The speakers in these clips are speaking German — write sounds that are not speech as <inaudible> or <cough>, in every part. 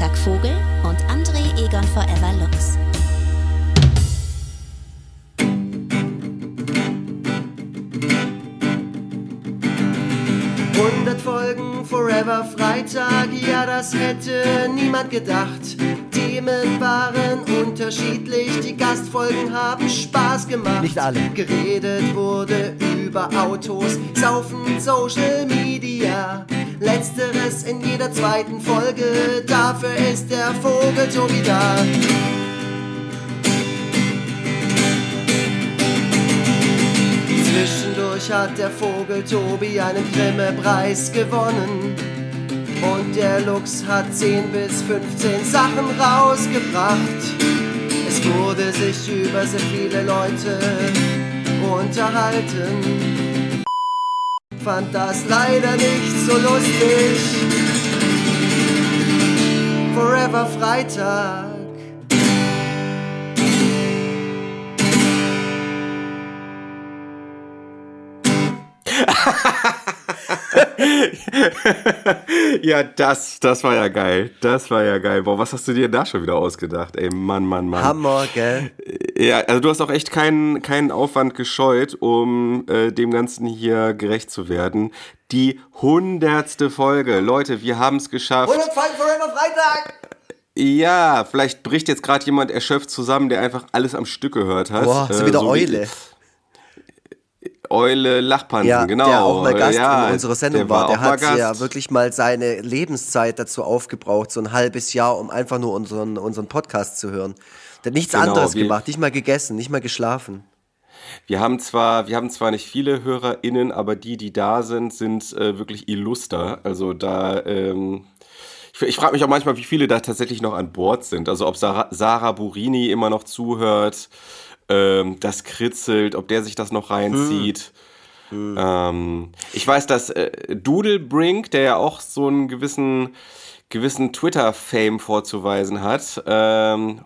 Freitag Vogel und André Egon Forever Lux. Folgen Forever Freitag, ja das hätte niemand gedacht. Themen waren unterschiedlich, die Gastfolgen haben Spaß gemacht. Nicht alle. Geredet wurde über Autos, Saufen, Social Media. Letzteres in jeder zweiten Folge, dafür ist der Vogel Tobi da. Zwischendurch hat der Vogel Tobi einen Grimme-Preis gewonnen. Und der Lux hat 10 bis 15 Sachen rausgebracht. Es wurde sich über sehr viele Leute unterhalten. Fand das leider nicht so lustig. Forever Freitag. <laughs> ja, das, das war ja geil. Das war ja geil. Boah, was hast du dir da schon wieder ausgedacht? Ey, Mann, Mann, Mann. Hammer, gell? Ja, also du hast auch echt keinen, keinen Aufwand gescheut, um äh, dem Ganzen hier gerecht zu werden. Die hundertste Folge. Leute, wir haben es geschafft. 100 Folgen Forever Freitag! Ja, vielleicht bricht jetzt gerade jemand erschöpft zusammen, der einfach alles am Stück gehört hat. Boah, so wie der Eule. Eule Lachpansen, ja, genau. Der auch mal Gast ja, in unserer Sendung der war. Der hat ja wirklich mal seine Lebenszeit dazu aufgebraucht, so ein halbes Jahr, um einfach nur unseren, unseren Podcast zu hören. Der hat nichts Genau, anderes gemacht, nicht mal gegessen, nicht mal geschlafen. Wir haben zwar, wir haben zwar nicht viele HörerInnen, aber die, die da sind, sind äh, wirklich illuster. Also da, ähm, ich, ich frage mich auch manchmal, wie viele da tatsächlich noch an Bord sind. Also ob Sarah, Sarah Burini immer noch zuhört, ähm, das kritzelt, ob der sich das noch reinzieht. Ähm, ich weiß, dass äh, Doodlebrink, der ja auch so einen gewissen, gewissen Twitter-Fame vorzuweisen hat, ähm,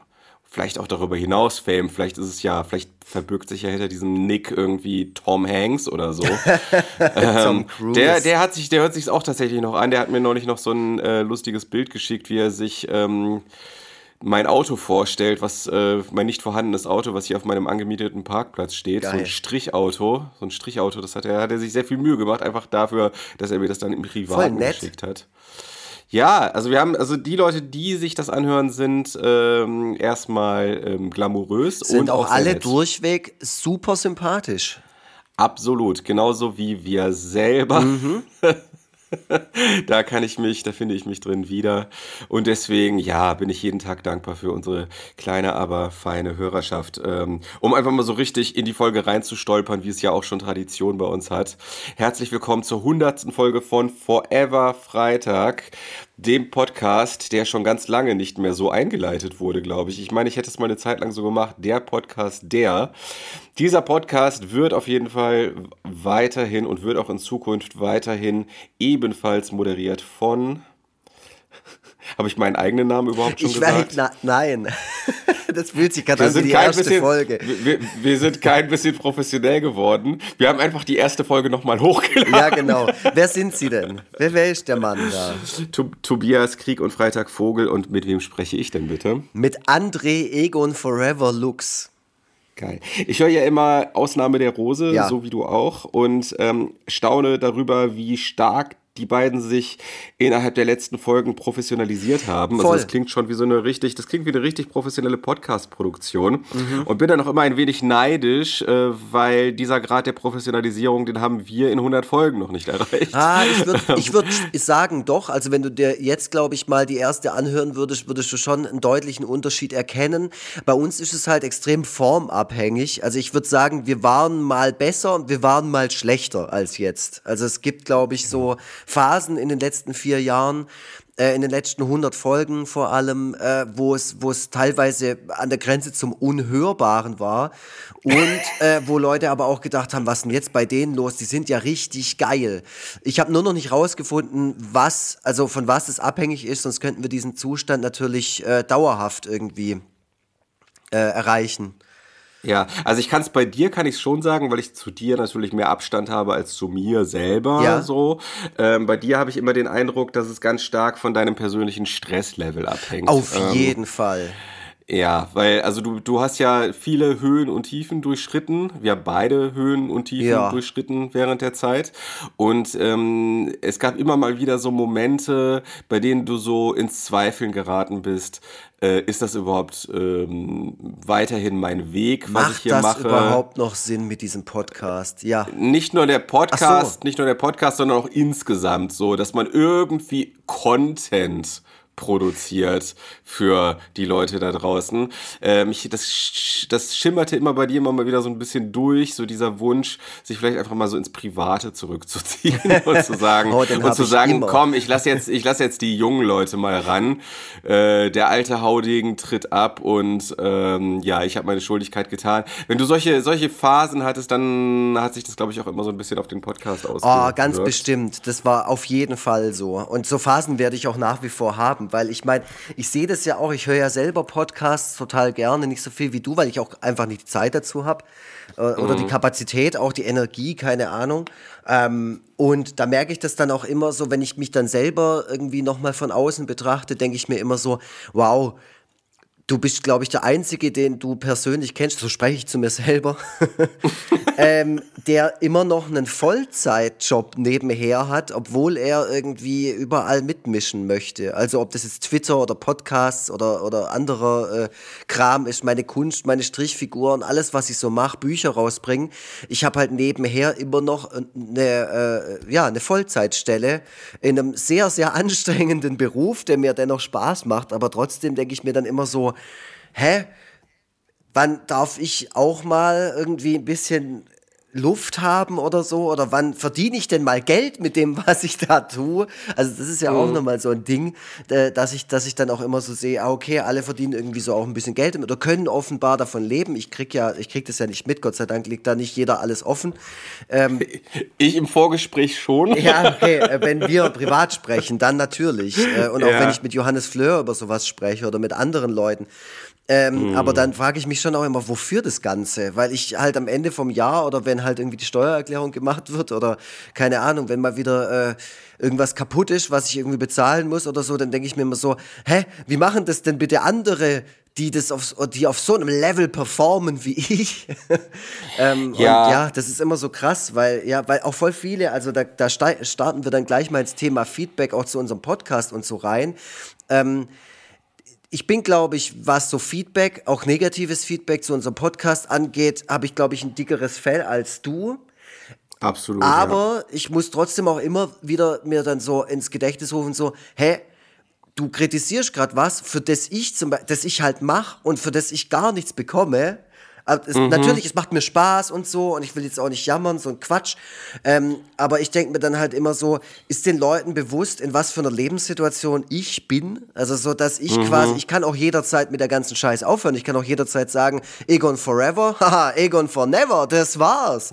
vielleicht auch darüber hinaus Fame, vielleicht ist es ja, vielleicht verbirgt sich ja hinter diesem Nick irgendwie Tom Hanks oder so. <laughs> ähm, Cruise. der, der hat sich, der hört sich auch tatsächlich noch an. Der hat mir neulich noch so ein äh, lustiges Bild geschickt, wie er sich ähm, mein Auto vorstellt, was äh, mein nicht vorhandenes Auto, was hier auf meinem angemieteten Parkplatz steht, so Geil. ein Strichauto, so ein Strichauto, das hat er, hat er sich sehr viel Mühe gemacht, einfach dafür, dass er mir das dann im Privaten geschickt hat. Ja, also wir haben, also die Leute, die sich das anhören, sind ähm, erstmal ähm, glamourös Sind und auch sehr alle nett. durchweg super sympathisch. Absolut, genauso wie wir selber. Mhm. <laughs> <laughs> da kann ich mich, da finde ich mich drin wieder. Und deswegen, ja, bin ich jeden Tag dankbar für unsere kleine, aber feine Hörerschaft. Ähm, um einfach mal so richtig in die Folge reinzustolpern, wie es ja auch schon Tradition bei uns hat. Herzlich willkommen zur hundertsten Folge von Forever Freitag, dem Podcast, der schon ganz lange nicht mehr so eingeleitet wurde, glaube ich. Ich meine, ich hätte es mal eine Zeit lang so gemacht, der Podcast der. Dieser Podcast wird auf jeden Fall weiterhin und wird auch in Zukunft weiterhin ebenfalls moderiert von. Habe ich meinen eigenen Namen überhaupt schon Ich gesagt? weiß, na, nein. <laughs> das fühlt sich gerade an wie die erste bisschen, Folge. wir, wir sind kein bisschen professionell geworden. Wir haben einfach die erste Folge nochmal hochgeladen. Ja, genau. Wer sind Sie denn? Wer, wer ist der Mann da? To Tobias Krieg und Freitag Vogel. Und mit wem spreche ich denn bitte? Mit André Egon Forever Lux. Geil. Ich höre ja immer Ausnahme der Rose, Ja. so wie du auch, und ähm, staune darüber, wie stark die beiden sich innerhalb der letzten Folgen professionalisiert haben. Voll. Also das klingt schon wie so eine richtig, das klingt wie eine richtig professionelle Podcast-Produktion. Mhm. Und bin dann auch immer ein wenig neidisch, äh, weil dieser Grad der Professionalisierung, den haben wir in 100 Folgen noch nicht erreicht. Ah, ich würde <laughs> ich würd sagen, doch. Also, wenn du dir jetzt, glaube ich, mal die erste anhören würdest, würdest du schon einen deutlichen Unterschied erkennen. Bei uns ist es halt extrem formabhängig. Also, ich würde sagen, wir waren mal besser und wir waren mal schlechter als jetzt. Also, es gibt, glaube ich, so Phasen in den letzten vier Jahren, äh, in den letzten 100 Folgen vor allem, äh, wo es, wo es teilweise an der Grenze zum Unhörbaren war und äh, wo Leute aber auch gedacht haben, was denn jetzt bei denen los? Die sind ja richtig geil. Ich habe nur noch nicht rausgefunden, was, also von was es abhängig ist, sonst könnten wir diesen Zustand natürlich äh, dauerhaft irgendwie äh, erreichen. Ja, also ich kann es bei dir, kann ich schon sagen, weil ich zu dir natürlich mehr Abstand habe als zu mir selber. Ja. So. Ähm, bei dir habe ich immer den Eindruck, dass es ganz stark von deinem persönlichen Stresslevel abhängt. Auf ähm, jeden Fall. Ja, weil, also du, du hast ja viele Höhen und Tiefen durchschritten. Wir haben beide Höhen und Tiefen ja. durchschritten während der Zeit. Und ähm, es gab immer mal wieder so Momente, bei denen du so ins Zweifeln geraten bist. Äh, ist das überhaupt ähm, weiterhin mein Weg, was Macht ich hier mache? Macht das überhaupt noch Sinn mit diesem Podcast? Ja. Nicht nur der Podcast, so. nicht nur der Podcast, sondern auch insgesamt so, dass man irgendwie Content produziert für die Leute da draußen. Ähm, ich, das, das schimmerte immer bei dir immer mal wieder so ein bisschen durch, so dieser Wunsch, sich vielleicht einfach mal so ins Private zurückzuziehen <laughs> und zu sagen, oh, und zu sagen, immer. komm, ich lasse jetzt, ich lass jetzt die jungen Leute mal ran. Äh, der alte Haudegen tritt ab und ähm, ja, ich habe meine Schuldigkeit getan. Wenn du solche, solche Phasen hattest, dann hat sich das, glaube ich, auch immer so ein bisschen auf den Podcast ausgewirkt. Oh, ganz bestimmt. Das war auf jeden Fall so. Und so Phasen werde ich auch nach wie vor haben haben, weil ich meine, ich sehe das ja auch, ich höre ja selber Podcasts total gerne, nicht so viel wie du, weil ich auch einfach nicht die Zeit dazu habe äh, oder mhm. die Kapazität, auch die Energie, keine Ahnung. Ähm, und da merke ich das dann auch immer so, wenn ich mich dann selber irgendwie nochmal von außen betrachte, denke ich mir immer so, wow, Du bist, glaube ich, der Einzige, den du persönlich kennst, so spreche ich zu mir selber, <laughs> ähm, der immer noch einen Vollzeitjob nebenher hat, obwohl er irgendwie überall mitmischen möchte. Also ob das jetzt Twitter oder Podcasts oder, oder anderer äh, Kram ist, meine Kunst, meine Strichfiguren, alles, was ich so mache, Bücher rausbringen. Ich habe halt nebenher immer noch eine, äh, ja, eine Vollzeitstelle in einem sehr, sehr <laughs> anstrengenden Beruf, der mir dennoch Spaß macht, aber trotzdem denke ich mir dann immer so, hä? Wann darf ich auch mal irgendwie ein bisschen Luft haben oder so? Oder wann verdiene ich denn mal Geld mit dem, <laughs> was ich da tue? Also das ist ja mhm. auch nochmal so ein Ding, dass ich, dass ich dann auch immer so sehe, ah, okay, alle verdienen irgendwie so auch ein bisschen Geld oder können offenbar davon leben. Ich krieg ja, ich krieg das ja nicht mit, Gott sei Dank liegt da nicht jeder alles offen. Ähm, <laughs> ich im Vorgespräch schon. Ja, okay, <laughs> äh, wenn wir privat sprechen, dann natürlich. Äh, und auch ja. wenn ich mit Johannes Fleur über sowas spreche oder mit anderen Leuten. Ähm, mm. Aber dann frage ich mich schon auch immer, wofür das Ganze? Weil ich halt am Ende vom Jahr oder wenn halt irgendwie die Steuererklärung gemacht wird oder keine Ahnung, wenn mal wieder äh, irgendwas kaputt ist, was ich irgendwie bezahlen muss oder so, dann denke ich mir immer so, hä, wie machen das denn bitte andere die das auf, die auf so einem Level performen wie ich. <laughs> ähm, ja. Und ja, das ist immer so krass, weil, ja, weil auch voll viele, also da, da starten wir dann gleich mal ins Thema Feedback auch zu unserem Podcast und so rein. Ähm, ich bin, glaube ich, was so Feedback, auch negatives Feedback zu unserem Podcast angeht, habe ich, glaube ich, ein dickeres Fell als du. Absolut. Aber ja. ich muss trotzdem auch immer wieder mir dann so ins Gedächtnis rufen, so, hä, du kritisierst gerade was, für das ich zum Beispiel, das ich halt mache und für das ich gar nichts bekomme. Es, mhm. Natürlich, es macht mir Spaß und so und ich will jetzt auch nicht jammern, so ein Quatsch. Ähm, aber ich denke mir dann halt immer so, ist den Leuten bewusst, in was für einer Lebenssituation ich bin? Also so, dass ich mhm. quasi, ich kann auch jederzeit mit der ganzen Scheiß aufhören. Ich kann auch jederzeit sagen, Egon forever, <laughs> haha, Egon for never, das war's.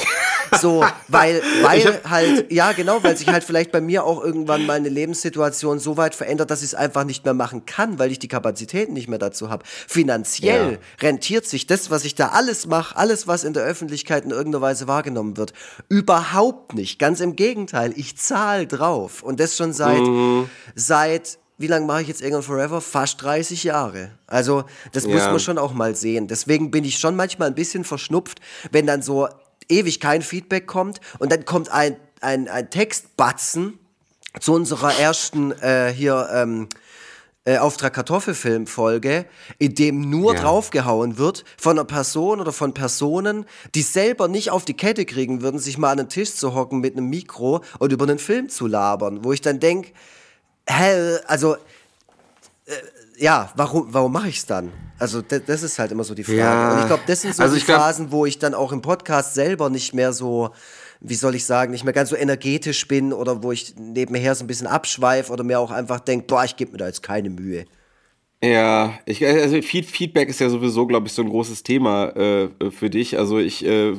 So, <laughs> weil, weil halt, ja genau, weil sich halt vielleicht bei mir auch irgendwann meine Lebenssituation so weit verändert, dass ich es einfach nicht mehr machen kann, weil ich die Kapazitäten nicht mehr dazu habe. Finanziell ja. rentiert sich das, was ich da alles mache, alles, was in der Öffentlichkeit in irgendeiner Weise wahrgenommen wird, überhaupt nicht. Ganz im Gegenteil, ich zahle drauf. Und das schon seit, mhm. seit wie lange mache ich jetzt Egon Forever? Fast 30 Jahre. Also, das ja. muss man schon auch mal sehen. Deswegen bin ich schon manchmal ein bisschen verschnupft, wenn dann so ewig kein Feedback kommt und dann kommt ein, ein, ein Textbatzen zu unserer ersten äh, hier ähm, äh, Auftrag Kartoffelfilm Folge, in dem nur ja. draufgehauen wird von einer Person oder von Personen, die selber nicht auf die Kette kriegen würden, sich mal an den Tisch zu hocken mit einem Mikro und über einen Film zu labern, wo ich dann denke, hä, also äh, ja, warum, warum mache ich es dann? Also das ist halt immer so die Frage. Ja. Und ich glaube, das sind so also die Phasen, wo ich dann auch im Podcast selber nicht mehr so wie soll ich sagen, nicht mehr ganz so energetisch bin oder wo ich nebenher so ein bisschen abschweife oder mir auch einfach denke, boah, ich gebe mir da jetzt keine Mühe. Ja, ich, also Feedback ist ja sowieso, glaube ich, so ein großes Thema äh, für dich. Also ich, äh,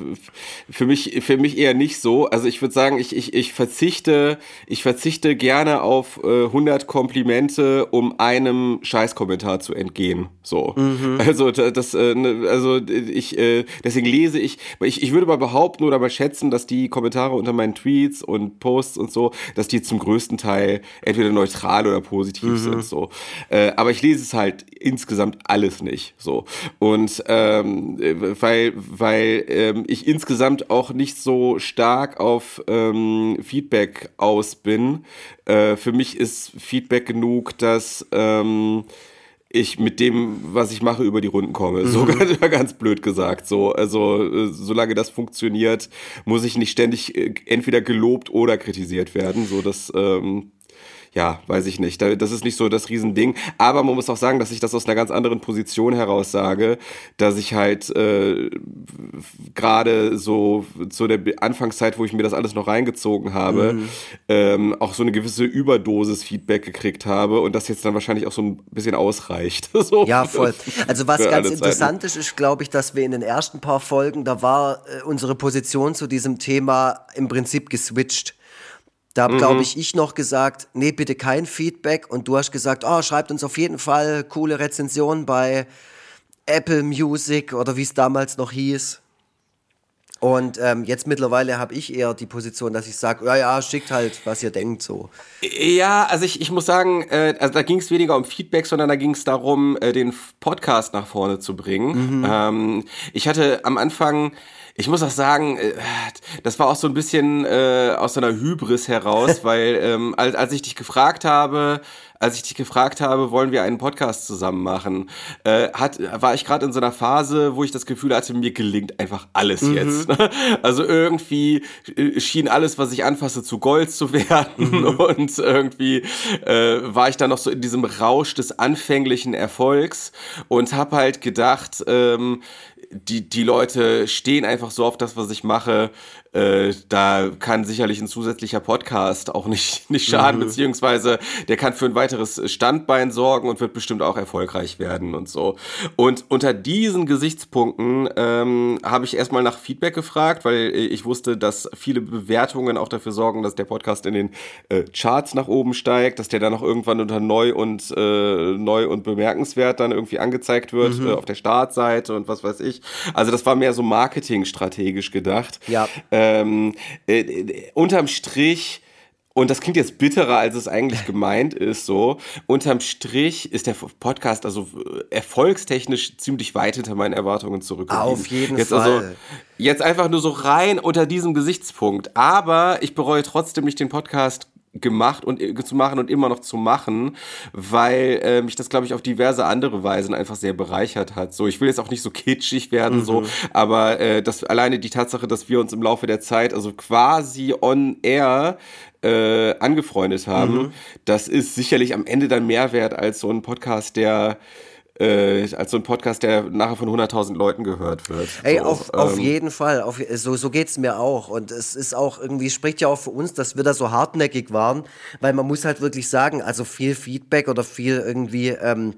für mich, für mich eher nicht so. Also ich würde sagen, ich, ich, ich verzichte, ich verzichte gerne auf äh, 100 Komplimente, um einem Scheißkommentar zu entgehen. So, mhm. also das, äh, ne, also ich, äh, deswegen lese ich, ich, ich würde mal behaupten oder mal schätzen, dass die Kommentare unter meinen Tweets und Posts und so, dass die zum größten Teil entweder neutral oder positiv mhm. sind. So, äh, aber ich lese es halt insgesamt alles nicht so und ähm, weil weil ähm, ich insgesamt auch nicht so stark auf ähm, Feedback aus bin äh, für mich ist Feedback genug dass ähm, ich mit dem, was ich mache, über die Runden komme. Mhm. So <laughs> ganz, ganz blöd gesagt. So, also äh, solange das funktioniert, muss ich nicht ständig äh, entweder gelobt oder kritisiert werden. So, das ähm, ja, weiß ich nicht. Das ist nicht so das Riesending. Aber man muss auch sagen, dass ich das aus einer ganz anderen Position heraus sage, dass ich halt äh, gerade so zu der Anfangszeit, wo ich mir das alles noch reingezogen habe, mhm. ähm, auch so eine gewisse Überdosis Feedback gekriegt habe und das jetzt dann wahrscheinlich auch so ein bisschen ausreicht. <laughs> so ja, voll. Also was ganz interessant ist, ist, glaube ich, dass wir in den ersten paar Folgen, da war äh, unsere Position zu diesem Thema im Prinzip geswitcht. Da habe, mhm. glaube ich, ich noch gesagt, nee, bitte kein Feedback. Und du hast gesagt, oh, schreibt uns auf jeden Fall coole Rezensionen bei Apple Music oder wie es damals noch hieß. Und ähm, jetzt mittlerweile habe ich eher die Position, dass ich sage, ja, ja, schickt halt, was ihr denkt so. Ja, also ich, ich muss sagen, äh, also da ging es weniger um Feedback, sondern da ging es darum, äh, den Podcast nach vorne zu bringen. Mhm. Ähm, ich hatte am Anfang ich muss auch sagen, äh, das war auch so ein bisschen äh, aus so einer Hybris heraus, <laughs> weil ähm, als, als ich dich gefragt habe, als ich dich gefragt habe, wollen wir einen Podcast zusammen machen, äh, hat, war ich gerade in so einer Phase, wo ich das Gefühl hatte, mir gelingt einfach alles mhm. jetzt. Ne? Also irgendwie äh, schien alles, was ich anfasse, zu Gold zu werden mhm. <laughs> und irgendwie äh, war ich dann noch so in diesem Rausch des anfänglichen Erfolgs und habe halt gedacht, ähm, die, die Leute stehen einfach so auf das, was ich mache. Äh, da kann sicherlich ein zusätzlicher Podcast auch nicht, <laughs> nicht schaden, mhm. beziehungsweise der kann für ein weiteres Standbein sorgen und wird bestimmt auch erfolgreich werden und so. Und unter diesen Gesichtspunkten ähm, habe ich erstmal nach Feedback gefragt, weil ich wusste, dass viele Bewertungen auch dafür sorgen, dass der Podcast in den äh, Charts nach oben steigt, dass der dann auch irgendwann unter neu und äh, neu und bemerkenswert dann irgendwie angezeigt wird mhm. äh, auf der Startseite und was weiß ich. Also das war mehr so marketingstrategisch gedacht. Ja. Ähm, äh, unterm Strich und das klingt jetzt bitterer, als es eigentlich gemeint ist, so. Unterm Strich ist der Podcast also erfolgstechnisch ziemlich weit hinter meinen Erwartungen zurückgeblieben. Auf jeden jetzt Fall. Also, jetzt einfach nur so rein unter diesem Gesichtspunkt. Aber ich bereue trotzdem nicht den Podcast gemacht und äh, zu machen und immer noch zu machen, weil äh, mich das, glaube ich, auf diverse andere Weisen einfach sehr bereichert hat. So, ich will jetzt auch nicht so kitschig werden, mhm. so, aber äh, das alleine die Tatsache, dass wir uns im Laufe der Zeit, also quasi on air, äh, angefreundet haben, mhm. das ist sicherlich am Ende dann mehr wert als so ein Podcast, der äh, als so ein Podcast, der nachher von 100.000 Leuten gehört wird. Ey, so, auf, ähm, auf jeden Fall. Auf, so so geht es mir auch. Und es ist auch irgendwie, spricht ja auch für uns, dass wir da so hartnäckig waren, weil man muss halt wirklich sagen, also viel Feedback oder viel irgendwie ähm,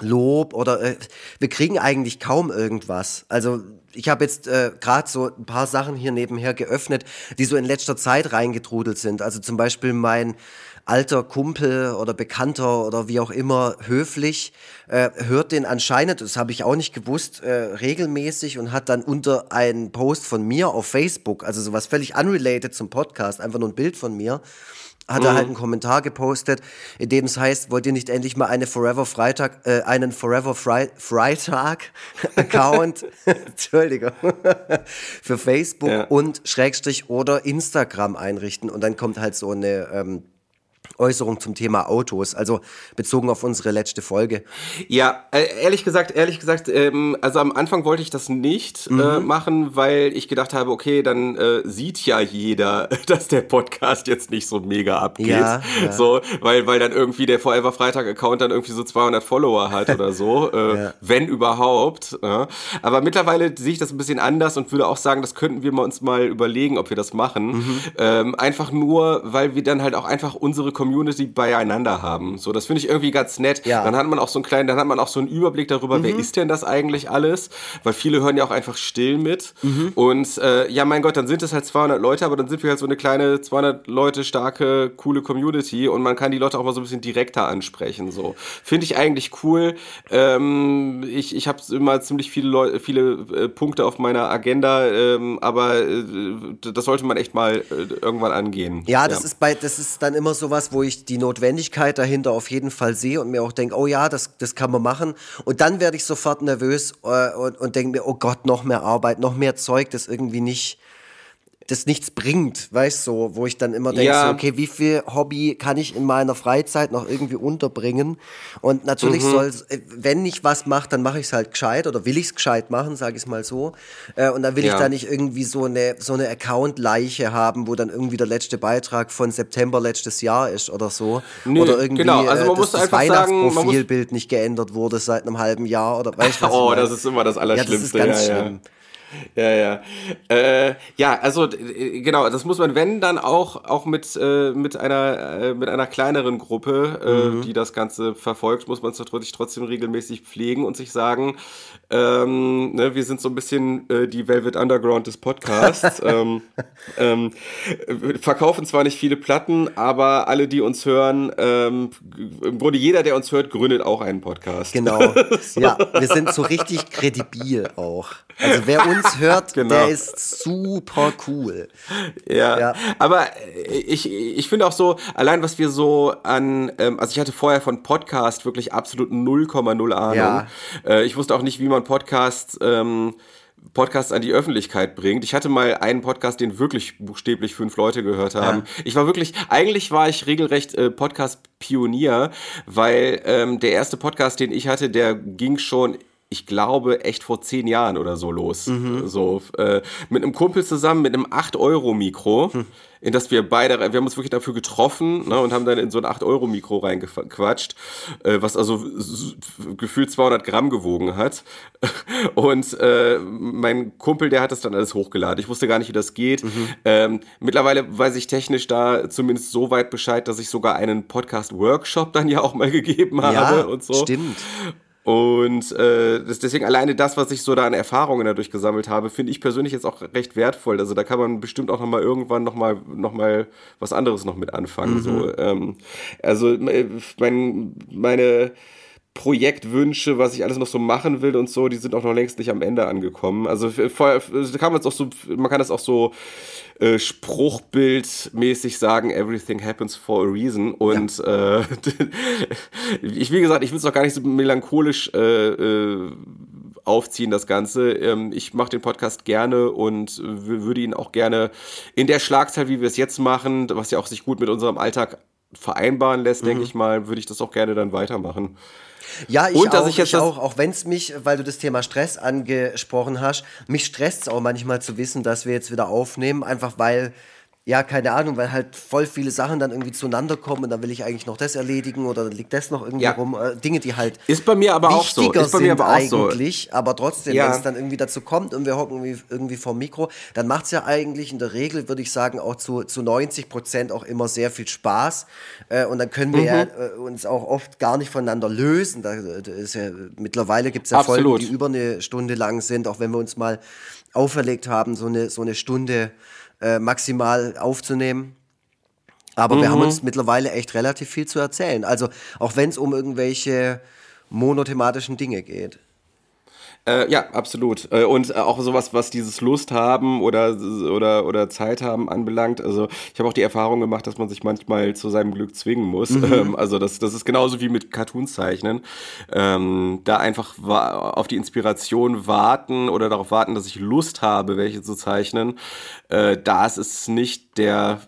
Lob oder äh, wir kriegen eigentlich kaum irgendwas. Also ich habe jetzt äh, gerade so ein paar Sachen hier nebenher geöffnet, die so in letzter Zeit reingetrudelt sind. Also zum Beispiel mein alter Kumpel oder Bekannter oder wie auch immer höflich, äh, hört den anscheinend, das habe ich auch nicht gewusst, äh, regelmäßig und hat dann unter einen Post von mir auf Facebook, also sowas völlig unrelated zum Podcast, einfach nur ein Bild von mir, hat mhm. er halt einen Kommentar gepostet, in dem es heißt, wollt ihr nicht endlich mal eine Forever Freitag, äh, einen Forever Fre Freitag <laughs> Account, <laughs> Entschuldigung, <laughs> für Facebook ja. und Schrägstrich oder Instagram einrichten und dann kommt halt so eine ähm, Äußerung zum Thema Autos, also bezogen auf unsere letzte Folge. Ja, äh, ehrlich gesagt, ehrlich gesagt, ähm, also am Anfang wollte ich das nicht äh, mhm. äh, machen, weil ich gedacht habe, okay, dann äh, sieht ja jeder, <laughs> dass der Podcast jetzt nicht so mega abgeht, ja, ja. so, weil weil dann irgendwie der Forever Freitag Account dann irgendwie so 200 Follower hat oder so, <laughs> äh, ja. wenn überhaupt. Aber mittlerweile sehe ich das ein bisschen anders und würde auch sagen, das könnten wir uns mal überlegen, ob wir das machen. Mhm. Ähm, einfach nur, weil wir dann halt auch einfach unsere Community Community beieinander haben. So, das finde ich irgendwie ganz nett. Ja. Dann hat man auch so einen kleinen, dann hat man auch so einen Überblick darüber, wer ist denn das eigentlich alles? Weil viele hören ja auch einfach still mit. Und äh, ja, mein Gott, dann sind es halt 200 Leute, aber dann sind wir halt so eine kleine 200 Leute starke, coole Community und man kann die Leute auch mal so ein bisschen direkter ansprechen. So finde ich eigentlich cool. Ähm, ich ich habe immer ziemlich viele Leu viele äh, Punkte auf meiner Agenda, ähm, aber äh, das sollte man echt mal äh, irgendwann angehen. Ja, das ist bei, das ist dann immer sowas, wo ich die Notwendigkeit dahinter auf jeden Fall sehe und mir auch denke, oh ja, das, das kann man machen. Und dann werde ich sofort nervös äh, und, und denke mir, oh Gott, noch mehr Arbeit, noch mehr Zeug, das irgendwie nicht, das nichts bringt, weißt du, so, wo ich dann immer denke, Ja. so, okay, wie viel Hobby kann ich in meiner Freizeit noch irgendwie unterbringen? Und natürlich Mhm. soll, wenn ich was mache, dann mache ich es halt gescheit oder will ich es gescheit machen, sage ich es mal so. Äh, und dann will ich Ja. da nicht irgendwie so eine, so eine Account-Leiche haben, wo dann irgendwie der letzte Beitrag von September letztes Jahr ist oder so. Nö, oder irgendwie genau, also man äh, muss das, Weihnachtsprofilbild nicht geändert wurde seit einem halben Jahr oder <laughs> weißt du was ich Oh, das ist immer das ja, Allerschlimmste. das ist ganz ja, schlimm. Ja. <laughs> Ja, ja. Äh, ja, also äh, genau, das muss man, wenn dann auch auch mit äh, mit einer äh, mit einer kleineren Gruppe, äh, Mhm. die das Ganze verfolgt, muss man es natürlich trotzdem regelmäßig pflegen und sich sagen, ähm, ne, wir sind so ein bisschen äh, die Velvet Underground des Podcasts. <laughs> ähm, ähm, äh, verkaufen zwar nicht viele Platten, aber alle, die uns hören, ähm, im Grunde jeder, der uns hört, gründet auch einen Podcast. Genau. <laughs> Ja, wir sind so richtig kredibil auch. Also wer uns <laughs> hört, Genau. der ist super cool. Ja, Ja. aber äh, ich, ich finde auch so, allein was wir so an, ähm, also ich hatte vorher von Podcast wirklich absolut 0,0 Ahnung. Ja. Äh, ich wusste auch nicht, wie man Podcasts, ähm, Podcasts an die Öffentlichkeit bringt. Ich hatte mal einen Podcast, den wirklich buchstäblich fünf Leute gehört haben. Ich war wirklich, eigentlich war ich regelrecht äh, Podcast-Pionier, weil ähm, der erste Podcast, den ich hatte, der ging schon ich glaube, echt vor zehn Jahren oder so los. So, äh, mit einem Kumpel zusammen, mit einem 8-Euro-Mikro, in das wir beide, wir haben uns wirklich dafür getroffen ne, und haben dann in so ein 8-Euro-Mikro reingequatscht, äh, was also gefühlt 200 Gramm gewogen hat. <laughs> Und äh, mein Kumpel, der hat das dann alles hochgeladen. Ich wusste gar nicht, wie das geht. Ähm, mittlerweile weiß ich technisch da zumindest so weit Bescheid, dass ich sogar einen Podcast-Workshop dann ja auch mal <laughs> gegeben habe Ja, und so. stimmt. Und äh, das, deswegen alleine das, was ich so da an Erfahrungen dadurch gesammelt habe, finde ich persönlich jetzt auch recht wertvoll. Also da kann man bestimmt auch noch mal irgendwann noch mal, noch mal was anderes noch mit anfangen. So, ähm, also äh, mein, meine Projektwünsche, was ich alles noch so machen will und so, die sind auch noch längst nicht am Ende angekommen. Also vorher da kann man es auch so, man kann das auch so äh, Spruchbildmäßig sagen, everything happens for a reason. Und äh, <laughs> ich, wie gesagt, ich will es auch gar nicht so melancholisch äh, äh, aufziehen, das Ganze. Ähm, ich mache den Podcast gerne und würde ihn auch gerne in der Schlagzahl, wie wir es jetzt machen, was ja auch sich gut mit unserem Alltag vereinbaren lässt, denke ich mal, würde ich das auch gerne dann weitermachen. Ja, ich Und dass auch, ich jetzt ich das- auch, auch wenn es mich, weil du das Thema Stress angesprochen hast, mich stresst es auch manchmal zu wissen, dass wir jetzt wieder aufnehmen, einfach weil, ja, keine Ahnung, weil halt voll viele Sachen dann irgendwie zueinander kommen und dann will ich eigentlich noch das erledigen oder dann liegt das noch irgendwie Ja. rum. Äh, Dinge, die halt Ist bei mir aber auch so. Ist bei mir aber auch so. eigentlich, aber trotzdem, Ja. wenn es dann irgendwie dazu kommt und wir hocken irgendwie, irgendwie vor Mikro, dann macht es ja eigentlich in der Regel, würde ich sagen, auch zu, zu 90 Prozent auch immer sehr viel Spaß. Äh, und dann können wir Mhm. ja äh, uns auch oft gar nicht voneinander lösen. Da, ist ja, mittlerweile gibt es ja Folgen, Absolut. die über eine Stunde lang sind, auch wenn wir uns mal auferlegt haben, so eine, so eine Stunde äh, maximal aufzunehmen. Aber wir haben Mhm. uns mittlerweile echt relativ viel zu erzählen. Also auch wenn es um irgendwelche monothematischen Dinge geht. Äh, ja, absolut. Äh, und äh, auch sowas, was dieses Lust haben oder, oder, oder Zeit haben anbelangt. Also ich habe auch die Erfahrung gemacht, dass man sich manchmal zu seinem Glück zwingen muss. Ähm, also das, das ist genauso wie mit Cartoons zeichnen. Ähm, da einfach auf die Inspiration warten oder darauf warten, dass ich Lust habe, welche zu zeichnen. Äh, das ist nicht der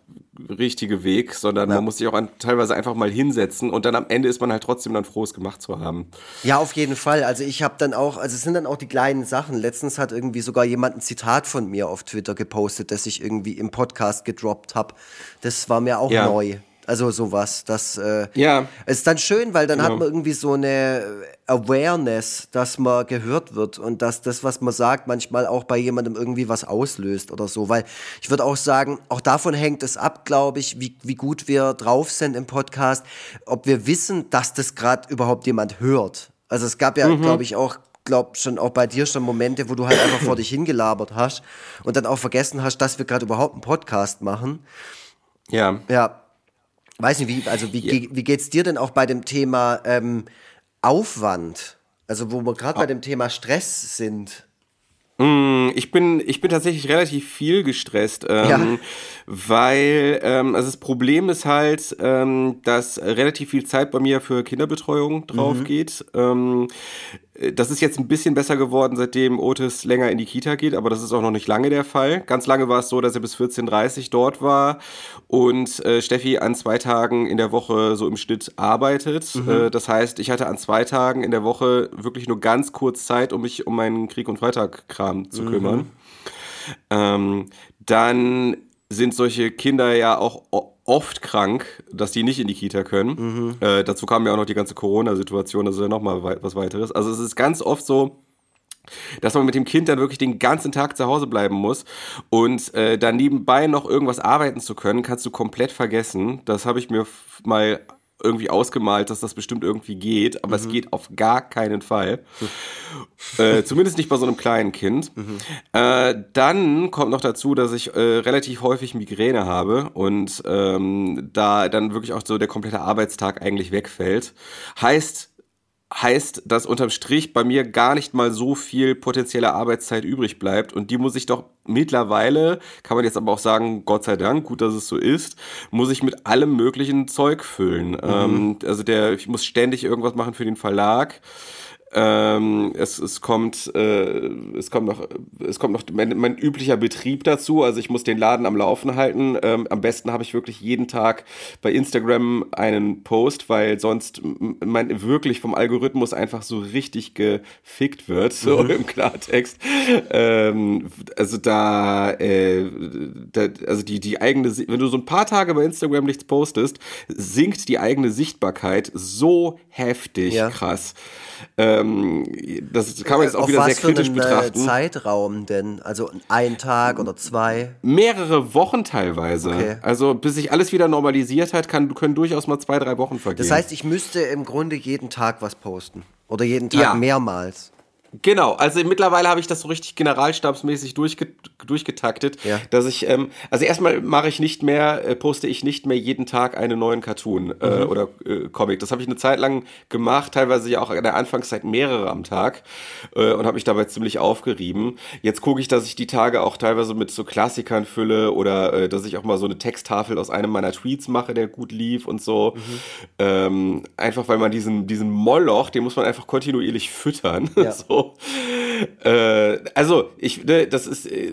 richtige Weg, sondern man muss sich auch an, teilweise einfach mal hinsetzen und dann am Ende ist man halt trotzdem dann froh, es gemacht zu haben. Ja, auf jeden Fall. Also ich habe dann auch, also es sind dann auch die kleinen Sachen. Letztens hat irgendwie sogar jemand ein Zitat von mir auf Twitter gepostet, das ich irgendwie im Podcast gedroppt habe. Das war mir auch Ja. neu. Also sowas. Das äh, Ja. ist dann schön, weil dann hat Genau. man irgendwie so eine Awareness, dass man gehört wird und dass das, was man sagt, manchmal auch bei jemandem irgendwie was auslöst oder so. Weil ich würde auch sagen, auch davon hängt es ab, glaube ich, wie, wie gut wir drauf sind im Podcast, ob wir wissen, dass das gerade überhaupt jemand hört. Also es gab ja, glaube ich, auch glaub schon auch bei dir schon Momente, wo du halt einfach vor dich hingelabert hast und dann auch vergessen hast, dass wir gerade überhaupt einen Podcast machen. Ja. Ja, weiß nicht, wie, also wie, ge- wie geht's dir denn auch bei dem Thema ähm, Aufwand? Also wo wir gerade bei dem Thema Stress sind. Ich bin, ich bin tatsächlich relativ viel gestresst, ähm, Ja. Weil ähm, also das Problem ist halt, ähm, dass relativ viel Zeit bei mir für Kinderbetreuung drauf geht. Ähm, das ist jetzt ein bisschen besser geworden, seitdem Otis länger in die Kita geht, aber das ist auch noch nicht lange der Fall. Ganz lange war es so, dass er bis 14.30 Uhr dort war und äh, Steffi an zwei Tagen in der Woche so im Schnitt arbeitet. Äh, das heißt, ich hatte an zwei Tagen in der Woche wirklich nur ganz kurz Zeit, um mich um meinen Krieg- und Freitag-Kram zu kümmern. Ähm, dann sind solche Kinder ja auch oft krank, dass die nicht in die Kita können. Äh, dazu kam ja auch noch die ganze Corona-Situation, das ist ja nochmal wei was weiteres. Also es ist ganz oft so, dass man mit dem Kind dann wirklich den ganzen Tag zu Hause bleiben muss und äh, dann nebenbei noch irgendwas arbeiten zu können, kannst du komplett vergessen. Das habe ich mir mal irgendwie ausgemalt, dass das bestimmt irgendwie geht, aber es geht auf gar keinen Fall. äh, zumindest nicht bei so einem kleinen Kind. Äh, dann kommt noch dazu, dass ich äh, relativ häufig Migräne habe und ähm, da dann wirklich auch so der komplette Arbeitstag eigentlich wegfällt. Heißt, heißt, dass unterm Strich bei mir gar nicht mal so viel potenzielle Arbeitszeit übrig bleibt. Und die muss ich doch mittlerweile, kann man jetzt aber auch sagen, Gott sei Dank, gut, dass es so ist, muss ich mit allem möglichen Zeug füllen. Ähm, also der, ich muss ständig irgendwas machen für den Verlag. Ähm, es, es kommt, äh, es kommt noch, es kommt noch mein, mein üblicher Betrieb dazu. Also ich muss den Laden am Laufen halten. Ähm, am besten habe ich wirklich jeden Tag bei Instagram einen Post, weil sonst mein wirklich vom Algorithmus einfach so richtig gefickt wird, so im Klartext. Ähm, also da, äh, da, also die, die eigene, wenn du so ein paar Tage bei Instagram nichts postest, sinkt die eigene Sichtbarkeit so heftig Ja. krass. Ähm, das kann man jetzt auch Auf wieder sehr kritisch einen äh, betrachten. Zeitraum denn? Also ein Tag oder zwei? Mehrere Wochen teilweise. Okay. Also bis sich alles wieder normalisiert hat, kann, können durchaus mal zwei, drei Wochen vergehen. Das heißt, ich müsste im Grunde jeden Tag was posten. Oder jeden Tag Ja. mehrmals. Genau, also mittlerweile habe ich das so richtig generalstabsmäßig durchge durchgetaktet, Ja. dass ich, ähm, also erstmal mache ich nicht mehr, äh, poste ich nicht mehr jeden Tag einen neuen Cartoon äh, Mhm. oder äh, Comic. Das habe ich eine Zeit lang gemacht, teilweise ja auch in der Anfangszeit mehrere am Tag äh, und habe mich dabei ziemlich aufgerieben. Jetzt gucke ich, dass ich die Tage auch teilweise mit so Klassikern fülle oder äh, dass ich auch mal so eine Texttafel aus einem meiner Tweets mache, der gut lief und so. Mhm. Ähm, einfach weil man diesen, diesen Moloch, den muss man einfach kontinuierlich füttern. <laughs> Ja. so. Äh, also, ich, ne, das ist, äh,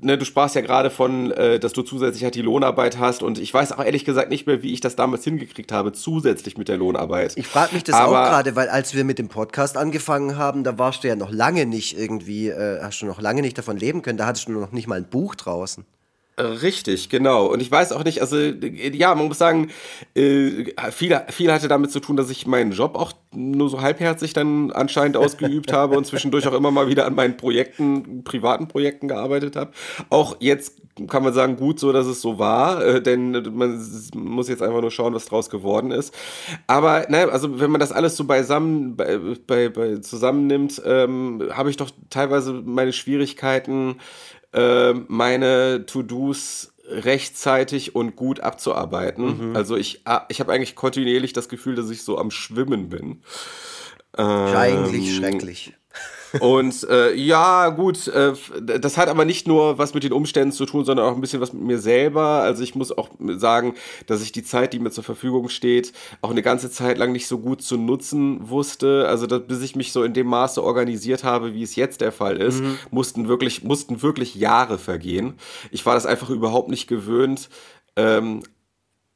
ne, du sprachst ja gerade von, äh, dass du zusätzlich halt die Lohnarbeit hast und ich weiß auch ehrlich gesagt nicht mehr, wie ich das damals hingekriegt habe, zusätzlich mit der Lohnarbeit. Ich frage mich das Aber- auch gerade, weil als wir mit dem Podcast angefangen haben, da warst du ja noch lange nicht irgendwie, äh, hast du noch lange nicht davon leben können. Da hattest du noch nicht mal ein Buch draußen. Richtig, genau. Und ich weiß auch nicht, also äh, ja, man muss sagen, äh, viel, viel hatte damit zu tun, dass ich meinen Job auch nur so halbherzig dann anscheinend <laughs> ausgeübt habe und zwischendurch auch immer mal wieder an meinen Projekten, privaten Projekten gearbeitet habe. Auch jetzt kann man sagen, gut so, dass es so war, äh, denn man muss jetzt einfach nur schauen, was draus geworden ist. Aber ne, also wenn man das alles so beisammen, bei, bei, bei zusammennimmt, ähm, habe ich doch teilweise meine Schwierigkeiten, äh, meine To-Dos rechtzeitig und gut abzuarbeiten. Also ich, ah, ich habe eigentlich kontinuierlich das Gefühl, dass ich so am Schwimmen bin. Ist eigentlich schrecklich. Und äh, ja, gut, äh, das hat aber nicht nur was mit den Umständen zu tun, sondern auch ein bisschen was mit mir selber. Also ich muss auch sagen, dass ich die Zeit, die mir zur Verfügung steht, auch eine ganze Zeit lang nicht so gut zu nutzen wusste. Also dass, bis ich mich so in dem Maße organisiert habe, wie es jetzt der Fall ist, mussten wirklich, mussten wirklich Jahre vergehen. Ich war das einfach überhaupt nicht gewöhnt. Ähm, äh,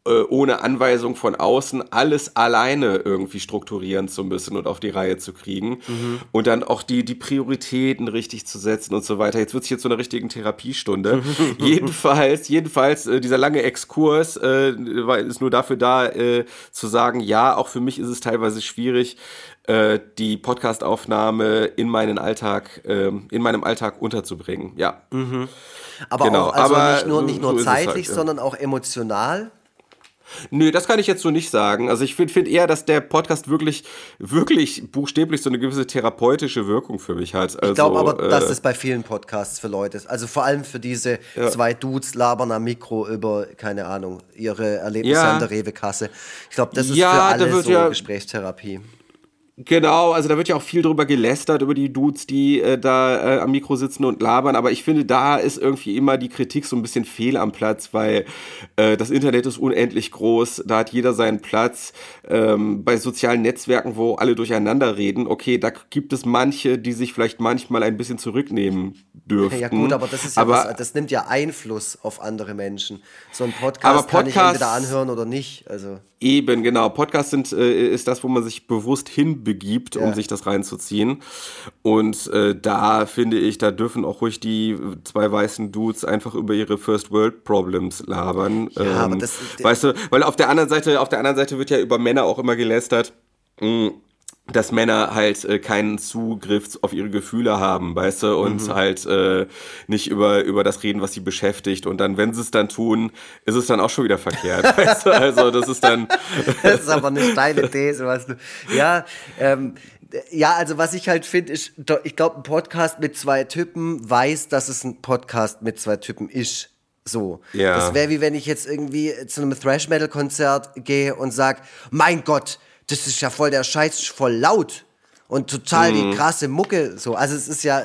ohne Anweisung von außen alles alleine irgendwie strukturieren zu müssen und auf die Reihe zu kriegen mhm. und dann auch die, die Prioritäten richtig zu setzen und so weiter. Jetzt wird es hier zu einer richtigen Therapiestunde. <laughs> jedenfalls, jedenfalls, äh, dieser lange Exkurs äh, ist nur dafür da, äh, zu sagen, ja, auch für mich ist es teilweise schwierig, äh, die Podcastaufnahme in meinen Alltag, ähm, in meinem Alltag unterzubringen. Ja. Mhm. Aber genau. auch also Aber nicht nur, nicht nur so zeitlich, halt, ja. sondern auch emotional. Nö, das kann ich jetzt so nicht sagen. Also ich finde find eher, dass der Podcast wirklich, wirklich buchstäblich so eine gewisse therapeutische Wirkung für mich hat. Also, ich glaube aber, äh, dass das bei vielen Podcasts für Leute ist. Also vor allem für diese ja. zwei Dudes labern am Mikro über, keine Ahnung, ihre Erlebnisse ja. an der Rewe-Kasse. Ich glaube, das ist ja, für alle so ja, Gesprächstherapie. Genau, also da wird ja auch viel drüber gelästert, über die Dudes, die äh, da äh, am Mikro sitzen und labern, aber ich finde, da ist irgendwie immer die Kritik so ein bisschen fehl am Platz, weil äh, das Internet ist unendlich groß, da hat jeder seinen Platz. Ähm, bei sozialen Netzwerken, wo alle durcheinander reden, okay, da gibt es manche, die sich vielleicht manchmal ein bisschen zurücknehmen dürfen. Ja gut, aber das ist ja aber, was, das nimmt ja Einfluss auf andere Menschen. So ein Podcast, aber Podcast kann ich entweder anhören oder nicht. Also. Eben, genau. Podcasts sind, äh, ist das, wo man sich bewusst hinbegibt, ja. um sich das reinzuziehen. Und äh, da finde ich, da dürfen auch ruhig die zwei weißen Dudes einfach über ihre First World Problems labern. Ja, ähm, aber das, weißt du, weil auf der anderen Seite, auf der anderen Seite wird ja über Männer auch immer gelästert. Mh, mm, dass Männer halt äh, keinen Zugriff auf ihre Gefühle haben, weißt du, und mhm. halt äh, nicht über, über das reden, was sie beschäftigt. Und dann, wenn sie es dann tun, ist es dann auch schon wieder verkehrt, <laughs> weißt du? Also das ist dann... <laughs> das ist aber eine steile These, was du... Ja, ähm, ja, also was ich halt finde, ist, ich glaube, ein Podcast mit zwei Typen weiß, dass es ein Podcast mit zwei Typen ist. So. Ja. Das wäre wie wenn ich jetzt irgendwie zu einem Thrash-Metal-Konzert gehe und sag, mein Gott, das ist ja voll der Scheiß, voll laut und total mhm. die krasse Mucke. So, also es ist ja,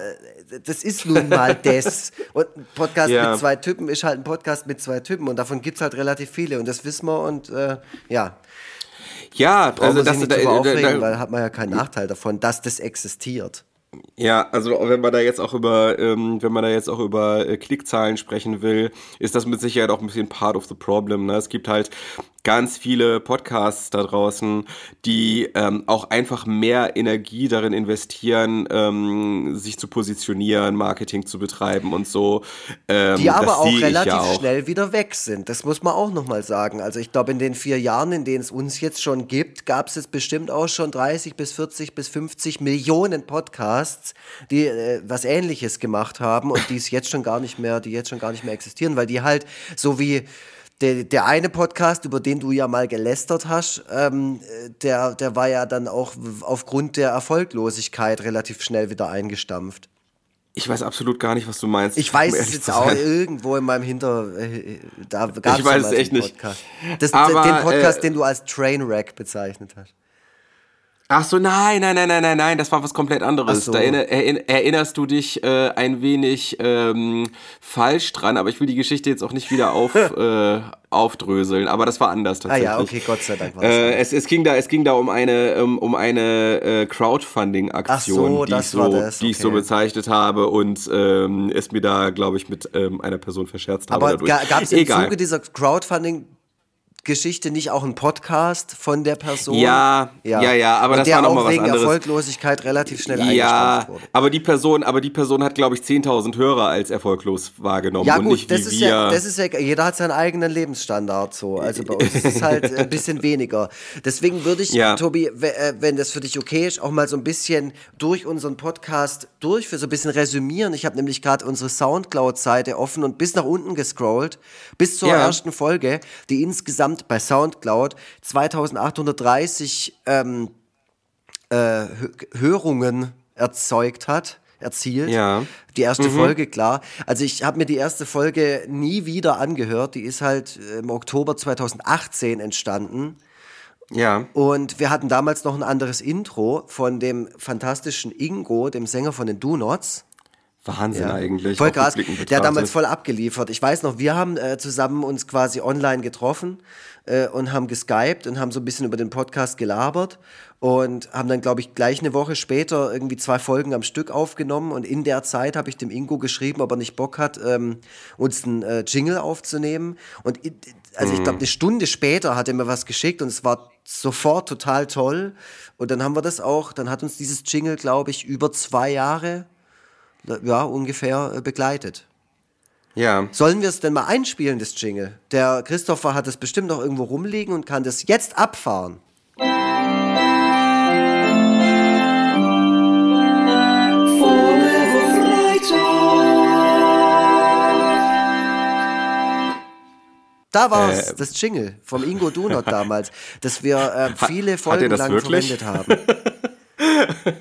das ist nun mal <laughs> das. Und ein Podcast ja. mit zwei Typen ist halt ein Podcast mit zwei Typen und davon gibt es halt relativ viele und das wissen wir und äh, ja. Ja, also das nicht da, da, aufregen, da, weil hat man ja keinen Nachteil davon, dass das existiert. Ja, also wenn man da jetzt auch über, ähm, wenn man da jetzt auch über äh, Klickzahlen sprechen will, ist das mit Sicherheit auch ein bisschen part of the problem. Ne? Es gibt halt ganz viele Podcasts da draußen, die ähm, auch einfach mehr Energie darin investieren, ähm, sich zu positionieren, Marketing zu betreiben und so. Ähm, die aber auch relativ ja auch. schnell wieder weg sind. Das muss man auch nochmal sagen. Also ich glaube, in den vier Jahren, in denen es uns jetzt schon gibt, gab es jetzt bestimmt auch schon 30 bis 40 bis 50 Millionen Podcasts, die äh, was Ähnliches gemacht haben und die es jetzt schon gar nicht mehr, die jetzt schon gar nicht mehr existieren, weil die halt so wie der, der eine Podcast, über den du ja mal gelästert hast, ähm, der, der war ja dann auch aufgrund der Erfolglosigkeit relativ schnell wieder eingestampft. Ich weiß absolut gar nicht, was du meinst. Ich weiß es jetzt auch irgendwo in meinem Hinter. Äh, da gab es Ich weiß es echt Podcast. nicht. Das, Aber, den Podcast, äh, den du als Trainwreck bezeichnet hast. Ach so, nein, nein, nein, nein, nein, nein, das war was komplett anderes. So. Da erinnerst du dich äh, ein wenig ähm, falsch dran, aber ich will die Geschichte jetzt auch nicht wieder auf, <laughs> äh, aufdröseln, aber das war anders tatsächlich. Ah ja, okay, Gott sei Dank war äh, es, es ging da, es ging da um eine, um, um eine äh, Crowdfunding-Aktion, so, die, ich so, okay. die ich so bezeichnet habe und ähm, es mir da, glaube ich, mit ähm, einer Person verscherzt habe. Aber gab es im Egal. Zuge dieser Crowdfunding Geschichte nicht auch ein Podcast von der Person? Ja, ja, ja, ja aber das war nochmal was anderes. Erfolglosigkeit relativ schnell ja, wurde. aber die Person, aber die Person hat, glaube ich, 10.000 Hörer als erfolglos wahrgenommen ja, und gut, nicht das wie ist wir. Ja, das ist ja, jeder hat seinen eigenen Lebensstandard so. Also bei uns ist es halt ein bisschen weniger. Deswegen würde ich, ja. Tobi, äh, wenn das für dich okay ist, auch mal so ein bisschen durch unseren Podcast durch für so ein bisschen resümieren. Ich habe nämlich gerade unsere Soundcloud-Seite offen und bis nach unten gescrollt, bis zur ja. ersten Folge, die insgesamt insgesamt bei SoundCloud 2830 ähm, äh, Hörungen erzeugt hat erzielt. Ja. Die erste mhm. Folge, klar. Also ich habe mir die erste Folge nie wieder angehört. Die ist halt im Oktober 2018 entstanden. Ja. Und wir hatten damals noch ein anderes Intro von dem fantastischen Ingo, dem Sänger von den Do Nots. Wahnsinn Ja. eigentlich. Voll krass. Der hat damals voll abgeliefert. Ich weiß noch, wir haben äh, zusammen uns quasi online getroffen äh, und haben geskypt und haben so ein bisschen über den Podcast gelabert und haben dann, glaube ich, gleich eine Woche später irgendwie zwei Folgen am Stück aufgenommen und in der Zeit habe ich dem Ingo geschrieben, ob er nicht Bock hat, ähm, uns einen äh, Jingle aufzunehmen und also ich Mhm. glaube, eine Stunde später hat er mir was geschickt und es war sofort total toll. Und dann haben wir das auch, dann hat uns dieses Jingle, glaube ich, über zwei Jahre ja, ungefähr äh, begleitet. Ja. Sollen wir es denn mal einspielen, das Jingle? Der Christopher hat es bestimmt noch irgendwo rumliegen und kann das jetzt abfahren. Da war's, Äh, das Jingle vom Ingo Dunert damals, das wir äh, <laughs> viele Folgen das lang wirklich? verwendet haben. <laughs>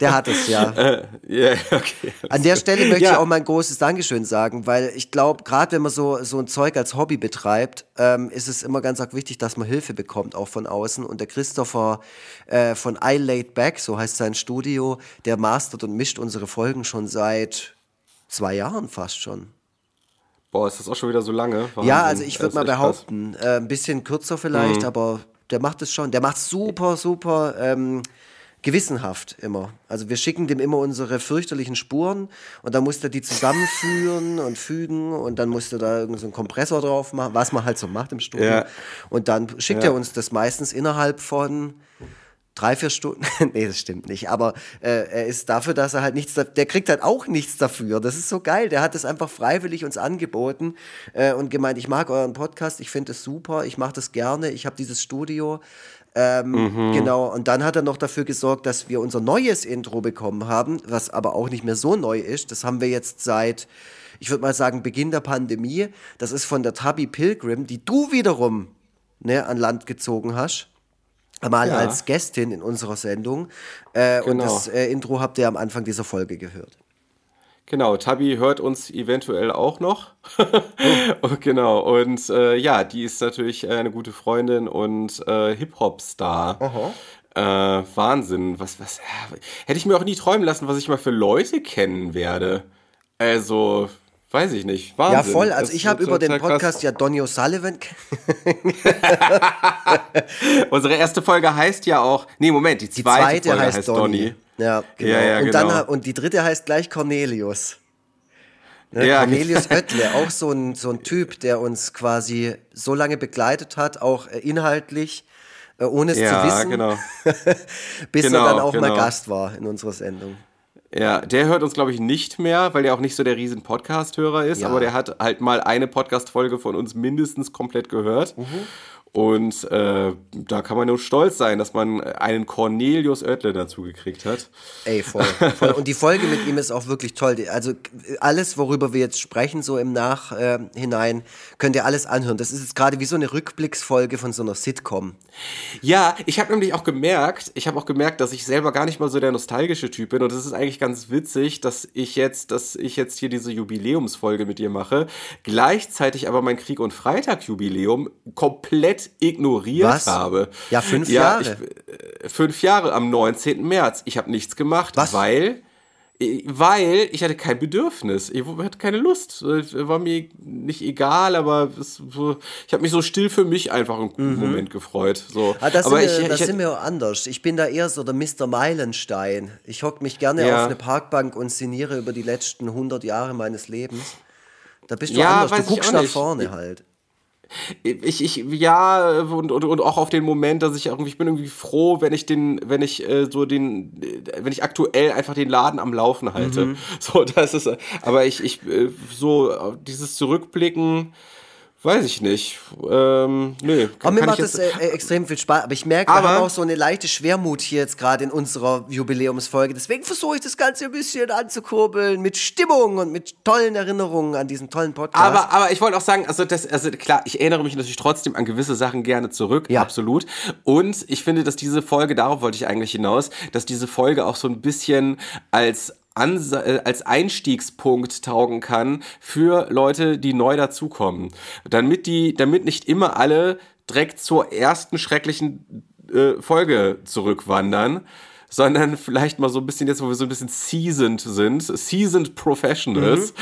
Der hat es, ja. Ja, okay. An der Stelle möchte Ja. ich auch mal ein großes Dankeschön sagen, weil ich glaube, gerade wenn man so, so ein Zeug als Hobby betreibt, ähm, ist es immer ganz wichtig, dass man Hilfe bekommt, auch von außen. Und der Christopher äh, von I Laid Back, so heißt sein Studio, der mastert und mischt unsere Folgen schon seit zwei Jahren fast schon. Boah, ist das auch schon wieder so lange? Wahnsinn. Ja, also ich würde mal behaupten, äh, ein bisschen kürzer vielleicht, aber der macht es schon. Der macht super, super ähm, gewissenhaft immer. Also wir schicken dem immer unsere fürchterlichen Spuren und dann muss er die zusammenführen <laughs> und fügen und dann muss er da irgendeinen so einen Kompressor drauf machen, was man halt so macht im Studio. Ja. Und dann schickt Ja. er uns das meistens innerhalb von drei, vier Stunden. <laughs> nee, das stimmt nicht. Aber äh, er ist dafür, dass er halt nichts, der kriegt halt auch nichts dafür. Das ist so geil. Der hat es einfach freiwillig uns angeboten äh, und gemeint, ich mag euren Podcast, ich finde es super, ich mache das gerne, ich habe dieses Studio. Ähm, Genau, und dann hat er noch dafür gesorgt, dass wir unser neues Intro bekommen haben, was aber auch nicht mehr so neu ist. Das haben wir jetzt seit, ich würde mal sagen, Beginn der Pandemie. Das ist von der Tabby Pilgrim, die du wiederum ne, an Land gezogen hast mal Ja. als Gästin in unserer Sendung. Äh, Und Genau. das äh, Intro habt ihr am Anfang dieser Folge gehört. Genau, Tabi hört uns eventuell auch noch. <laughs> Oh, genau, und äh, ja, die ist natürlich äh, eine gute Freundin und äh, Hip-Hop-Star. Äh, Wahnsinn. Was, was, hätte ich mir auch nie träumen lassen, was ich mal für Leute kennen werde. Also, weiß ich nicht. Wahnsinn. Ja, voll. Also Das ich habe über den total krass. Podcast ja Donny O'Sullivan. <laughs> Unsere erste Folge heißt ja auch. Nee, Moment, die Die zweite, zweite Folge heißt, Donny. Ja, genau. Ja, ja, und, genau. und die dritte heißt gleich Cornelius. Ne? Ja, Cornelius <laughs> Oettle, auch so ein, so ein Typ, der uns quasi so lange begleitet hat, auch äh, inhaltlich, äh, ohne es zu Ja, wissen, genau. <laughs> bis Genau, er dann auch mal genau. Gast war in unserer Sendung. Ja, der hört uns, glaube ich, nicht mehr, weil der auch nicht so der riesen Podcast-Hörer ist, Ja. aber der hat halt mal eine Podcast-Folge von uns mindestens komplett gehört. Und äh, da kann man nur stolz sein, dass man einen Cornelius Oettle dazu gekriegt hat. Ey, voll, voll. Und die Folge mit ihm ist auch wirklich toll. Also alles, worüber wir jetzt sprechen, so im Nachhinein, könnt ihr alles anhören. Das ist jetzt gerade wie so eine Rückblicksfolge von so einer Sitcom. Ja, ich habe nämlich auch gemerkt, ich habe auch gemerkt, dass ich selber gar nicht mal so der nostalgische Typ bin und es ist eigentlich ganz witzig, dass ich jetzt, dass ich jetzt hier diese Jubiläumsfolge mit dir mache, gleichzeitig aber mein Krieg und Freitag Jubiläum komplett ignoriert Was? habe. Ja, fünf ja, Jahre. Ich, äh, fünf Jahre am 19. März. Ich habe nichts gemacht, Was? weil weil ich hatte kein Bedürfnis. Ich hatte keine Lust. Es War mir nicht egal, aber es, ich habe mich so still für mich einfach im Moment gefreut. So. Ah, das aber sind, ich, wir, das ich, sind wir anders. Ich bin da eher so der Mr. Meilenstein. Ich hocke mich gerne Ja. auf eine Parkbank und sinniere über die letzten 100 Jahre meines Lebens. Da bist du Ja, anders. Du guckst nach vorne halt. Ich, ich, ja, und, und, und auch auf den Moment, dass ich irgendwie, ich bin irgendwie froh, wenn ich den, wenn ich äh, so den, äh, wenn ich aktuell einfach den Laden am Laufen halte. Mhm. So, das ist, aber ich, ich, äh, so, dieses Zurückblicken, weiß ich nicht. Ähm. Aber kann mir ich macht das äh, äh, extrem viel Spaß. Aber ich merke, wir Aber- haben auch so eine leichte Schwermut hier jetzt gerade in unserer Jubiläumsfolge. Deswegen versuche ich das Ganze ein bisschen anzukurbeln mit Stimmung und mit tollen Erinnerungen an diesen tollen Podcast. Aber, aber ich wollte auch sagen, also das, also klar, ich erinnere mich natürlich trotzdem an gewisse Sachen gerne zurück, Ja. absolut. Und ich finde, dass diese Folge, darauf wollte ich eigentlich hinaus, dass diese Folge auch so ein bisschen als Ansa äh, als Einstiegspunkt taugen kann für Leute, die neu dazukommen. Damit die, damit nicht immer alle direkt zur ersten schrecklichen äh, Folge zurückwandern, sondern vielleicht mal so ein bisschen jetzt, wo wir so ein bisschen seasoned sind, seasoned Professionals,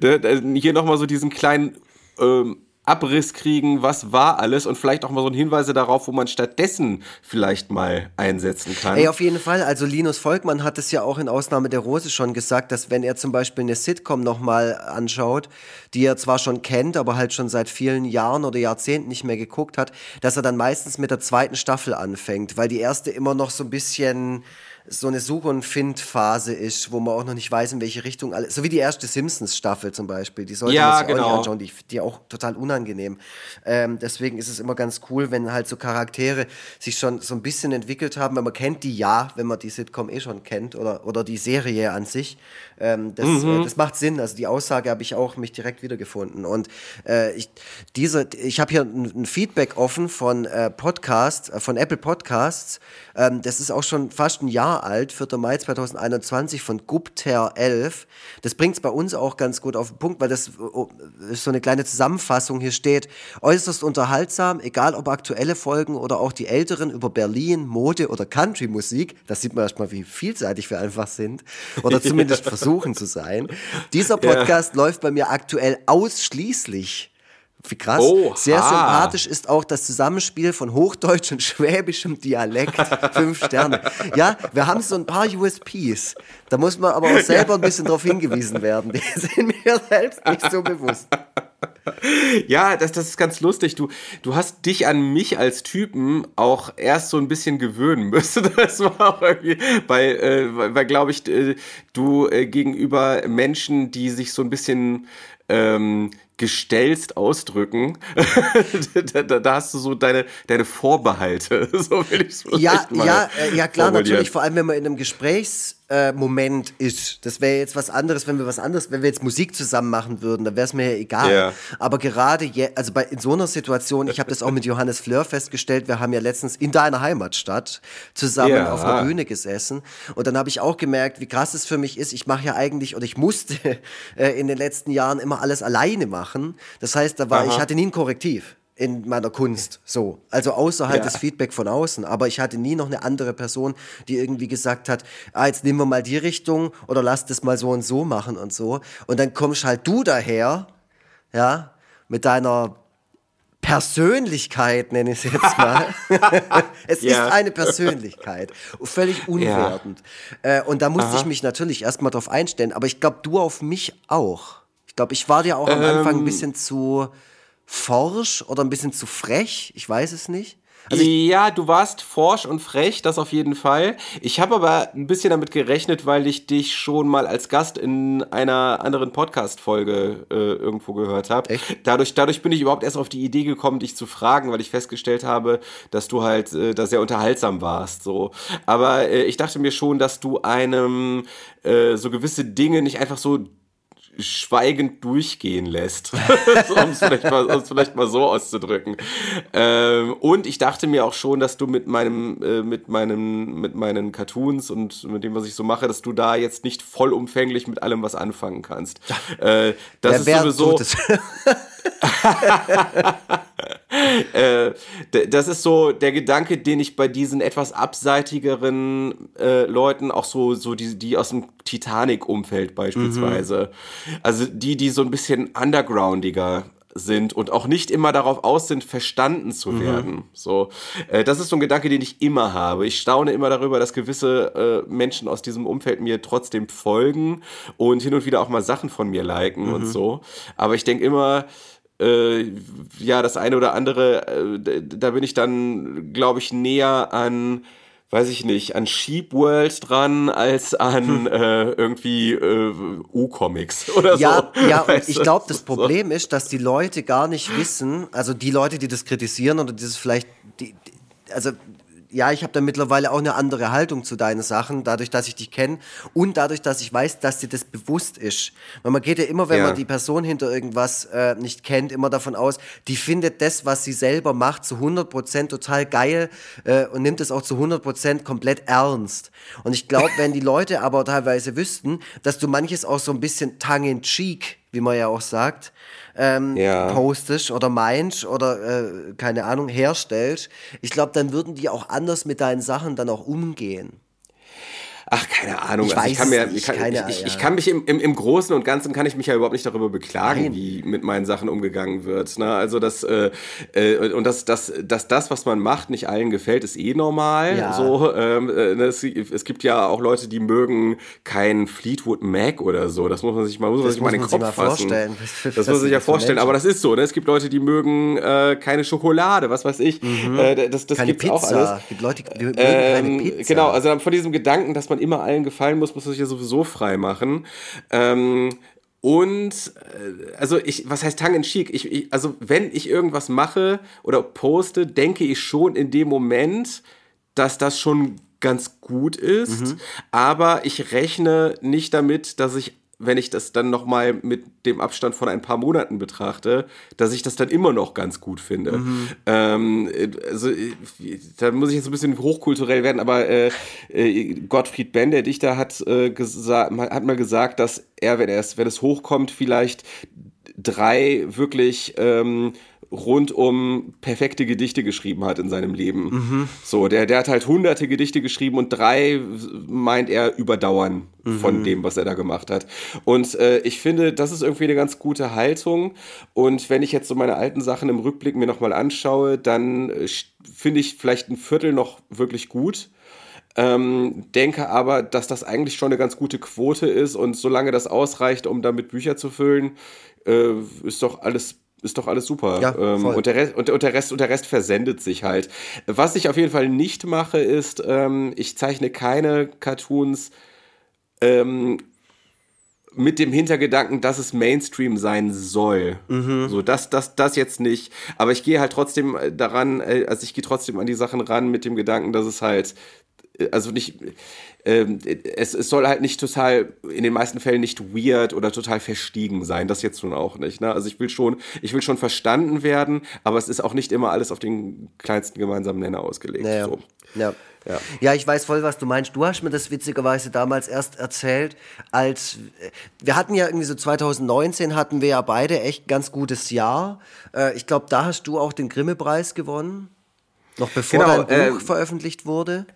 mhm. <laughs> hier nochmal so diesen kleinen ähm, Abriss kriegen, was war alles und vielleicht auch mal so Hinweise darauf, wo man stattdessen vielleicht mal einsetzen kann. Ey, auf jeden Fall. Also Linus Volkmann hat es ja auch in Ausnahme der Rose schon gesagt, dass wenn er zum Beispiel eine Sitcom nochmal anschaut, die er zwar schon kennt, aber halt schon seit vielen Jahren oder Jahrzehnten nicht mehr geguckt hat, dass er dann meistens mit der zweiten Staffel anfängt, weil die erste immer noch so ein bisschen so eine Such- und Find-Phase ist, wo man auch noch nicht weiß, in welche Richtung alles. So wie die erste Simpsons-Staffel zum Beispiel. Die sollte ja, man sich genau. auch nicht anschauen, die, die auch total unangenehm. Ähm, deswegen ist es immer ganz cool, wenn halt so Charaktere sich schon so ein bisschen entwickelt haben, wenn man kennt die ja, wenn man die Sitcom eh schon kennt oder, oder die Serie an sich. Ähm, das, mhm. äh, das macht Sinn. Also die Aussage habe ich auch mich direkt wiedergefunden. Und äh, ich, diese, ich habe hier ein, Feedback offen von äh, Podcast, äh, von Apple Podcasts. Ähm, das ist auch schon fast ein Jahr alt, 4. Mai 2021 von Gupter11. Das bringt es bei uns auch ganz gut auf den Punkt, weil das oh, ist so eine kleine Zusammenfassung hier steht. Äußerst unterhaltsam, egal ob aktuelle Folgen oder auch die älteren über Berlin, Mode oder Country-Musik. Da sieht man erstmal, wie vielseitig wir einfach sind. Oder zumindest <laughs> versuchen zu sein. Dieser <laughs> Podcast ja. läuft bei mir aktuell ausschließlich wie krass. Oha. Sehr sympathisch ist auch das Zusammenspiel von Hochdeutsch und schwäbischem Dialekt. <laughs> Fünf Sterne. Ja, wir haben so ein paar USPs. Da muss man aber auch selber ein bisschen darauf hingewiesen werden. Die sind mir selbst nicht so bewusst. Ja, das, das ist ganz lustig. Du, du hast dich an mich als Typen auch erst so ein bisschen gewöhnen müssen. <laughs> Das war auch irgendwie, weil, äh, weil, glaube ich, äh, du äh, gegenüber Menschen, die sich so ein bisschen ähm, gestellst ausdrücken, <laughs> da, da, da, hast du so deine, deine Vorbehalte. <laughs> so will ich ja, ja, äh, ja, klar, natürlich. Vor allem, wenn man in einem Gesprächsmoment äh, ist. Das wäre jetzt was anderes, wenn wir was anderes, wenn wir jetzt Musik zusammen machen würden, dann wäre es mir ja egal. Ja. Aber gerade, je, also bei, in so einer Situation, ich habe das auch mit Johannes Fleur festgestellt, wir haben ja letztens in deiner Heimatstadt zusammen ja. auf einer Bühne gesessen. Und dann habe ich auch gemerkt, wie krass es für mich ist. Ich mache ja eigentlich, oder ich musste <laughs> äh, in den letzten Jahren immer alles alleine machen machen. Das heißt, da war, Aha. ich hatte nie ein Korrektiv in meiner Kunst, so. Also außerhalb ja. des Feedback von außen. Aber ich hatte nie noch eine andere Person, die irgendwie gesagt hat, ah, jetzt nehmen wir mal die Richtung oder lass das mal so und so machen und so. Und dann kommst halt du daher, ja, mit deiner Persönlichkeit, nenne ich es jetzt <laughs> mal. <laughs> es ja. ist eine Persönlichkeit. Völlig unwertend. Ja. Äh, und da musste Aha. ich mich natürlich erstmal drauf einstellen. Aber ich glaube, du auf mich auch. Ich glaube, ich war dir auch am ähm, Anfang ein ähm. bisschen zu forsch oder ein bisschen zu frech. Ich weiß es nicht. Also ja, du warst forsch und frech, das auf jeden Fall. Ich habe aber ein bisschen damit gerechnet, weil ich dich schon mal als Gast in einer anderen Podcast-Folge äh, irgendwo gehört habe. Dadurch, dadurch bin ich überhaupt erst auf die Idee gekommen, dich zu fragen, weil ich festgestellt habe, dass du halt äh, da sehr unterhaltsam warst. So. Aber äh, ich dachte mir schon, dass du einem äh, so gewisse Dinge nicht einfach so schweigend durchgehen lässt, <laughs> um es vielleicht, mal, vielleicht mal so auszudrücken. Ähm, und ich dachte mir auch schon, dass du mit meinem, äh, mit meinem, mit meinen Cartoons und mit dem, was ich so mache, dass du da jetzt nicht vollumfänglich mit allem was anfangen kannst. Äh, das ja, ist sowieso. <laughs> <laughs> <laughs> äh, das ist so der Gedanke, den ich bei diesen etwas abseitigeren äh, Leuten, auch so, so die, die aus dem Titanic-Umfeld beispielsweise, mhm. also die, die so ein bisschen undergroundiger sind und auch nicht immer darauf aus sind, verstanden zu mhm. werden. So, äh, das ist so ein Gedanke, den ich immer habe. Ich staune immer darüber, dass gewisse äh, Menschen aus diesem Umfeld mir trotzdem folgen und hin und wieder auch mal Sachen von mir liken mhm. und so. Aber ich denke immer, äh, ja, das eine oder andere, äh, da bin ich dann, glaube ich, näher an weiß ich nicht, an Sheep World dran als an hm. äh, irgendwie äh, U-Comics oder ja, so. Ja, und ich glaube, das Problem ist, dass die Leute gar nicht wissen, also die Leute, die das kritisieren oder dieses vielleicht, die, also ja, ich habe da mittlerweile auch eine andere Haltung zu deinen Sachen, dadurch, dass ich dich kenne und dadurch, dass ich weiß, dass dir das bewusst ist. Weil man geht ja immer, wenn ja. man die Person hinter irgendwas äh, nicht kennt, immer davon aus, die findet das, was sie selber macht, zu 100% total geil äh, und nimmt es auch zu 100% komplett ernst. Und ich glaube, wenn die Leute aber teilweise wüssten, dass du manches auch so ein bisschen tongue in cheek wie man ja auch sagt, ähm, Ja. postest oder meinst oder äh, keine Ahnung herstellst, ich glaube, dann würden die auch anders mit deinen Sachen dann auch umgehen. Ach, keine Ahnung. Ich also weiß kann mir, ich, kann, keine- ich, ich, ich kann mich im, im, im Großen und Ganzen kann ich mich ja überhaupt nicht darüber beklagen, Nein. wie mit meinen Sachen umgegangen wird. Ne? Also das äh, äh, und das, das, dass das, was man macht, nicht allen gefällt, ist eh normal. Ja. So, ähm, äh, ne, es, es gibt ja auch Leute, die mögen kein Fleetwood Mac oder so. Das muss man sich mal, muss man Das sich mal in den muss man Kopf fassen. Das was muss man sich ja das vorstellen. Aber das ist so. Ne? Es gibt Leute, die mögen äh, keine Schokolade, was weiß ich. Äh, das das Mhm. Keine gibt's auch Pizza. alles. Es gibt Leute, die mögen keine Ähm, Pizza. Genau, also von diesem Gedanken, dass man immer allen gefallen muss, muss man sich ja sowieso frei machen. Ähm, und äh, also ich, was heißt tongue in cheek? Ich, ich, also wenn ich irgendwas mache oder poste, denke ich schon in dem Moment, dass das schon ganz gut ist, aber ich rechne nicht damit, dass ich wenn ich das dann nochmal mit dem Abstand von ein paar Monaten betrachte, dass ich das dann immer noch ganz gut finde. Ähm, äh, also, da muss ich jetzt ein bisschen hochkulturell werden, aber äh, äh, Gottfried Benn, der Dichter, hat, äh, hat mal gesagt, dass er, wenn, er es, wenn es hochkommt, vielleicht drei wirklich ähm, rundum perfekte Gedichte geschrieben hat in seinem Leben. So, der, der hat halt hunderte Gedichte geschrieben und drei meint er überdauern von dem, was er da gemacht hat. Und äh, ich finde, das ist irgendwie eine ganz gute Haltung. Und wenn ich jetzt so meine alten Sachen im Rückblick mir nochmal anschaue, dann äh, finde ich vielleicht ein Viertel noch wirklich gut. Ähm, denke aber, dass das eigentlich schon eine ganz gute Quote ist und solange das ausreicht, um damit Bücher zu füllen, äh, ist doch alles ist doch alles super. Ja, ähm, und, der Rest, und, und, der Rest, und der Rest versendet sich halt. Was ich auf jeden Fall nicht mache, ist, ähm, ich zeichne keine Cartoons ähm, mit dem Hintergedanken, dass es Mainstream sein soll. Mhm. So, das, das, das jetzt nicht. Aber ich gehe halt trotzdem äh, daran, äh, also ich gehe trotzdem an die Sachen ran mit dem Gedanken, dass es halt, äh, also nicht, ähm, es, es soll halt nicht total, in den meisten Fällen nicht weird oder total verstiegen sein. Das jetzt nun auch nicht. Ne? Also ich will schon, ich will schon verstanden werden, aber es ist auch nicht immer alles auf den kleinsten gemeinsamen Nenner ausgelegt. Naja. So. Ja. Ja. ja, ich weiß voll, was du meinst. Du hast mir das witzigerweise damals erst erzählt, als wir hatten ja irgendwie so 2019 hatten wir ja beide echt ein ganz gutes Jahr. Äh, ich glaube, da hast du auch den Grimme-Preis gewonnen, noch bevor Genau, dein Buch äh, veröffentlicht wurde.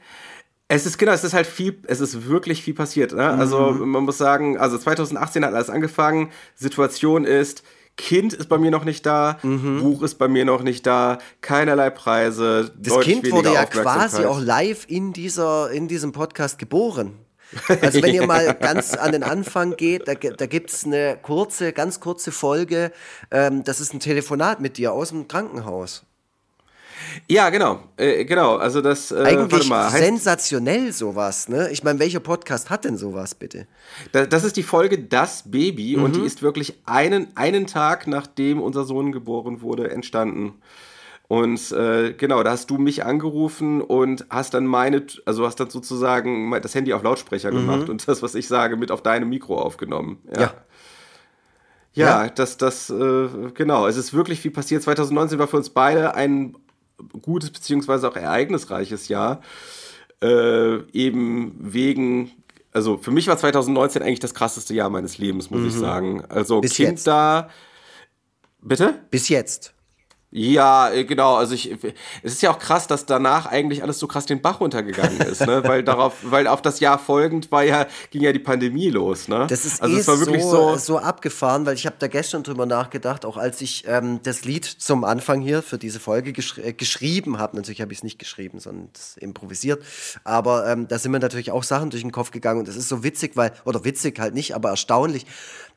Es ist genau, es ist halt viel, es ist wirklich viel passiert. Ne? Also man muss sagen, also 2018 hat alles angefangen. Situation ist, Kind ist bei mir noch nicht da, Buch ist bei mir noch nicht da, keinerlei Preise. Das Kind wurde ja quasi auch live in, dieser, in diesem Podcast geboren. <laughs> Also wenn ihr mal ganz an den Anfang geht, da, da gibt es eine kurze, ganz kurze Folge. Ähm, das ist ein Telefonat mit dir aus dem Krankenhaus. Ja, genau, äh, genau. Also das, äh, Eigentlich mal, heißt, sensationell sowas, ne? Ich meine, welcher Podcast hat denn sowas, bitte? da- das ist die Folge Das Baby und Mhm. die ist wirklich einen, einen Tag nachdem unser Sohn geboren wurde entstanden. Und äh, genau, da hast du mich angerufen und hast dann meine, also hast dann sozusagen das Handy auf Lautsprecher gemacht und das, was ich sage, mit auf deinem Mikro aufgenommen. Mhm. Ja. Ja, Ja. das, das, äh, genau. Es ist wirklich viel passiert. 2019 war für uns beide ein gutes beziehungsweise auch ereignisreiches Jahr. Äh, eben wegen, also für mich war 2019 eigentlich das krasseste Jahr meines Lebens, muss ich sagen. Also Mhm. Bis Kind jetzt. da. Bitte? Bis jetzt. Ja, äh, genau. Also ich, es ist ja auch krass, dass danach eigentlich alles so krass den Bach runtergegangen ist, ne? Weil darauf, <laughs> weil auf das Jahr folgend war ja ging ja die Pandemie los, ne? Das ist also eh es war wirklich so, so. so abgefahren, weil ich habe da gestern drüber nachgedacht, auch als ich ähm, das Lied zum Anfang hier für diese Folge gesch äh, geschrieben habe. Natürlich habe ich es nicht geschrieben, sondern improvisiert. Aber ähm, da sind mir natürlich auch Sachen durch den Kopf gegangen und das ist so witzig, weil, oder witzig halt nicht, aber erstaunlich,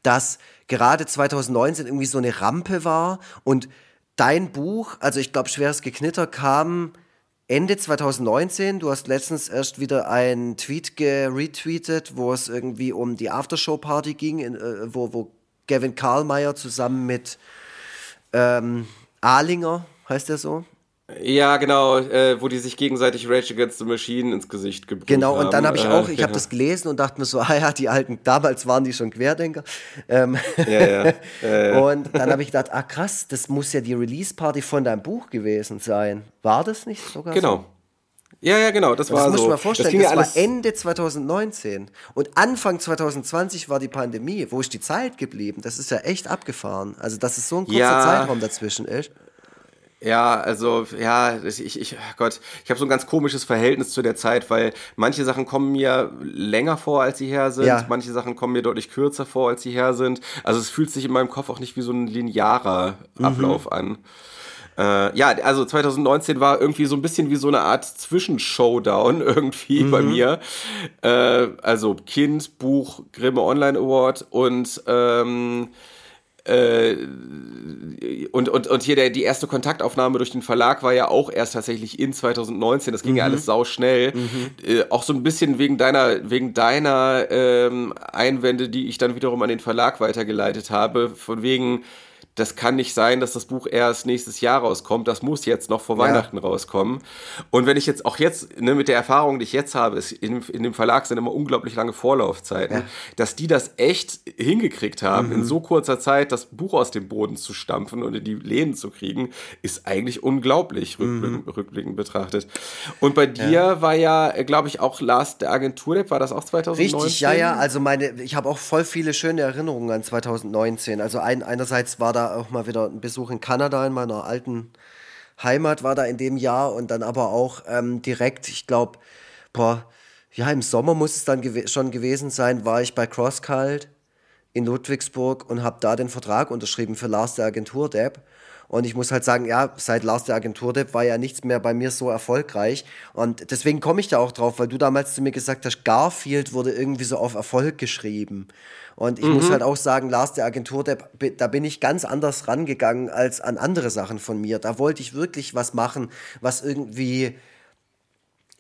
dass gerade 2019 irgendwie so eine Rampe war und dein Buch, also ich glaube, Schweres Geknitter kam Ende 2019, du hast letztens erst wieder einen Tweet geretweetet, wo es irgendwie um die Aftershow-Party ging, in, äh, wo, wo Gavin Karlmeier zusammen mit ähm, Ahlinger, heißt der so? Ja, genau, äh, wo die sich gegenseitig Rage Against the Machine ins Gesicht Genau, haben. und dann habe ich Äh, auch, ich ja. habe das gelesen und dachte mir so, <laughs> ah ja, die alten, damals waren die schon Querdenker. Ähm, Ja, ja. und dann habe ich gedacht, ah krass, das muss ja die Release-Party von deinem Buch gewesen sein. War das nicht sogar so? Genau. Ja, ja, genau, das, das war so. Das muss ich mir vorstellen, das, ja war Ende 2019 und Anfang 2020 war die Pandemie. Wo ist die Zeit geblieben? Das ist ja echt abgefahren. Also, dass es so ein kurzer ja. Zeitraum dazwischen ist. Ja, also ja, ich, ich Gott, ich habe so ein ganz komisches Verhältnis zu der Zeit, weil manche Sachen kommen mir länger vor, als sie her sind, ja. manche Sachen kommen mir deutlich kürzer vor, als sie her sind. Also es fühlt sich in meinem Kopf auch nicht wie so ein linearer mhm. Ablauf mhm. an. Äh, ja, also 2019 war irgendwie so ein bisschen wie so eine Art Zwischenshowdown <laughs> irgendwie mhm. bei mir. Äh, also Kind, Buch, Grimme Online Award und ähm, äh, und, und, und hier der, die erste Kontaktaufnahme durch den Verlag war ja auch erst tatsächlich in 2019. Das ging mhm. ja alles sau schnell. Mhm. Äh, auch so ein bisschen wegen deiner, wegen deiner ähm, Einwände, die ich dann wiederum an den Verlag weitergeleitet habe. Von wegen, das kann nicht sein, dass das Buch erst nächstes Jahr rauskommt. Das muss jetzt noch vor ja. Weihnachten rauskommen. Und wenn ich jetzt auch jetzt, ne, mit der Erfahrung, die ich jetzt habe, ist in, in dem Verlag sind immer unglaublich lange Vorlaufzeiten, ja. dass die das echt hingekriegt haben, mhm. in so kurzer Zeit das Buch aus dem Boden zu stampfen und in die Läden zu kriegen, ist eigentlich unglaublich, rückblickend, mhm. rückblickend betrachtet. Und bei dir ja. war ja, glaube ich, auch Last der Agentur, war das auch 2019? Richtig, ja, ja. Also meine, ich habe auch voll viele schöne Erinnerungen an 2019. Also ein, einerseits war da auch mal wieder ein Besuch in Kanada in meiner alten Heimat war da in dem Jahr und dann aber auch ähm, direkt, ich glaube, ja, im Sommer muss es dann gew schon gewesen sein, war ich bei CrossCult in Ludwigsburg und habe da den Vertrag unterschrieben für Lars der Agentur Depp. Und ich muss halt sagen, ja, seit Lars der Agentur war ja nichts mehr bei mir so erfolgreich. Und deswegen komme ich da auch drauf, weil du damals zu mir gesagt hast, Garfield wurde irgendwie so auf Erfolg geschrieben. Und ich mhm. muss halt auch sagen, Lars der Agentur, da bin ich ganz anders rangegangen als an andere Sachen von mir. Da wollte ich wirklich was machen, was irgendwie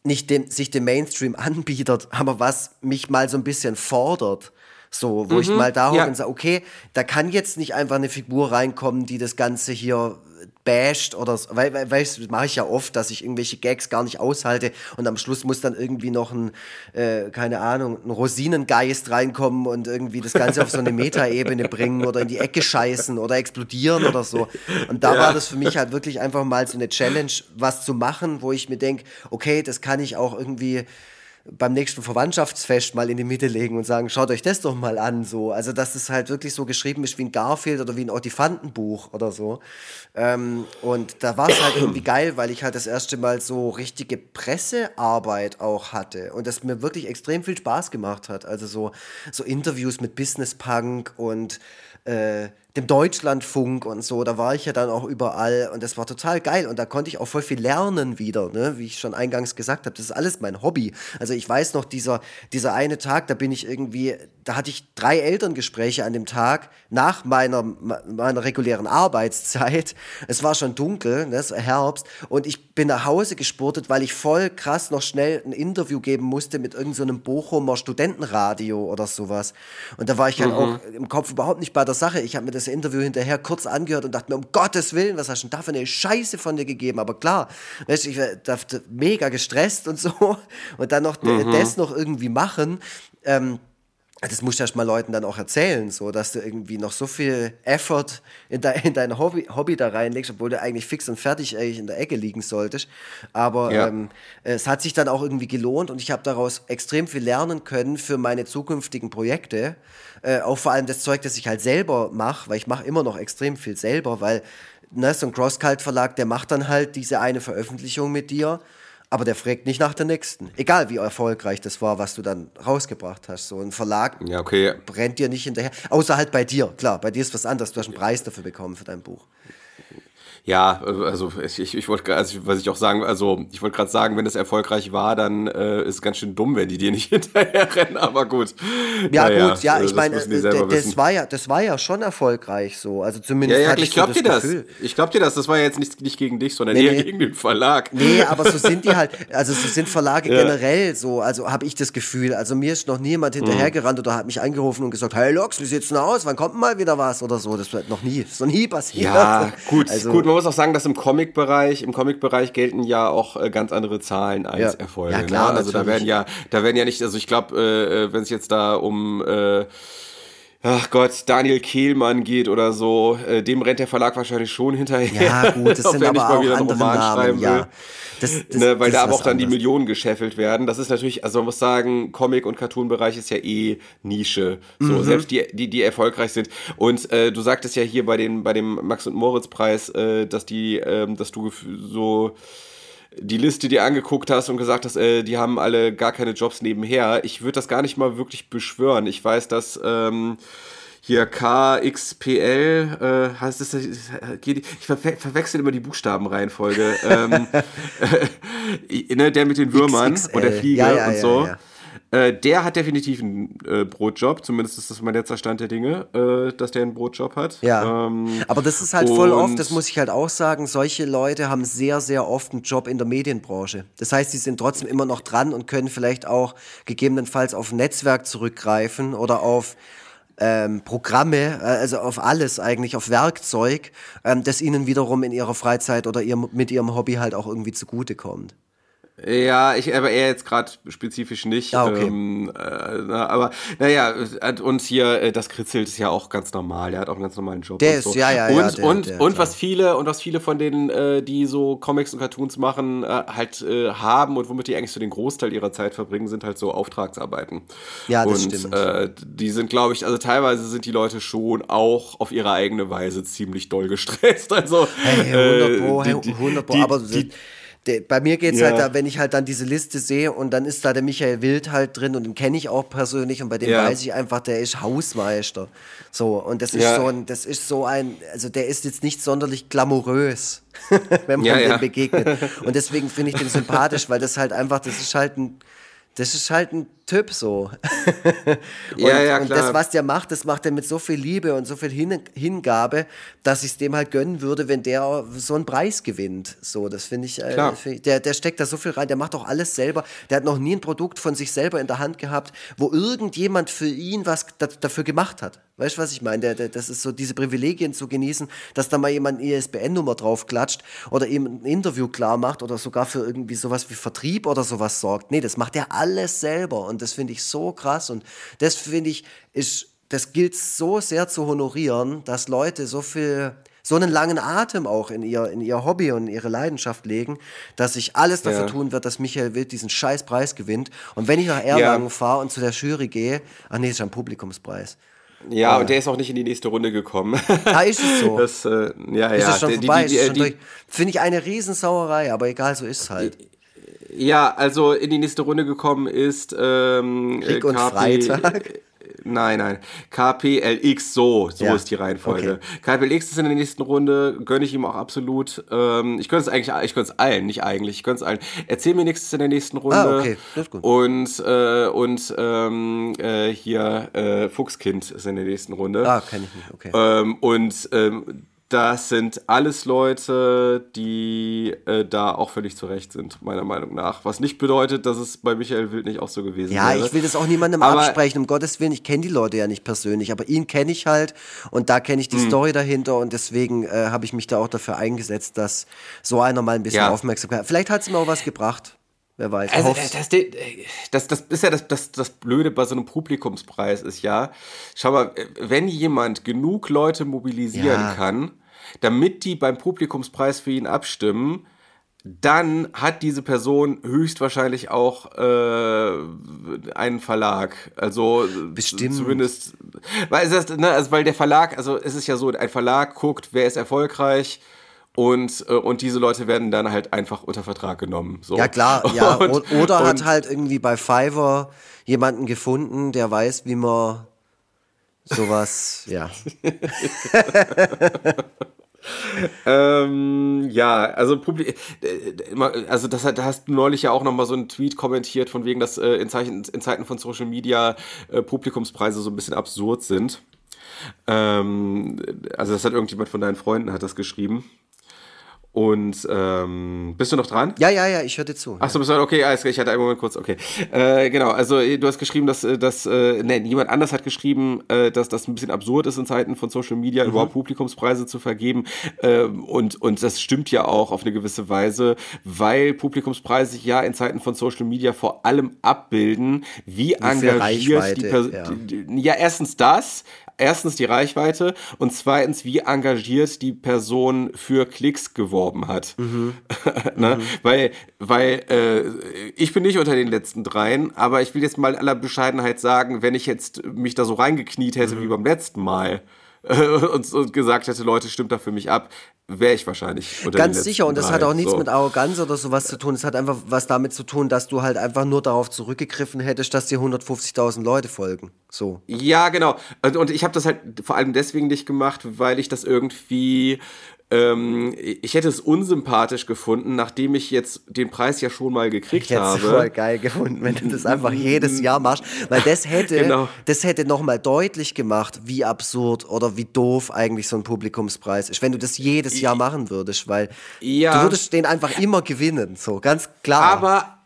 nicht dem, sich dem Mainstream <laughs> anbietet, aber was mich mal so ein bisschen fordert. So, wo mhm, ich mal da ja. und sage, okay, da kann jetzt nicht einfach eine Figur reinkommen, die das Ganze hier basht oder so, weil, weil, weil das mache ich ja oft, dass ich irgendwelche Gags gar nicht aushalte und am Schluss muss dann irgendwie noch ein, äh, keine Ahnung, ein Rosinengeist reinkommen und irgendwie das Ganze auf so eine Metaebene bringen oder in die Ecke scheißen oder explodieren oder so. Und da ja. war das für mich halt wirklich einfach mal so eine Challenge, was zu machen, wo ich mir denke, okay, das kann ich auch irgendwie beim nächsten Verwandtschaftsfest mal in die Mitte legen und sagen, schaut euch das doch mal an. So. Also, dass es halt wirklich so geschrieben ist wie ein Garfield oder wie ein Otifantenbuch oder so. Ähm, und da war es halt irgendwie geil, weil ich halt das erste Mal so richtige Pressearbeit auch hatte und das mir wirklich extrem viel Spaß gemacht hat. Also so, so Interviews mit Business Punk und äh, dem Deutschlandfunk und so, da war ich ja dann auch überall und das war total geil und da konnte ich auch voll viel lernen wieder, ne? wie ich schon eingangs gesagt habe, das ist alles mein Hobby. Also ich weiß noch, dieser, dieser eine Tag, da bin ich irgendwie, da hatte ich drei Elterngespräche an dem Tag nach meiner, meiner regulären Arbeitszeit. Es war schon dunkel, ne? es war Herbst und ich bin nach Hause gesportet, weil ich voll krass noch schnell ein Interview geben musste mit irgendeinem so Bochumer Studentenradio oder sowas. Und da war ich halt mhm. auch im Kopf überhaupt nicht bei der Sache. Ich habe mir das das Interview hinterher kurz angehört und dachte mir, um Gottes Willen, was hast du denn da für eine Scheiße von dir gegeben? Aber klar, weißt, ich war mega gestresst und so <laughs> und dann noch mhm. das noch irgendwie machen. Ähm, das musst du erst mal Leuten dann auch erzählen, so, dass du irgendwie noch so viel Effort in, de, in dein Hobby, Hobby da reinlegst, obwohl du eigentlich fix und fertig eigentlich in der Ecke liegen solltest. Aber ja. ähm, es hat sich dann auch irgendwie gelohnt und ich habe daraus extrem viel lernen können für meine zukünftigen Projekte. Äh, auch vor allem das Zeug, das ich halt selber mache, weil ich mache immer noch extrem viel selber, weil ne, so ein Crosscult-Verlag, der macht dann halt diese eine Veröffentlichung mit dir aber der fragt nicht nach der nächsten. Egal wie erfolgreich das war, was du dann rausgebracht hast. So ein Verlag ja, okay. brennt dir nicht hinterher. Außer halt bei dir. Klar, bei dir ist was anderes. Du hast einen Preis dafür bekommen für dein Buch. Ja, also ich, ich wollte, also was ich auch sagen, also ich wollte gerade sagen, wenn es erfolgreich war, dann äh, ist es ganz schön dumm, wenn die dir nicht <laughs> hinterher rennen, aber gut. Ja, naja, gut, ja, ich meine, äh, das war ja, das war ja schon erfolgreich so. Also zumindest. Ja, ja, ich, ich glaube so dir das. Gefühl. Ich glaube dir das, das war ja jetzt nicht, nicht gegen dich, sondern nee, eher nee. gegen den Verlag. Nee, aber so sind die halt, also so sind Verlage <laughs> ja. generell so, also habe ich das Gefühl. Also mir ist noch niemand hinterhergerannt mhm. oder hat mich angerufen und gesagt, hey Lox, wie sieht's denn aus? Wann kommt mal wieder was oder so? Das wird noch nie, so nie passiert. Ja, <laughs> gut, also, gut, man muss auch sagen, dass im Comic-Bereich, im Comic-Bereich gelten ja auch äh, ganz andere Zahlen als ja. Erfolge. Ja, klar, ne? Also natürlich. da werden ja, da werden ja nicht, also ich glaube, äh, äh wenn es jetzt da um äh, ach Gott, Daniel Kehlmann geht oder so, äh, dem rennt der Verlag wahrscheinlich schon hinterher. Ja, gut, das <laughs> sind aber auch andere Namen, ja. Das, das, ne, weil da aber auch dann anders. die Millionen gescheffelt werden. Das ist natürlich, also man muss sagen, Comic- und Cartoon-Bereich ist ja eh Nische. So, mhm. selbst die, die, die erfolgreich sind. Und äh, du sagtest ja hier bei, den, bei dem Max- und Moritz-Preis, äh, dass die, äh, dass du so die Liste dir angeguckt hast und gesagt hast, äh, die haben alle gar keine Jobs nebenher. Ich würde das gar nicht mal wirklich beschwören. Ich weiß, dass ähm, hier KXPL äh, heißt es, ich ver verwechsel immer die Buchstabenreihenfolge. ähm, <laughs> äh, <laughs> ne, der mit den Würmern XXL. und der Fliege ja, ja, und so. Ja, äh, der hat definitiv einen äh, Brotjob, zumindest ist das mein letzter Stand der Dinge, äh, dass der einen Brotjob hat. Ja. Ähm, Aber das ist halt voll oft, das muss ich halt auch sagen, solche Leute haben sehr, sehr oft einen Job in der Medienbranche. Das heißt, sie sind trotzdem immer noch dran und können vielleicht auch gegebenenfalls auf Netzwerk zurückgreifen oder auf ähm, Programme, äh, also auf alles eigentlich, auf Werkzeug, ähm, das ihnen wiederum in ihrer Freizeit oder ihrem, mit ihrem Hobby halt auch irgendwie zugutekommt. Ja, ich aber eher jetzt gerade spezifisch nicht. Ah, okay. Ähm, äh, aber naja, und hier äh, das Kritzelt ist ja auch ganz normal. Der hat auch einen ganz normalen Job. Der ist, so. ja, ja, und, ja. Der, und, der, und was viele und was viele von denen, äh, die so Comics und Cartoons machen, äh, halt äh, haben und womit die eigentlich so den Großteil ihrer Zeit verbringen, sind halt so Auftragsarbeiten. Ja, das und, stimmt. Die sind, glaube ich, also teilweise sind die Leute schon auch auf ihre eigene Weise ziemlich doll gestresst. <laughs> Also hey, 100 Pro, die, die, 100 Pro, aber die, der, bei mir geht's halt ja. halt da, wenn ich halt dann diese Liste sehe und dann ist da der Michael Wild halt drin und den kenne ich auch persönlich und bei dem ja. weiß ich einfach, der ist Hausmeister. So, und das ist ja. so ein, das ist so ein, also der ist jetzt nicht sonderlich glamourös, <laughs> wenn man dem begegnet. Und deswegen finde ich den sympathisch, weil das halt einfach, das ist halt ein, das ist halt ein Typ so. <laughs> und, ja, ja, klar. und das, was der macht, das macht er mit so viel Liebe und so viel Hin Hingabe, dass ich es dem halt gönnen würde, wenn der so einen Preis gewinnt. So, das finde ich, äh, find, der, der steckt da so viel rein, der macht auch alles selber. Der hat noch nie ein Produkt von sich selber in der Hand gehabt, wo irgendjemand für ihn was dafür gemacht hat. Weißt du, was ich meine? Der, der, das ist so, diese Privilegien zu genießen, dass da mal jemand eine ISBN-Nummer draufklatscht oder ihm ein Interview klar macht oder sogar für irgendwie sowas wie Vertrieb oder sowas sorgt. Nee, das macht er alles selber und das finde ich so krass und das finde ich, ist, das gilt so sehr zu honorieren, dass Leute so viel so einen langen Atem auch in ihr, in ihr Hobby und in ihre Leidenschaft legen, dass ich alles dafür ja. tun wird, dass Michael Wild diesen scheiß Preis gewinnt. Und wenn ich nach Erlangen ja. fahre und zu der Jury gehe, ach nee, ist ja ein Publikumspreis. Ja, und der ist auch nicht in die nächste Runde gekommen. Ah, ist es so? <laughs> Das, äh, ja, ist ja. Es schon vorbei? Finde ich eine Riesensauerei, aber egal, so ist es halt. Ja, also in die nächste Runde gekommen ist ähm, Krieg und KP, Freitag. <laughs> Nein, nein. KPLX, so, so ja. ist die Reihenfolge. Okay. KPLX ist in der nächsten Runde, gönne ich ihm auch absolut. Ähm, ich gönne es eigentlich, ich gönne es allen, nicht eigentlich, ich gönne es allen. Erzähl mir nichts in der nächsten Runde. Ah, okay, das ist gut. Und, äh, und ähm, äh, hier äh, Fuchskind ist in der nächsten Runde. Ah, kenne ich nicht, okay. Ähm, und ähm, das sind alles Leute, die äh, da auch völlig zurecht sind, meiner Meinung nach. Was nicht bedeutet, dass es bei Michael Wild nicht auch so gewesen ja, wäre. Ja, ich will das auch niemandem aber absprechen, um Gottes Willen. Ich kenne die Leute ja nicht persönlich, aber ihn kenne ich halt und da kenne ich die mhm. Story dahinter und deswegen äh, habe ich mich da auch dafür eingesetzt, dass so einer mal ein bisschen ja. Aufmerksamkeit. Vielleicht hat es mir auch was gebracht. Wer weiß. Also, das, das, das, ist ja das, das, das Blöde bei so einem Publikumspreis ist ja, schau mal, wenn jemand genug Leute mobilisieren ja. kann, damit die beim Publikumspreis für ihn abstimmen, dann hat diese Person höchstwahrscheinlich auch äh, einen Verlag. Also Bestimmt. zumindest, weil, das, ne, also weil der Verlag, also es ist ja so, ein Verlag guckt, wer ist erfolgreich. Und, äh, und diese Leute werden dann halt einfach unter Vertrag genommen. So. Ja, klar, <laughs> ja. Und, oder hat halt irgendwie bei Fiverr jemanden gefunden, der weiß, wie man sowas, ja. <laughs> ähm, ja, also Publi äh, also das da hast du neulich ja auch noch mal so einen Tweet kommentiert von wegen, dass äh, in, Zeichen, in Zeiten von Social Media äh, Publikumspreise so ein bisschen absurd sind. Ähm, also das hat irgendjemand von deinen Freunden hat das geschrieben. Und ähm, bist du noch dran? Ja, ja, ja, ich höre dir zu. Achso, bist du okay, alles ich hatte einen Moment kurz, okay. Äh, genau, also du hast geschrieben, dass, äh, dass äh, ne, jemand anders hat geschrieben, äh, dass das ein bisschen absurd ist in Zeiten von Social Media, mhm. überhaupt Publikumspreise zu vergeben. Äh, und, und das stimmt ja auch auf eine gewisse Weise, weil Publikumspreise sich ja in Zeiten von Social Media vor allem abbilden, wie, wie engagiert die Person. Ja. ja, erstens das, erstens die Reichweite und zweitens, wie engagiert die Person für Klicks geworben hat. Mhm. <laughs> ne? mhm. Weil, weil äh, ich bin nicht unter den letzten dreien, aber ich will jetzt mal in aller Bescheidenheit sagen, wenn ich jetzt mich da so reingekniet hätte mhm. wie beim letzten Mal, <laughs> und, und, gesagt hätte, Leute, stimmt da für mich ab, wäre ich wahrscheinlich. Ganz sicher, und das drei. hat auch nichts so. mit Arroganz oder sowas zu tun. Es hat einfach was damit zu tun, dass du halt einfach nur darauf zurückgegriffen hättest, dass dir 150.000 Leute folgen. So. Ja, genau. Und ich habe das halt vor allem deswegen nicht gemacht, weil ich das irgendwie ähm, ich hätte es unsympathisch gefunden, nachdem ich jetzt den Preis ja schon mal gekriegt ich habe. Ich voll geil gefunden, wenn du das einfach jedes Jahr machst, weil das hätte, <laughs> genau. das hätte nochmal deutlich gemacht, wie absurd oder wie doof eigentlich so ein Publikumspreis ist, wenn du das jedes Jahr machen würdest, weil ja. du würdest den einfach immer gewinnen, so ganz klar. Aber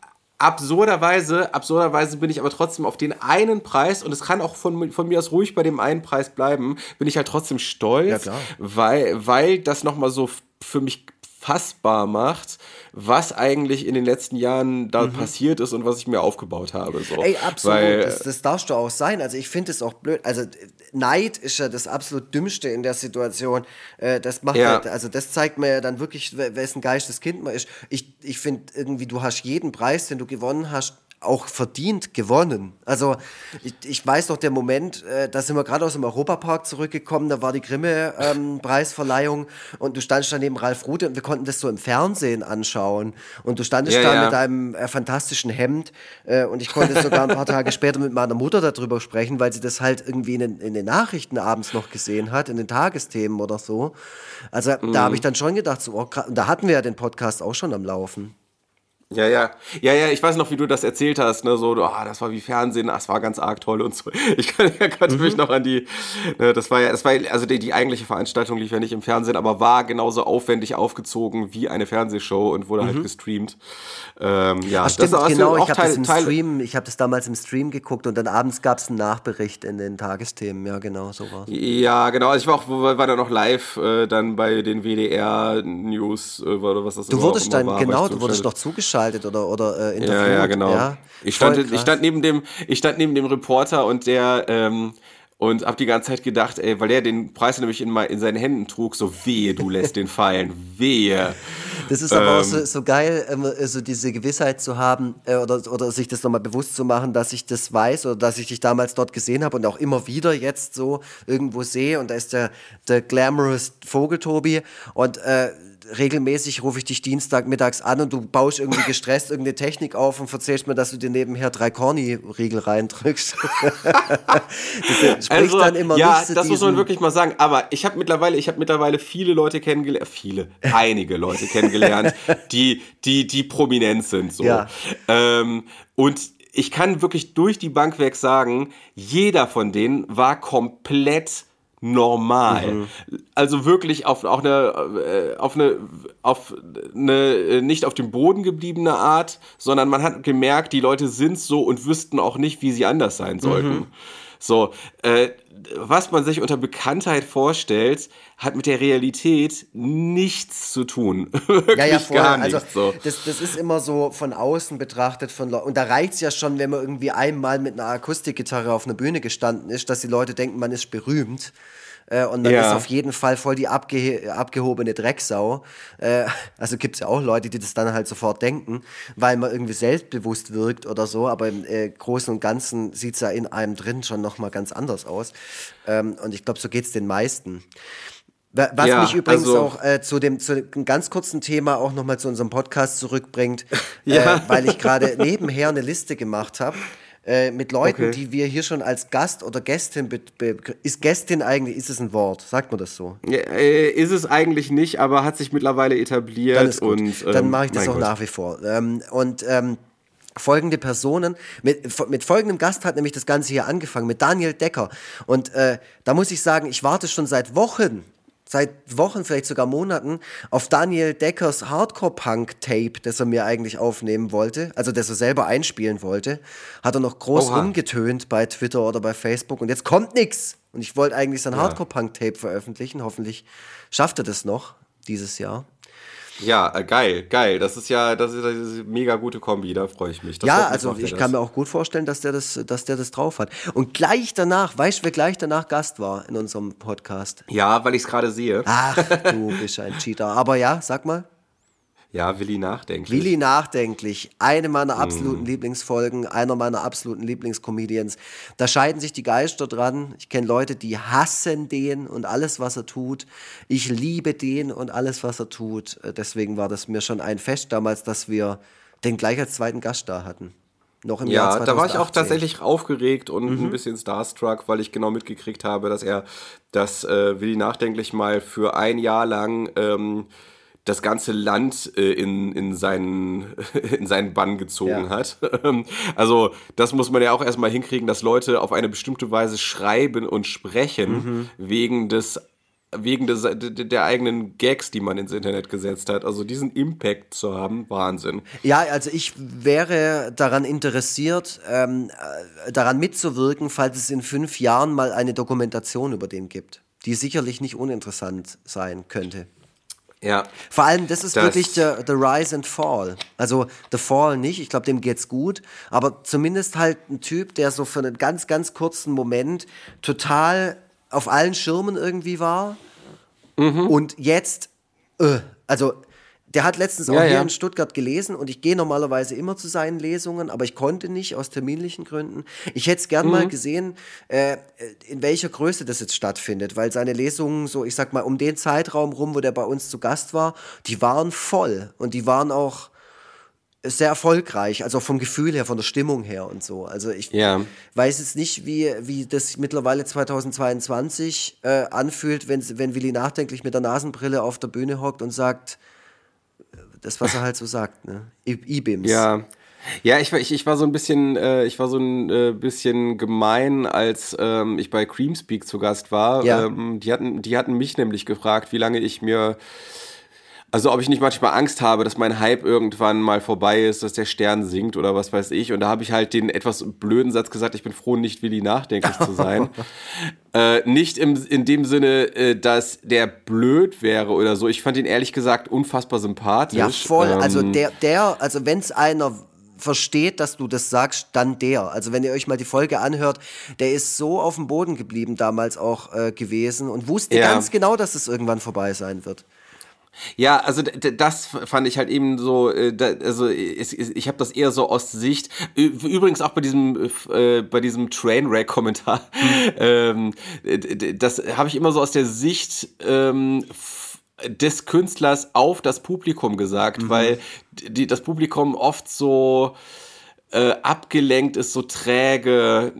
absurderweise, absurderweise bin ich aber trotzdem auf den einen Preis, und es kann auch von, von mir aus ruhig bei dem einen Preis bleiben, bin ich halt trotzdem stolz, ja, weil, weil das nochmal so für mich fassbar macht, was eigentlich in den letzten Jahren da mhm. passiert ist und was ich mir aufgebaut habe. So. Ey, absolut. Weil, das, das darfst du auch sein. Also ich finde es auch blöd. Also Neid ist ja das absolut Dümmste in der Situation. Äh, das macht ja. halt, also das zeigt mir ja dann wirklich, wessen Geisteskind man ist. Ich, ich finde irgendwie, du hast jeden Preis, den du gewonnen hast, auch verdient gewonnen. Also ich, ich weiß noch der Moment, äh, da sind wir gerade aus dem Europapark zurückgekommen, da war die Grimme-Preisverleihung ähm, und du standst da neben Ralf Rute und wir konnten das so im Fernsehen anschauen und du standest ja, da ja. mit deinem äh, fantastischen Hemd äh, und ich konnte sogar ein paar <laughs> Tage später mit meiner Mutter darüber sprechen, weil sie das halt irgendwie in den, in den Nachrichten abends noch gesehen hat, in den Tagesthemen oder so. Also mhm. da habe ich dann schon gedacht, so, oh, da hatten wir ja den Podcast auch schon am Laufen. Ja, ja. Ja, ja, ich weiß noch, wie du das erzählt hast, ne, so, oh, das war wie Fernsehen, das war ganz arg toll und so. <laughs> Ich kann, konnte mhm. mich noch an die, ne, das war ja, das war, also die, die eigentliche Veranstaltung lief ja nicht im Fernsehen, aber war genauso aufwendig aufgezogen wie eine Fernsehshow und wurde halt mhm. halt gestreamt. Ähm, ja, Ach, stimmt, das genau, ich habe das im Teil Stream, ich habe das damals im Stream geguckt und dann abends gab es einen Nachbericht in den Tagesthemen, ja, genau, so war Ja, genau, also ich war auch, war da noch live äh, dann bei den WDR-News äh, oder was das Du wurdest dann, war, genau, du wurdest doch zugeschaltet zugeschaltet oder, oder äh, interviewt. Ja, ja, genau. Ja? Ich, stand, ich, stand neben dem, ich stand neben dem Reporter und der ähm, und hab die ganze Zeit gedacht, ey, weil er den Preis nämlich in, in seinen Händen trug, so wehe, du lässt den fallen, <laughs> wehe. Das ist aber ähm, auch so, ähm. so geil, so diese Gewissheit zu haben äh, oder, oder sich das nochmal bewusst zu machen, dass ich das weiß oder dass ich dich damals dort gesehen habe und auch immer wieder jetzt so irgendwo sehe und da ist der, der glamorous Vogeltobi und äh, regelmäßig rufe ich dich Dienstag mittags an und du baust irgendwie gestresst irgendeine Technik auf und erzählst mir, dass du dir nebenher drei Corny-Riegel reindrückst. <laughs> das also, dann immer ja, das muss man wirklich mal sagen. Aber ich habe mittlerweile, ich habe mittlerweile viele Leute kennengelernt, viele, einige Leute kennengelernt, <laughs> die, die, die prominent sind. So. Ja. Ähm, und ich kann wirklich durch die Bank weg sagen, jeder von denen war komplett normal. Mhm. Also wirklich auf auch eine äh, auf eine auf eine äh, nicht auf dem Boden gebliebene Art, sondern man hat gemerkt, die Leute sind so und wüssten auch nicht, wie sie anders sein sollten. Mhm. So, äh, was man sich unter Bekanntheit vorstellt, hat mit der Realität nichts zu tun. <laughs> Wirklich ja, ja, voll. gar nichts. Also, so. das, das ist immer so von außen betrachtet von Leuten. Und da reicht es ja schon, wenn man irgendwie einmal mit einer Akustikgitarre auf einer Bühne gestanden ist, dass die Leute denken, man ist berühmt. Äh, und man ja. ist auf jeden Fall voll die abge abgehobene Drecksau. Äh, also gibt es ja auch Leute, die das dann halt sofort denken, weil man irgendwie selbstbewusst wirkt oder so. Aber im äh, Großen und Ganzen sieht es ja in einem drin schon nochmal ganz anders aus. Ähm, und ich glaube, so geht es den meisten. Was ja, mich übrigens also, auch äh, zu dem zu einem ganz kurzen Thema auch nochmal zu unserem Podcast zurückbringt, <laughs> ja. äh, weil ich gerade nebenher eine Liste gemacht habe äh, mit Leuten, okay. die wir hier schon als Gast oder Gästin, ist Gästin eigentlich, ist es ein Wort? Sagt man das so? Ja, äh, ist es eigentlich nicht, aber hat sich mittlerweile etabliert. Dann, und, ähm, Dann mache ich das auch Gott. nach wie vor. Ähm, und ähm, folgende Personen. Mit, mit folgendem Gast hat nämlich das Ganze hier angefangen, mit Daniel Decker. Und äh, da muss ich sagen, ich warte schon seit Wochen seit Wochen, vielleicht sogar Monaten, auf Daniel Deckers Hardcore-Punk-Tape, das er mir eigentlich aufnehmen wollte, also das er selber einspielen wollte, hat er noch groß Oha. rumgetönt bei Twitter oder bei Facebook und jetzt kommt nichts. Und ich wollte eigentlich sein ja. Hardcore-Punk-Tape veröffentlichen. Hoffentlich schafft er das noch dieses Jahr. Ja, äh, geil, geil. Das ist ja, das ist, das ist eine mega gute Kombi, da freue ich mich. Das ja, also ich das. kann mir auch gut vorstellen, dass der das, dass der das drauf hat. Und gleich danach, weißt du, wer gleich danach Gast war in unserem Podcast? Ja, weil ich es gerade sehe. Ach, du <laughs> bist ein Cheater. Aber ja, sag mal. Ja, Willi nachdenklich. Willi nachdenklich, eine meiner absoluten Mhm. Lieblingsfolgen, einer meiner absoluten Lieblingscomedians. Da scheiden sich die Geister dran. Ich kenne Leute, die hassen den und alles, was er tut. Ich liebe den und alles, was er tut. Äh, Deswegen war das mir schon ein Fest damals, dass wir den gleich als zweiten Gast da hatten. Noch im Jahr Ja, da war ich auch 2018. tatsächlich aufgeregt und Mhm. ein bisschen starstruck, weil ich genau mitgekriegt habe, dass er, dass äh, Willi nachdenklich mal für ein Jahr lang ähm, das ganze Land äh, in, in, seinen, <laughs> in seinen Bann gezogen Ja. hat. also das muss man ja auch erstmal hinkriegen, dass Leute auf eine bestimmte Weise schreiben und sprechen Mhm. wegen des wegen des, der, der eigenen Gags, die man ins Internet gesetzt hat. Also diesen Impact zu haben, Wahnsinn. Ja, also ich wäre daran interessiert, ähm, äh, daran mitzuwirken, falls es in fünf Jahren mal eine Dokumentation über den gibt, die sicherlich nicht uninteressant sein könnte. Ja. Vor allem, das ist Das- wirklich der the Rise and Fall. Also The Fall nicht, ich glaube, dem geht's gut, aber zumindest halt ein Typ, der so für einen ganz, ganz kurzen Moment total auf allen Schirmen irgendwie war Mhm. und jetzt, äh, also der hat letztens auch Ja, hier ja. in Stuttgart gelesen und ich gehe normalerweise immer zu seinen Lesungen, aber ich konnte nicht aus terminlichen Gründen. Ich hätte es gern Mhm. mal gesehen, äh, in welcher Größe das jetzt stattfindet, weil seine Lesungen so, ich sag mal, um den Zeitraum rum, wo der bei uns zu Gast war, die waren voll und die waren auch sehr erfolgreich, also vom Gefühl her, von der Stimmung her und so. Also ich Ja. weiß jetzt nicht, wie, wie das mittlerweile 2022 äh, anfühlt, wenn, wenn Willi nachdenklich mit der Nasenbrille auf der Bühne hockt und sagt, das, was er halt so sagt, ne? E-Bims. Ja. Ja, ich war, ich, ich war so ein bisschen, äh, ich war so ein äh, bisschen gemein, als ähm, ich bei Creamspeak zu Gast war. Ja. Ähm, die, hatten, die hatten mich nämlich gefragt, wie lange ich mir, also ob ich nicht manchmal Angst habe, dass mein Hype irgendwann mal vorbei ist, dass der Stern sinkt oder was weiß ich. Und da habe ich halt den etwas blöden Satz gesagt, ich bin froh, nicht Willi nachdenklich zu sein. <laughs> Äh, nicht im, in dem Sinne, äh, dass der blöd wäre oder so. Ich fand ihn ehrlich gesagt unfassbar sympathisch. Ja, voll. also Ähm, der, der, also wenn es einer versteht, dass du das sagst, dann der. Also wenn ihr euch mal die Folge anhört, der ist so auf dem Boden geblieben damals auch äh, gewesen und wusste Ja. ganz genau, dass es irgendwann vorbei sein wird. Ja, also das fand ich halt eben so, äh, also ich habe das eher so aus Sicht, übrigens auch bei diesem äh, bei diesem Trainwreck-Kommentar, ähm, d- d- das habe ich immer so aus der Sicht ähm, des Künstlers auf das Publikum gesagt, weil die, das Publikum oft so äh, abgelenkt ist, so träge,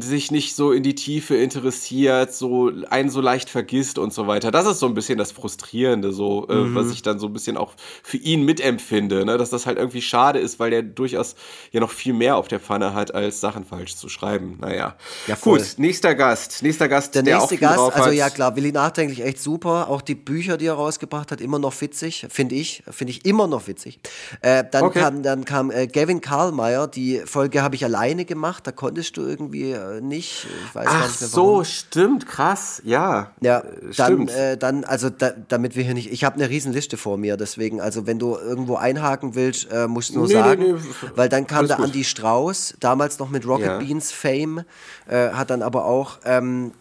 sich nicht so in die Tiefe interessiert, so einen so leicht vergisst und so weiter. Das ist so ein bisschen das Frustrierende, so äh, was ich dann so ein bisschen auch für ihn mitempfinde, ne? dass das halt irgendwie schade ist, weil der durchaus ja noch viel mehr auf der Pfanne hat, als Sachen falsch zu schreiben. Naja. Ja, voll. Gut, nächster Gast. Nächster Gast, Der der, auch nächste viel Gast, drauf also hat. ja klar, Willi nachdenklich echt super. Auch die Bücher, die er rausgebracht hat, immer noch witzig, finde ich. Finde ich immer noch witzig. Äh, dann, Okay. kam, dann kam äh, Gavin Karlmeier, die Folge habe ich alleine gemacht, da konntest du irgendwie äh, nicht. Ich weiß gar Ach nicht mehr so, stimmt, krass, ja. Ja, Äh, dann, stimmt. äh, dann, also da, damit wir hier nicht, ich habe eine riesen Liste vor mir, deswegen, also wenn du irgendwo einhaken willst, äh, musst du nur Nee, nee, sagen, nee, weil dann kam alles der gut. Andy Strauß, damals noch mit Rocket Ja. Beans Fame, äh, hat dann aber auch ähm,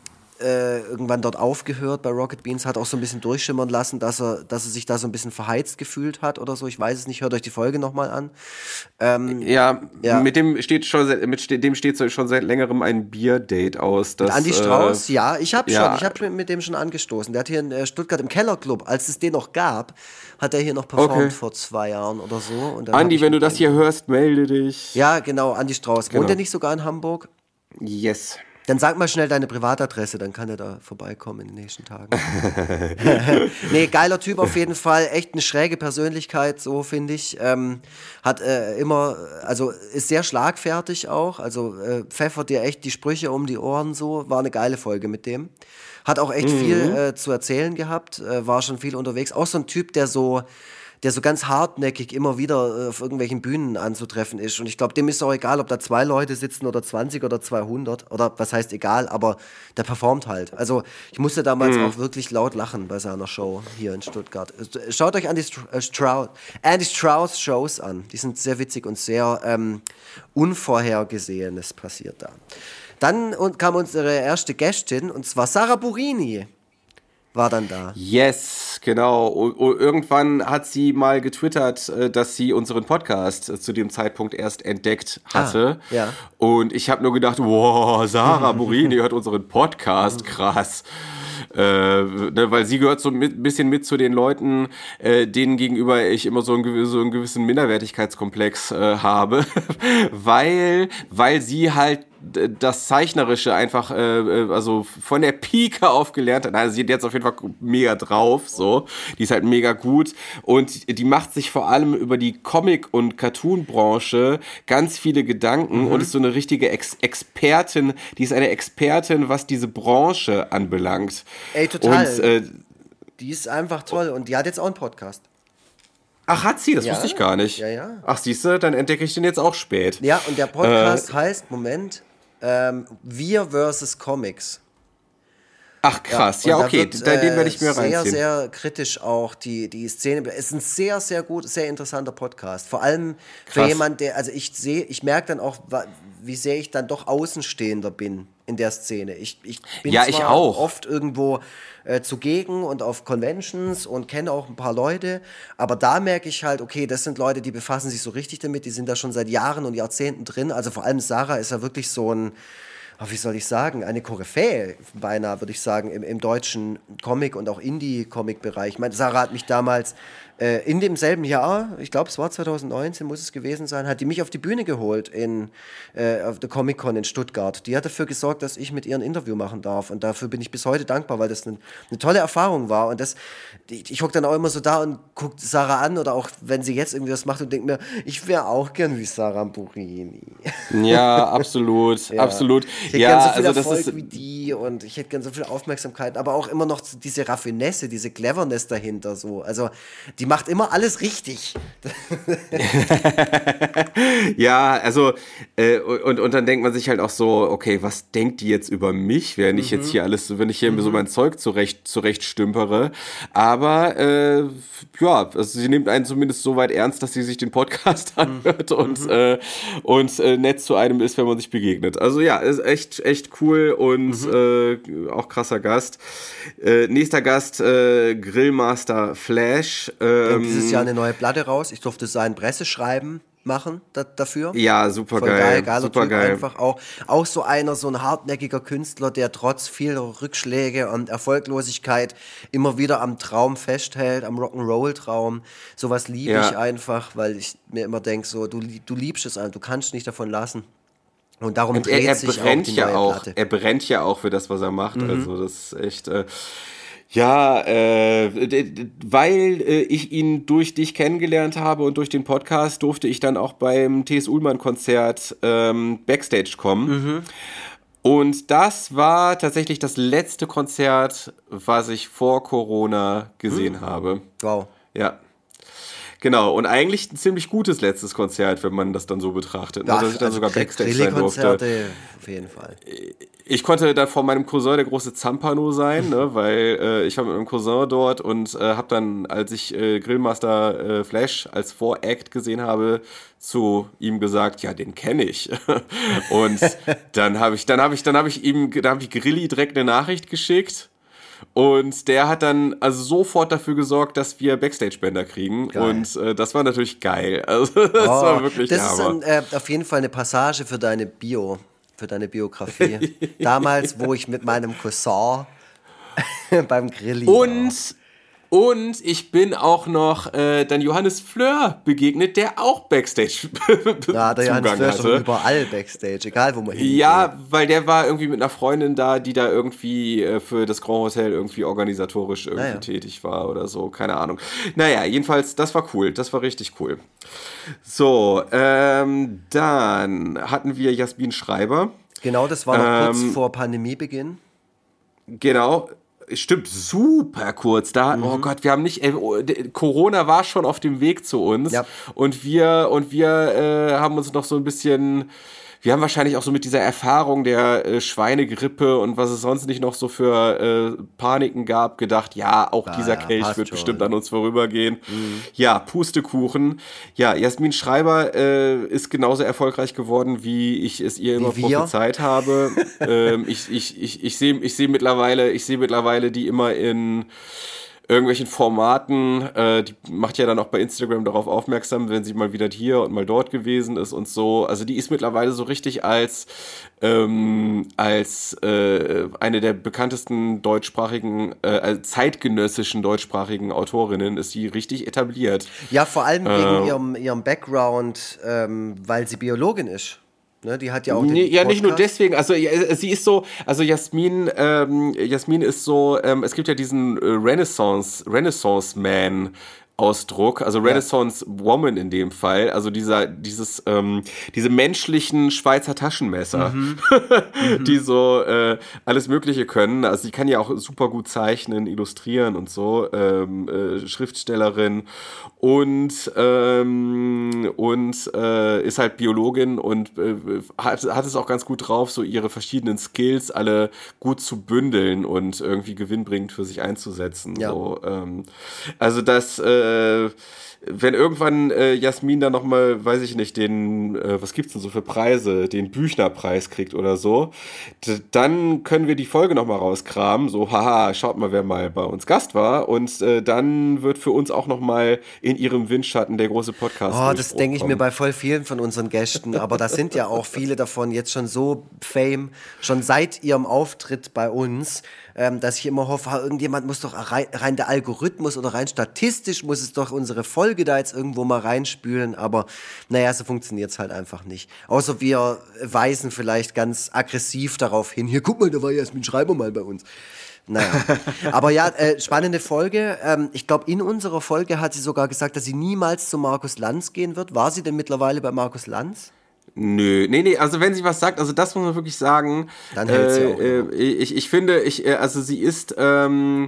äh, irgendwann dort aufgehört bei Rocket Beans, hat auch so ein bisschen durchschimmern lassen, dass er, dass er sich da so ein bisschen verheizt gefühlt hat oder so, ich weiß es nicht, hört euch die Folge nochmal an. Ja, Ja. mit dem steht schon seit- mit dem steht so- schon seit längerem ein Bierdate aus. Das, Andy Strauß, äh, ja, ich habe ja. schon, ich habe mit dem schon angestoßen. Der hat hier in äh, Stuttgart im Kellerclub, als es den noch gab, hat er hier noch performt Okay. vor zwei Jahren oder so. Und Andi, wenn du mit das hier hörst, melde dich. Ja, genau, Andi Strauß. Genau. Wohnt er nicht sogar in Hamburg? Yes. Dann sag mal schnell deine Privatadresse, dann kann er da vorbeikommen in den nächsten Tagen. <laughs> nee, geiler Typ auf jeden Fall. Echt eine schräge Persönlichkeit, so finde ich. Ähm, hat äh, immer, also ist sehr schlagfertig auch. Also äh, pfeffert dir echt die Sprüche um die Ohren so. War eine geile Folge mit dem. Hat auch echt viel äh, zu erzählen gehabt, äh, war schon viel unterwegs. Auch so ein Typ, der so, der so ganz hartnäckig immer wieder äh, auf irgendwelchen Bühnen anzutreffen ist. Und ich glaube, dem ist auch egal, ob da zwei Leute sitzen oder 20 oder 200 oder was heißt egal, aber der performt halt. Also ich musste damals mhm. auch wirklich laut lachen bei seiner Show hier in Stuttgart. Schaut euch Andy, äh, Strauss, Andy Strauss Shows an. Die sind sehr witzig und sehr ähm, Unvorhergesehenes passiert da. Dann kam unsere erste Gästin und zwar Sarah Burini war dann da. Yes, genau. irgendwann hat sie mal getwittert, äh, dass sie unseren Podcast äh, zu dem Zeitpunkt erst entdeckt ah, hatte. Ah, ja. Und ich habe nur gedacht, wow, Sarah Burini hört unseren Podcast, krass. Äh, ne, weil sie gehört so ein bisschen mit zu den Leuten, äh, denen gegenüber ich immer so einen, so einen gewissen Minderwertigkeitskomplex äh, habe, <laughs> weil, weil sie halt das Zeichnerische einfach, äh, äh, also von der Pike auf gelernt hat. Also sie hat jetzt auf jeden Fall mega drauf, so. Die ist halt mega gut. Und die macht sich vor allem über die Comic- und Cartoon-Branche ganz viele Gedanken mhm. und ist so eine richtige Ex Expertin. Die ist eine Expertin, was diese Branche anbelangt. Ey, total. Und, äh, die ist einfach toll und die hat jetzt auch einen Podcast. Ach, hat sie? Das ja, wusste ich gar nicht. Ja, ja. Ach, siehst du, dann entdecke ich den jetzt auch spät. Ja, und der Podcast äh, heißt, Moment, ähm, Wir versus Comics. Ach krass, ja, ja okay, wird, äh, den werde ich mir reinziehen. Sehr, sehr kritisch auch die, die Szene. Es ist ein sehr, sehr gut, sehr interessanter Podcast. Vor allem für krass. jemand, der, also ich sehe, ich merke dann auch, wie sehr ich dann doch Außenstehender bin in der Szene. Ich, ich bin ja, ich auch. oft irgendwo äh, zugegen und auf Conventions und kenne auch ein paar Leute, aber da merke ich halt, okay, das sind Leute, die befassen sich so richtig damit, die sind da schon seit Jahren und Jahrzehnten drin. Also vor allem Sarah ist ja wirklich so ein oh, wie soll ich sagen, eine Koryphäe, beinahe, würde ich sagen, im, im deutschen Comic- und auch Indie-Comic-Bereich. Sarah hat mich damals äh, in demselben Jahr, ich glaube, es war 2019, muss es gewesen sein, hat die mich auf die Bühne geholt in, äh, auf der Comic-Con in Stuttgart. Die hat dafür gesorgt, dass ich mit ihr ein Interview machen darf. Und dafür bin ich bis heute dankbar, weil das eine, eine tolle Erfahrung war. Und das, ich, ich hocke dann auch immer so da und gucke Sarah an oder auch, wenn sie jetzt irgendwie was macht und denke mir, ich wäre auch gern wie Sarah Burini. <laughs> Ja, absolut, ja. absolut. Ich hätte ja, gern so viel also Erfolg das wie die und ich hätte gern so viel Aufmerksamkeit, aber auch immer noch diese Raffinesse, diese Cleverness dahinter so. Also die die macht immer alles richtig. <laughs> ja, also, äh, und, und dann denkt man sich halt auch so, okay, was denkt die jetzt über mich, mhm. ich jetzt mhm. hier alles, wenn ich hier mhm. so mein Zeug zurecht, zurecht stümpere. Aber äh, ja, also sie nimmt einen zumindest so weit ernst, dass sie sich den Podcast <laughs> anhört mhm. und, äh, und äh, nett zu einem ist, wenn man sich begegnet. Also ja, ist echt, echt cool und mhm. äh, auch krasser Gast. Äh, nächster Gast, äh, Grillmaster Flash. Äh, ähm, dieses Jahr eine neue Platte raus. Ich durfte sein Presseschreiben machen da, dafür. Ja, super Voll geil. geil super typ geil. Einfach auch, auch so einer, so ein hartnäckiger Künstler, der trotz vieler Rückschläge und Erfolglosigkeit immer wieder am Traum festhält, am Rock'n'Roll-Traum. Sowas liebe ja. ich einfach, weil ich mir immer denke, so, du, du liebst es einfach, du kannst nicht davon lassen. Und darum und dreht er, er sich brennt auch die ja auch, Platte. Er brennt ja auch für das, was er macht. Mhm. Also das ist echt. Äh, ja, äh, weil äh, ich ihn durch dich kennengelernt habe und durch den Podcast durfte ich dann auch beim T.S. Ullmann-Konzert ähm, Backstage kommen. Mhm. Und das war tatsächlich das letzte Konzert, was ich vor Corona gesehen mhm. habe. Wow. Ja. Genau, und eigentlich ein ziemlich gutes letztes Konzert, wenn man das dann so betrachtet. Ne, dass ich dann also sogar Backstage sein durfte. Auf jeden Fall. Ich konnte da vor meinem Cousin der große Zampano sein, ne, weil äh, ich war mit meinem Cousin dort und äh, habe dann, als ich äh, Grillmaster äh, Flash als Voract gesehen habe, zu ihm gesagt, ja, den kenne ich. <laughs> und dann habe ich, dann habe ich, dann habe ich ihm, da habe ich Grilli direkt eine Nachricht geschickt und der hat dann also sofort dafür gesorgt, dass wir Backstage-Bänder kriegen. Geil. Und äh, das war natürlich geil. <laughs> Also das oh, war wirklich Das ist ein, äh, auf jeden Fall eine Passage für deine Bio, für deine Biografie. <laughs> Damals, wo ich mit meinem Cousin <laughs> beim Grilli Und. Und ich bin auch noch äh, dann Johannes Fleur begegnet, der auch Backstage <laughs> Ja, der Johannes Fleur ist doch überall Backstage, egal wo man hingeht. Ja, weil der war irgendwie mit einer Freundin da, die da irgendwie äh, für das Grand Hotel irgendwie organisatorisch irgendwie naja. tätig war oder so, keine Ahnung. Naja, jedenfalls, das war cool, das war richtig cool. So, ähm, dann hatten wir Jasmin Schreiber. Genau, das war noch ähm, kurz vor Pandemiebeginn. Genau, Stimmt, super kurz. Da, oh Gott, wir haben nicht, ey, oh, Corona war schon auf dem Weg zu uns Ja. und wir und wir äh, haben uns noch so ein bisschen, wir haben wahrscheinlich auch so mit dieser Erfahrung der äh, Schweinegrippe und was es sonst nicht noch so für äh, Paniken gab, gedacht, ja, auch Ah, dieser ja, Kelch wird schon. bestimmt an uns vorübergehen. Ja, Pustekuchen. Ja, Jasmin Schreiber äh, ist genauso erfolgreich geworden, wie ich es ihr immer prophezeit habe. <laughs> ähm, ich ich, ich, ich sehe ich seh mittlerweile, ich sehe mittlerweile die immer in irgendwelchen Formaten, äh, die macht ja dann auch bei Instagram darauf aufmerksam, wenn sie mal wieder hier und mal dort gewesen ist und so. Also die ist mittlerweile so richtig als ähm, als äh, eine der bekanntesten deutschsprachigen, äh, zeitgenössischen deutschsprachigen Autorinnen ist sie richtig etabliert. Ja, vor allem wegen ihrem, ihrem Background, ähm, weil sie Biologin ist. Ne, die hat ja auch den ja, nicht nur Podcast. deswegen. Also sie ist so, also Jasmin, ähm, Jasmin ist so, ähm, es gibt ja diesen äh, Renaissance, Renaissance Man. Ausdruck, also Renaissance Woman in dem Fall, also dieser, dieses, ähm, diese menschlichen Schweizer Taschenmesser, Mhm. <laughs> die so äh, alles Mögliche können. Also sie kann ja auch super gut zeichnen, illustrieren und so, ähm, äh, Schriftstellerin und ähm, und äh, ist halt Biologin und äh, hat, hat es auch ganz gut drauf, so ihre verschiedenen Skills alle gut zu bündeln und irgendwie gewinnbringend für sich einzusetzen. Ja. So, ähm, also das äh, wenn irgendwann äh, Jasmin dann nochmal, weiß ich nicht, den, äh, was gibt's denn so für Preise, den Büchnerpreis kriegt oder so, dann können wir die Folge nochmal rauskramen, so, haha, schaut mal, wer mal bei uns Gast war und äh, dann wird für uns auch nochmal in ihrem Windschatten der große Podcast Oh, das denke ich mir bei voll vielen von unseren Gästen, aber da sind ja auch viele davon jetzt schon so Fame, schon seit ihrem Auftritt bei uns, ähm, dass ich immer hoffe, irgendjemand muss doch rein, rein der Algorithmus oder rein statistisch muss es doch unsere Folge da jetzt irgendwo mal reinspülen, aber naja, so funktioniert es halt einfach nicht. Außer wir weisen vielleicht ganz aggressiv darauf hin, hier guck mal, da war Jasmin Schreiber mal bei uns. Naja, <laughs> aber ja, äh, spannende Folge. Ähm, ich glaube, in unserer Folge hat sie sogar gesagt, dass sie niemals zu Markus Lanz gehen wird. War sie denn mittlerweile bei Markus Lanz? Nö, nee, nee, also wenn sie was sagt, also das muss man wirklich sagen. Dann hält sie auch äh, immer. äh, ich, ich finde, ich, äh, also sie ist, ähm,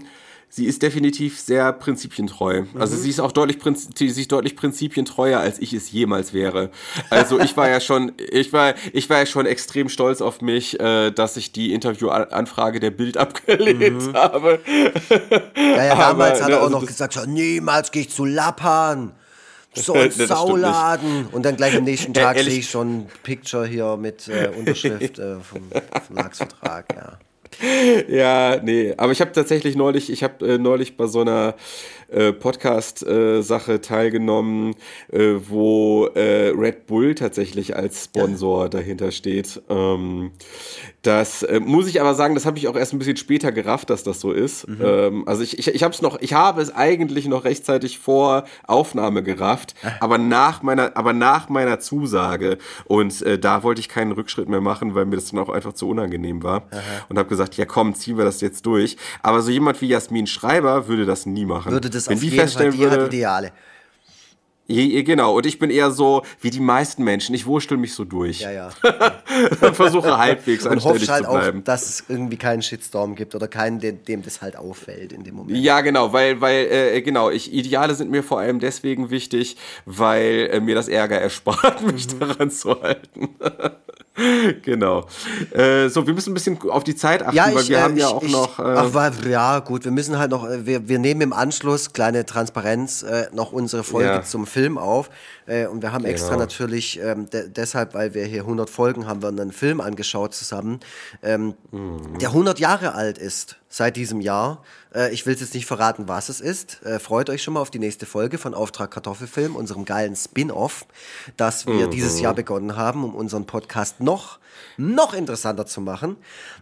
sie ist definitiv sehr prinzipientreu. Also Mhm. sie ist auch deutlich, sie ist deutlich prinzipientreuer, als ich es jemals wäre. Also ich war ja schon, ich war, ich war ja schon extrem stolz auf mich, äh, dass ich die Interviewanfrage der Bild abgelehnt habe. Ja, ja, <laughs> damals Aber, hat ne, er auch also noch gesagt, niemals gehe ich zu Lappan. So ein <laughs> Sauladen. Und dann gleich am nächsten <laughs> Tag sehe ich schon ein Picture hier mit äh, <laughs> Unterschrift äh, vom Verlagsvertrag, ja. Ja, nee, aber ich habe tatsächlich neulich, ich habe äh, neulich bei so einer äh, Podcast-Sache teilgenommen, äh, wo äh, Red Bull tatsächlich als Sponsor dahinter steht. Ähm, das äh, muss ich aber sagen, das habe ich auch erst ein bisschen später gerafft, dass das so ist. Ähm, also ich, ich, ich habe es noch, ich habe es eigentlich noch rechtzeitig vor Aufnahme gerafft, aber nach meiner, aber nach meiner Zusage und äh, da wollte ich keinen Rückschritt mehr machen, weil mir das dann auch einfach zu unangenehm war und habe gesagt, ja komm, ziehen wir das jetzt durch. Aber so jemand wie Jasmin Schreiber würde das nie machen. Würde das Wenn auf die jeden Fall, feststellen die hat würde, Ideale. je, je, genau, und ich bin eher so wie die meisten Menschen, ich wurschtel mich so durch. Ja, ja. <laughs> versuche halbwegs Und anständig halt zu auch, bleiben. dass es irgendwie keinen Shitstorm gibt oder keinen, dem, dem das halt auffällt in dem Moment. Ja, genau, weil, weil, äh, genau, ich, Ideale sind mir vor allem deswegen wichtig, weil äh, mir das Ärger erspart, <laughs> mich Mhm. daran zu halten. <laughs> <laughs> genau. Äh, so, wir müssen ein bisschen auf die Zeit achten, Ja, weil ich, wir äh, haben ja ich, auch ich, noch. Äh, ach, wa- ja, gut, wir müssen halt noch, äh, wir, wir nehmen im Anschluss, kleine Transparenz, äh, noch unsere Folge Ja. zum Film auf. Äh, und wir haben extra Genau. natürlich, ähm, de deshalb, weil wir hier 100 Folgen haben, wir einen Film angeschaut zusammen, ähm, Mhm. der 100 Jahre alt ist seit diesem Jahr. Äh, ich will jetzt nicht verraten, was es ist. Äh, freut euch schon mal auf die nächste Folge von Auftrag Kartoffelfilm, unserem geilen Spin-off, das wir Mhm. dieses Jahr begonnen haben, um unseren Podcast noch, noch interessanter zu machen.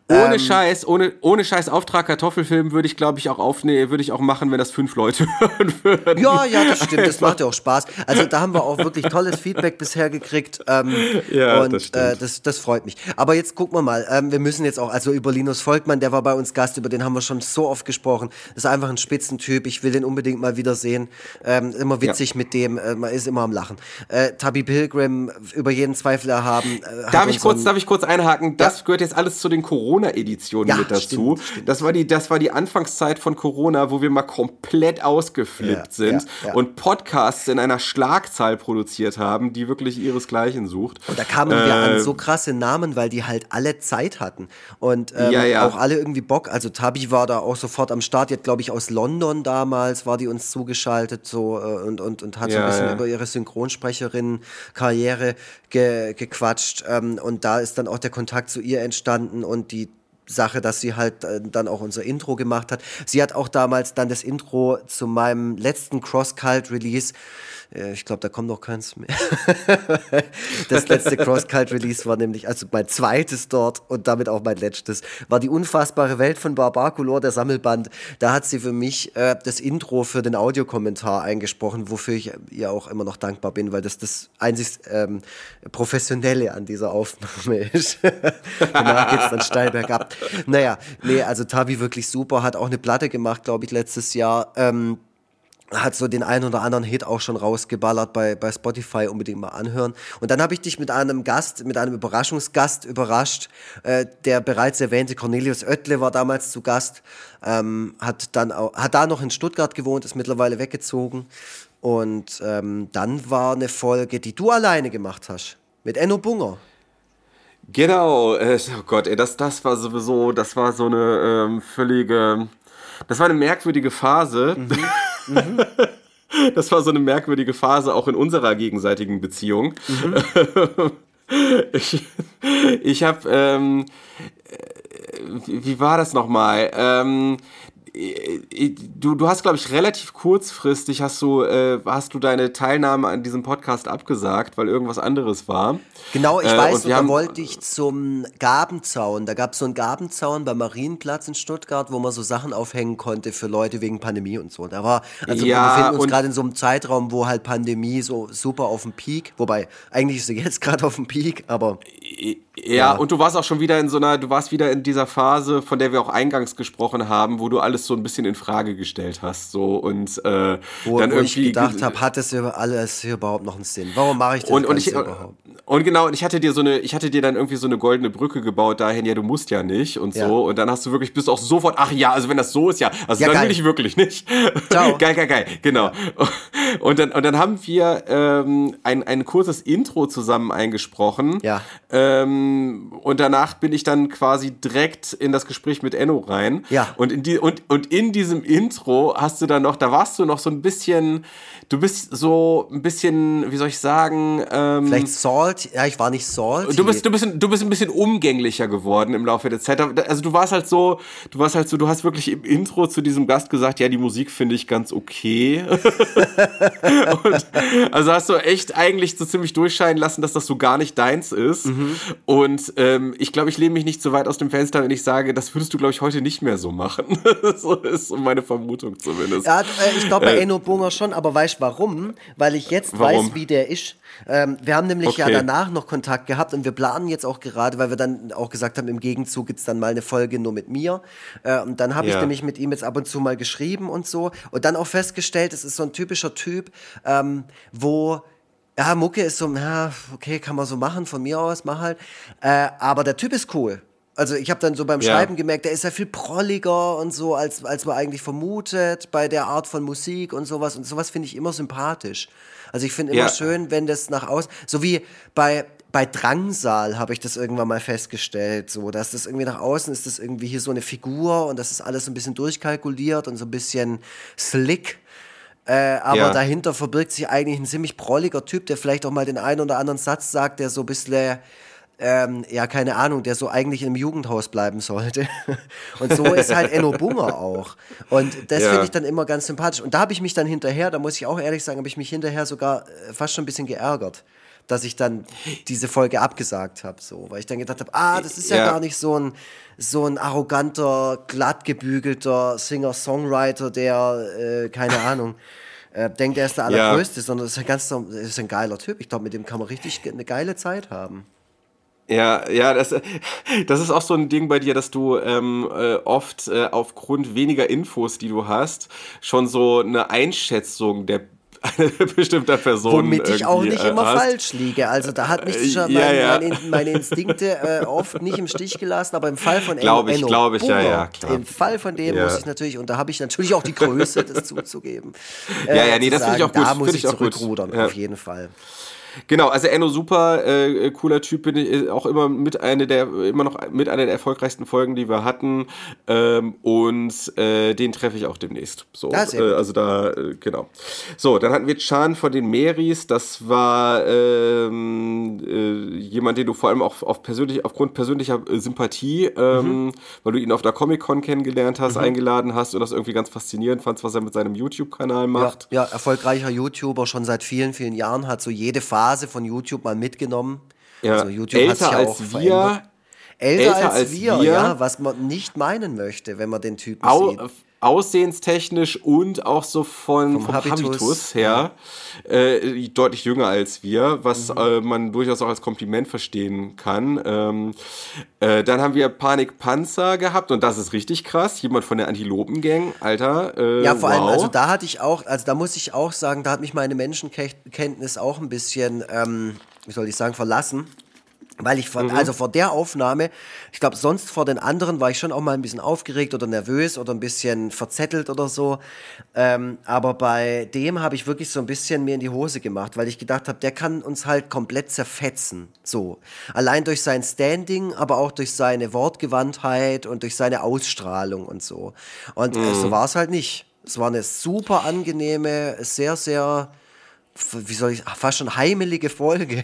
ohne ähm, Scheiß, ohne, ohne Scheiß Auftrag Kartoffelfilm würde ich, glaube ich, auch aufnehmen, würde ich auch machen, wenn das fünf Leute <laughs> hören würden. Ja, ja, das stimmt. Das macht ja auch Spaß. Also da haben wir auch wirklich tolles Feedback bisher gekriegt. Ähm, Ja, und das äh, stimmt. das, das freut mich. Aber jetzt gucken wir mal. Ähm, wir müssen jetzt auch, also über Linus Volkmann, der war bei uns Gast, über den haben wir schon so oft gesprochen. Das ist einfach ein Spitzentyp. Ich will den unbedingt mal wiedersehen. Ähm, immer witzig ja. mit dem, äh, man ist immer am Lachen. Äh, Tabby Pilgrim, über jeden Zweifel erhaben. Äh, darf, ich kurz, darf ich kurz einhaken? Das ja. gehört jetzt alles zu den Corona-Editionen ja, mit dazu. Stimmt, stimmt. Das, war die, das war die Anfangszeit von Corona, wo wir mal komplett ausgeflippt sind und Podcasts in einer Schlagzahl produziert haben, die wirklich ihresgleichen sucht. Und da kamen äh, wir an so krasse Namen, weil die halt alle Zeit hatten. Und ähm, auch alle irgendwie Bock. Also Tabi war da auch sofort am Start. Jetzt glaube ich aus London damals war die uns zugeschaltet so äh, und, und, und hat so ein bisschen über ihre Synchronsprecherin-Karriere ge, gequatscht. Ähm, und da ist dann auch der Kontakt zu ihr entstanden und die Sache, dass sie halt äh, dann auch unser Intro gemacht hat. Sie hat auch damals dann das Intro zu meinem letzten Cross-Cult-Release ich glaube, da kommt noch keins mehr. <laughs> das letzte Cross-Cult-Release war nämlich, also mein zweites dort und damit auch mein letztes, war die unfassbare Welt von Barbarcolor, der Sammelband. Da hat sie für mich äh, das Intro für den Audiokommentar eingesprochen, wofür ich ihr auch immer noch dankbar bin, weil das das einzig ähm, Professionelle an dieser Aufnahme ist. <laughs> Danach es dann steil bergab. Naja, nee, also Tabi wirklich super, hat auch eine Platte gemacht, glaube ich, letztes Jahr. Ähm, hat so den einen oder anderen Hit auch schon rausgeballert bei, bei Spotify, unbedingt mal anhören. Und dann habe ich dich mit einem Gast, mit einem Überraschungsgast überrascht. Äh, der bereits erwähnte Cornelius Oettle war damals zu Gast, ähm, hat dann auch, hat da noch in Stuttgart gewohnt, ist mittlerweile weggezogen. Und ähm, dann war eine Folge, die du alleine gemacht hast, mit Enno Bunger. Genau, äh, oh Gott, ey, das, das war sowieso, das war so eine ähm, völlige, das war eine merkwürdige Phase. Mhm. <laughs> Mhm. <laughs> Das war so eine merkwürdige Phase auch in unserer gegenseitigen Beziehung. Mhm. <laughs> Ich, ich habe, ähm, wie, wie, war das nochmal? Ähm, du, du hast, glaube ich, relativ kurzfristig hast du, äh, hast du deine Teilnahme an diesem Podcast abgesagt, weil irgendwas anderes war. Genau, ich äh, weiß, und, und da wollte ich zum Gabenzaun. Da gab es so einen Gabenzaun beim Marienplatz in Stuttgart, wo man so Sachen aufhängen konnte für Leute wegen Pandemie und so. Da war, also ja, wir befinden uns gerade in so einem Zeitraum, wo halt Pandemie so super auf dem Peak, wobei eigentlich ist sie jetzt <laughs> gerade auf dem Peak, aber. Ja, ja, und du warst auch schon wieder in so einer, du warst wieder in dieser Phase, von der wir auch eingangs gesprochen haben, wo du alles so ein bisschen in Frage gestellt hast, so und äh, wo, dann wo irgendwie ich gedacht habe, hat das alles hier überhaupt noch einen Sinn? Warum mache ich das und, und ich, überhaupt? Und genau, und ich hatte dir so eine, ich hatte dir dann irgendwie so eine goldene Brücke gebaut dahin, ja, du musst ja nicht und ja. so und dann hast du wirklich, bist auch sofort, ach ja, also wenn das so ist, ja, also ja, dann geil. will ich wirklich nicht. <laughs> Ciao. geil, geil, geil, genau. Und dann, und dann haben wir ähm, ein, ein kurzes Intro zusammen eingesprochen. Ja. Ähm, und danach bin ich dann quasi direkt in das Gespräch mit Enno rein. Ja. Und in, die, und, und in diesem Intro hast du dann noch, da warst du noch so ein bisschen, du bist so ein bisschen, wie soll ich sagen, ähm, Vielleicht Salt, ja, ich war nicht Salt. Du bist, du, bist, du bist ein bisschen umgänglicher geworden im Laufe der Zeit. Also du warst halt so, du warst halt so, du hast wirklich im Intro zu diesem Gast gesagt, ja, die Musik finde ich ganz okay. <laughs> und, also hast du echt eigentlich so ziemlich durchscheinen lassen, dass das so gar nicht deins ist. Mhm. Und ähm, ich glaube, ich lehne mich nicht so weit aus dem Fenster, wenn ich sage, das würdest du, glaube ich, heute nicht mehr so machen. <laughs> so ist so meine Vermutung zumindest. Ja, äh, ich glaube bei äh, Enno Bunger schon, aber weißt du warum? Weil ich jetzt warum? weiß, wie der ist. Ähm, wir haben nämlich okay. ja danach noch Kontakt gehabt und wir planen jetzt auch gerade, weil wir dann auch gesagt haben, im Gegenzug gibt es dann mal eine Folge nur mit mir. Äh, und dann habe ja. ich nämlich mit ihm jetzt ab und zu mal geschrieben und so. Und dann auch festgestellt, es ist so ein typischer Typ, ähm, wo ja, Mucke ist so, ja, okay, kann man so machen, von mir aus, mach halt. Äh, aber der Typ ist cool. Also ich habe dann so beim ja. Schreiben gemerkt, der ist ja viel prolliger und so, als, als man eigentlich vermutet bei der Art von Musik und sowas. Und sowas finde ich immer sympathisch. Also ich finde immer ja. schön, wenn das nach außen, so wie bei, bei Drangsal habe ich das irgendwann mal festgestellt, so, dass das irgendwie nach außen ist, das irgendwie hier so eine Figur und das ist alles so ein bisschen durchkalkuliert und so ein bisschen slick. Äh, aber ja. dahinter verbirgt sich eigentlich ein ziemlich prolliger Typ, der vielleicht auch mal den einen oder anderen Satz sagt, der so ein bisschen ähm, ja, keine Ahnung, der so eigentlich im Jugendhaus bleiben sollte. <laughs> Und so ist halt Enno Bunger auch. Und das ja. finde ich dann immer ganz sympathisch. Und da habe ich mich dann hinterher, da muss ich auch ehrlich sagen, habe ich mich hinterher sogar äh, fast schon ein bisschen geärgert, dass ich dann diese Folge abgesagt habe, so, weil ich dann gedacht habe, ah, das ist ja, ja, gar nicht so ein so ein arroganter, glattgebügelter Singer-Songwriter, der äh, keine Ahnung äh, denkt, er ist der allergrößte, ja. sondern ist ein ganz ist ein geiler Typ. Ich glaube, mit dem kann man richtig eine geile Zeit haben. Ja, ja, das, das ist auch so ein Ding bei dir, dass du ähm, äh, oft äh, aufgrund weniger Infos, die du hast, schon so eine Einschätzung der eine <laughs> bestimmter Person. Womit ich auch nicht immer hast. falsch liege. Also da hat mich schon ja, mein, ja. Meine, meine, Instinkte äh, oft nicht im Stich gelassen, aber im Fall von Glaube ich, glaube ich, ja, ja, klar. Im Fall von dem ja. muss ich natürlich, und da habe ich natürlich auch die Größe, das zuzugeben. Äh, <laughs> ja, ja, nee, das finde ich auch gut. Da muss ich, ich zurückrudern, auf jeden Fall. Genau, also Enno super äh, cooler Typ, bin ich äh, auch immer mit einer der immer noch mit einer der erfolgreichsten Folgen, die wir hatten ähm, und äh, den treffe ich auch demnächst. So, ah, äh, also da äh, genau. So, dann hatten wir Chan von den Meris, das war ähm, äh, jemand, den du vor allem auch auf persönlich aufgrund persönlicher Sympathie, ähm, mhm. weil du ihn auf der Comic Con kennengelernt hast, mhm. eingeladen hast und das irgendwie ganz faszinierend fandst, was er mit seinem YouTube-Kanal macht. Ja, ja, erfolgreicher YouTuber schon seit vielen vielen Jahren hat so jede Phase Phase von YouTube mal mitgenommen. Ja. Also YouTube älter ja als wir. Älter, älter als, als wir, wir, ja, was man nicht meinen möchte, wenn man den Typen Au sieht aussehenstechnisch und auch so von, vom, vom Habitus, Habitus her ja. äh, deutlich jünger als wir, was mhm. äh, man durchaus auch als Kompliment verstehen kann. Ähm, äh, dann haben wir Panikpanzer gehabt und das ist richtig krass. Jemand von der Antilopengang, Alter. Äh, ja, vor wow. allem, also da hatte ich auch, also da muss ich auch sagen, da hat mich meine Menschenkenntnis auch ein bisschen, ähm, wie soll ich sagen, verlassen. Weil ich von, mhm. also vor der Aufnahme, ich glaube, sonst vor den anderen war ich schon auch mal ein bisschen aufgeregt oder nervös oder ein bisschen verzettelt oder so. Ähm, aber bei dem habe ich wirklich so ein bisschen mir in die Hose gemacht, weil ich gedacht habe, der kann uns halt komplett zerfetzen. So. Allein durch sein Standing, aber auch durch seine Wortgewandtheit und durch seine Ausstrahlung und so. Und mhm. äh, so mhm. war es halt nicht. Es war eine super angenehme, sehr, sehr, wie soll ich, fast schon heimelige Folge.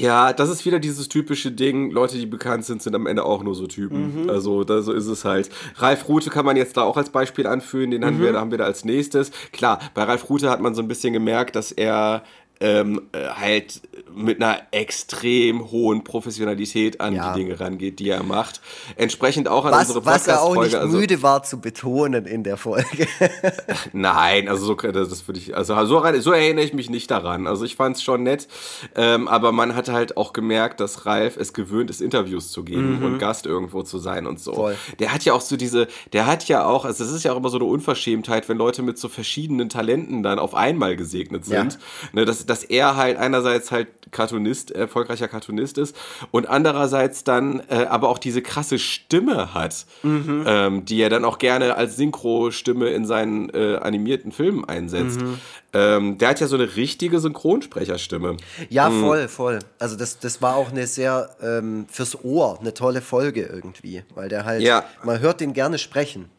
Ja, das ist wieder dieses typische Ding. Leute, die bekannt sind, sind am Ende auch nur so Typen. Mhm. Also, da, so ist es halt. Ralf Rute kann man jetzt da auch als Beispiel anführen. Den mhm. haben, wir, haben wir da als nächstes. Klar, bei Ralf Rute hat man so ein bisschen gemerkt, dass er ähm, äh, halt mit einer extrem hohen Professionalität an ja. die Dinge rangeht, die er macht. Entsprechend auch an was, unsere Podcast-Folge. Was er auch nicht also, müde war zu betonen in der Folge. <laughs> Nein, also so, das würde ich, also so, so, erinnere ich mich nicht daran. Also ich fand es schon nett, ähm, aber man hat halt auch gemerkt, dass Ralf es gewöhnt ist, Interviews zu geben mhm. und Gast irgendwo zu sein und so. Voll. Der hat ja auch so diese, der hat ja auch, also es ist ja auch immer so eine Unverschämtheit, wenn Leute mit so verschiedenen Talenten dann auf einmal gesegnet sind. Ja. Ne, das, dass er halt einerseits halt Cartoonist, erfolgreicher Cartoonist ist und andererseits dann äh, aber auch diese krasse Stimme hat, mhm. ähm, die er dann auch gerne als Synchro-Stimme in seinen äh, animierten Filmen einsetzt. Mhm. Ähm, der hat ja so eine richtige Synchronsprecherstimme. Ja, mhm. voll, voll. Also das, das war auch eine sehr ähm, fürs Ohr eine tolle Folge irgendwie, weil der halt, ja. man hört den gerne sprechen.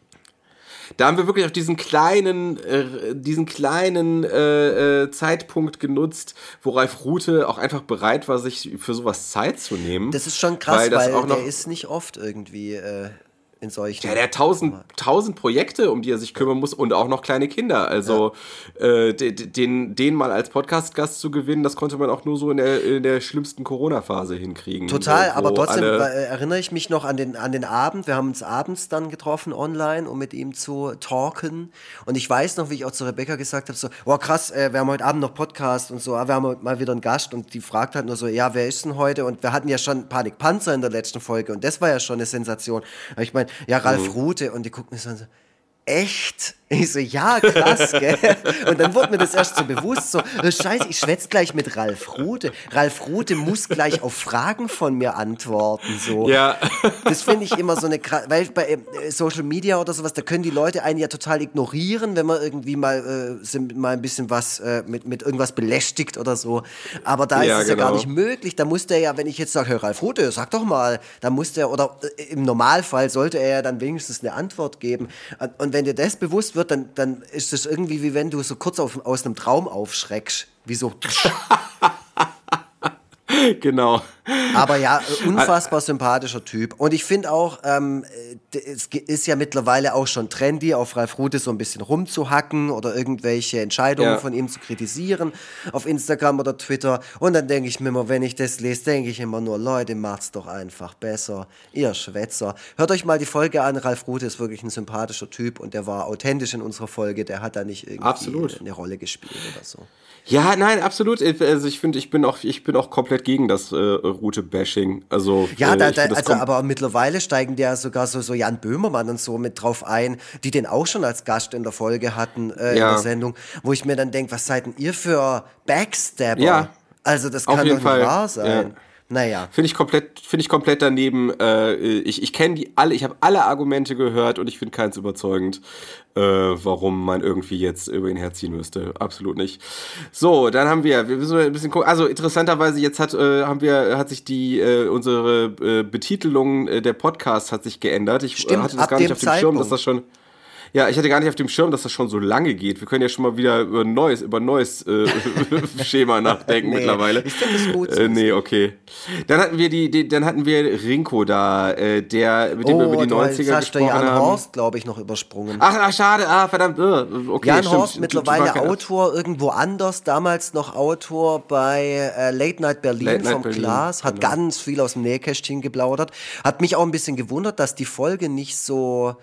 Da haben wir wirklich auch diesen kleinen, äh, diesen kleinen äh, äh, Zeitpunkt genutzt, wo Ralf Rute auch einfach bereit war, sich für sowas Zeit zu nehmen. Das ist schon krass, weil, weil der ist nicht oft irgendwie äh, in solchen. Ja, der hat tausend, tausend Projekte, um die er sich kümmern muss und auch noch kleine Kinder. Also ja. äh, den, den mal als Podcast-Gast zu gewinnen, das konnte man auch nur so in der, in der schlimmsten Corona-Phase hinkriegen. Total, aber trotzdem äh, erinnere ich mich noch an den, an den Abend. Wir haben uns abends dann getroffen online, um mit ihm zu talken. Und ich weiß noch, wie ich auch zu Rebecca gesagt habe: so, wow, krass, äh, wir haben heute Abend noch Podcast und so, wir haben mal wieder einen Gast und die fragt halt nur so, ja, wer ist denn heute? Und wir hatten ja schon Panik Panzer in der letzten Folge und das war ja schon eine Sensation. Aber ich meine, ja, Ralf mhm. Rute und die gucken mich so, echt? Ich so, ja, krass, <laughs> gell? Und dann wurde mir das erst so bewusst, so, oh, scheiße, ich schwätze gleich mit Ralf Rute. Ralf Rute muss gleich auf Fragen von mir antworten, so. Ja. Das finde ich immer so eine, weil bei äh, Social Media oder sowas, da können die Leute einen ja total ignorieren, wenn man irgendwie mal, äh, mal ein bisschen was, äh, mit, mit irgendwas belästigt oder so. Aber da ja, ist es genau. ja gar genau. nicht möglich. Da muss der ja, wenn ich jetzt sage, Hör Ralf Rute, sag doch mal, da muss der, oder äh, im Normalfall sollte er ja dann wenigstens eine Antwort geben. Und wenn dir das bewusst wird, wird, dann, dann ist es irgendwie wie wenn du so kurz auf, aus einem Traum aufschreckst. Wie so. <laughs> <laughs> <laughs> genau. Aber ja, unfassbar sympathischer Typ. Und ich finde auch, ähm, es ist ja mittlerweile auch schon trendy, auf Ralf Rute so ein bisschen rumzuhacken oder irgendwelche Entscheidungen ja. von ihm zu kritisieren auf Instagram oder Twitter. Und dann denke ich mir immer, wenn ich das lese, denke ich immer nur, Leute, macht's doch einfach besser. Ihr Schwätzer. Hört euch mal die Folge an. Ralf Rute ist wirklich ein sympathischer Typ und der war authentisch in unserer Folge. Der hat da nicht irgendwie Absolut. eine Rolle gespielt oder so. Ja, nein, absolut. Also ich finde, ich bin auch, ich bin auch komplett gegen das äh, Route-Bashing. Also, ja, äh, da, da, also, aber mittlerweile steigen ja sogar so, so Jan Böhmermann und so mit drauf ein, die den auch schon als Gast in der Folge hatten äh, in Ja. der Sendung, wo ich mir dann denke, was seid denn ihr für Backstabber? Ja. Also das kann doch nicht Fall, wahr sein. ja. Naja. Finde ich komplett, finde ich komplett daneben. Äh, ich ich kenne die alle, ich habe alle Argumente gehört und ich finde keins überzeugend, äh, warum man irgendwie jetzt über ihn herziehen müsste. Absolut nicht. So, dann haben wir, wir müssen ein bisschen gucken. Also interessanterweise jetzt hat äh, haben wir hat sich die äh, unsere äh, Betitelung äh, der Podcasts hat sich geändert. Ich äh, Stimmt, hatte das gar nicht auf dem Schirm, dass Zeitpunkt. das schon ja, ich hatte gar nicht auf dem Schirm, dass das schon so lange geht. Wir können ja schon mal wieder über ein neues, über neues äh, <laughs> Schema nachdenken Nee, mittlerweile. ich finde es gut. Äh, nee, okay. Dann hatten wir die, die dann hatten wir Rinko da, äh, der mit dem wir Oh, über die du 90er hast der gesprochen Jan haben. Horst, glaube ich, noch übersprungen. Ach, ach, schade, ah, verdammt. äh, Okay, Jan stimmt. Horst, mittlerweile Autor irgendwo anders, damals noch Autor bei äh, Late Night Berlin Late Night vom Berlin, Klaas, hat genau. ganz viel aus dem Nähkästchen geplaudert. Hat mich auch ein bisschen gewundert, dass die Folge nicht so.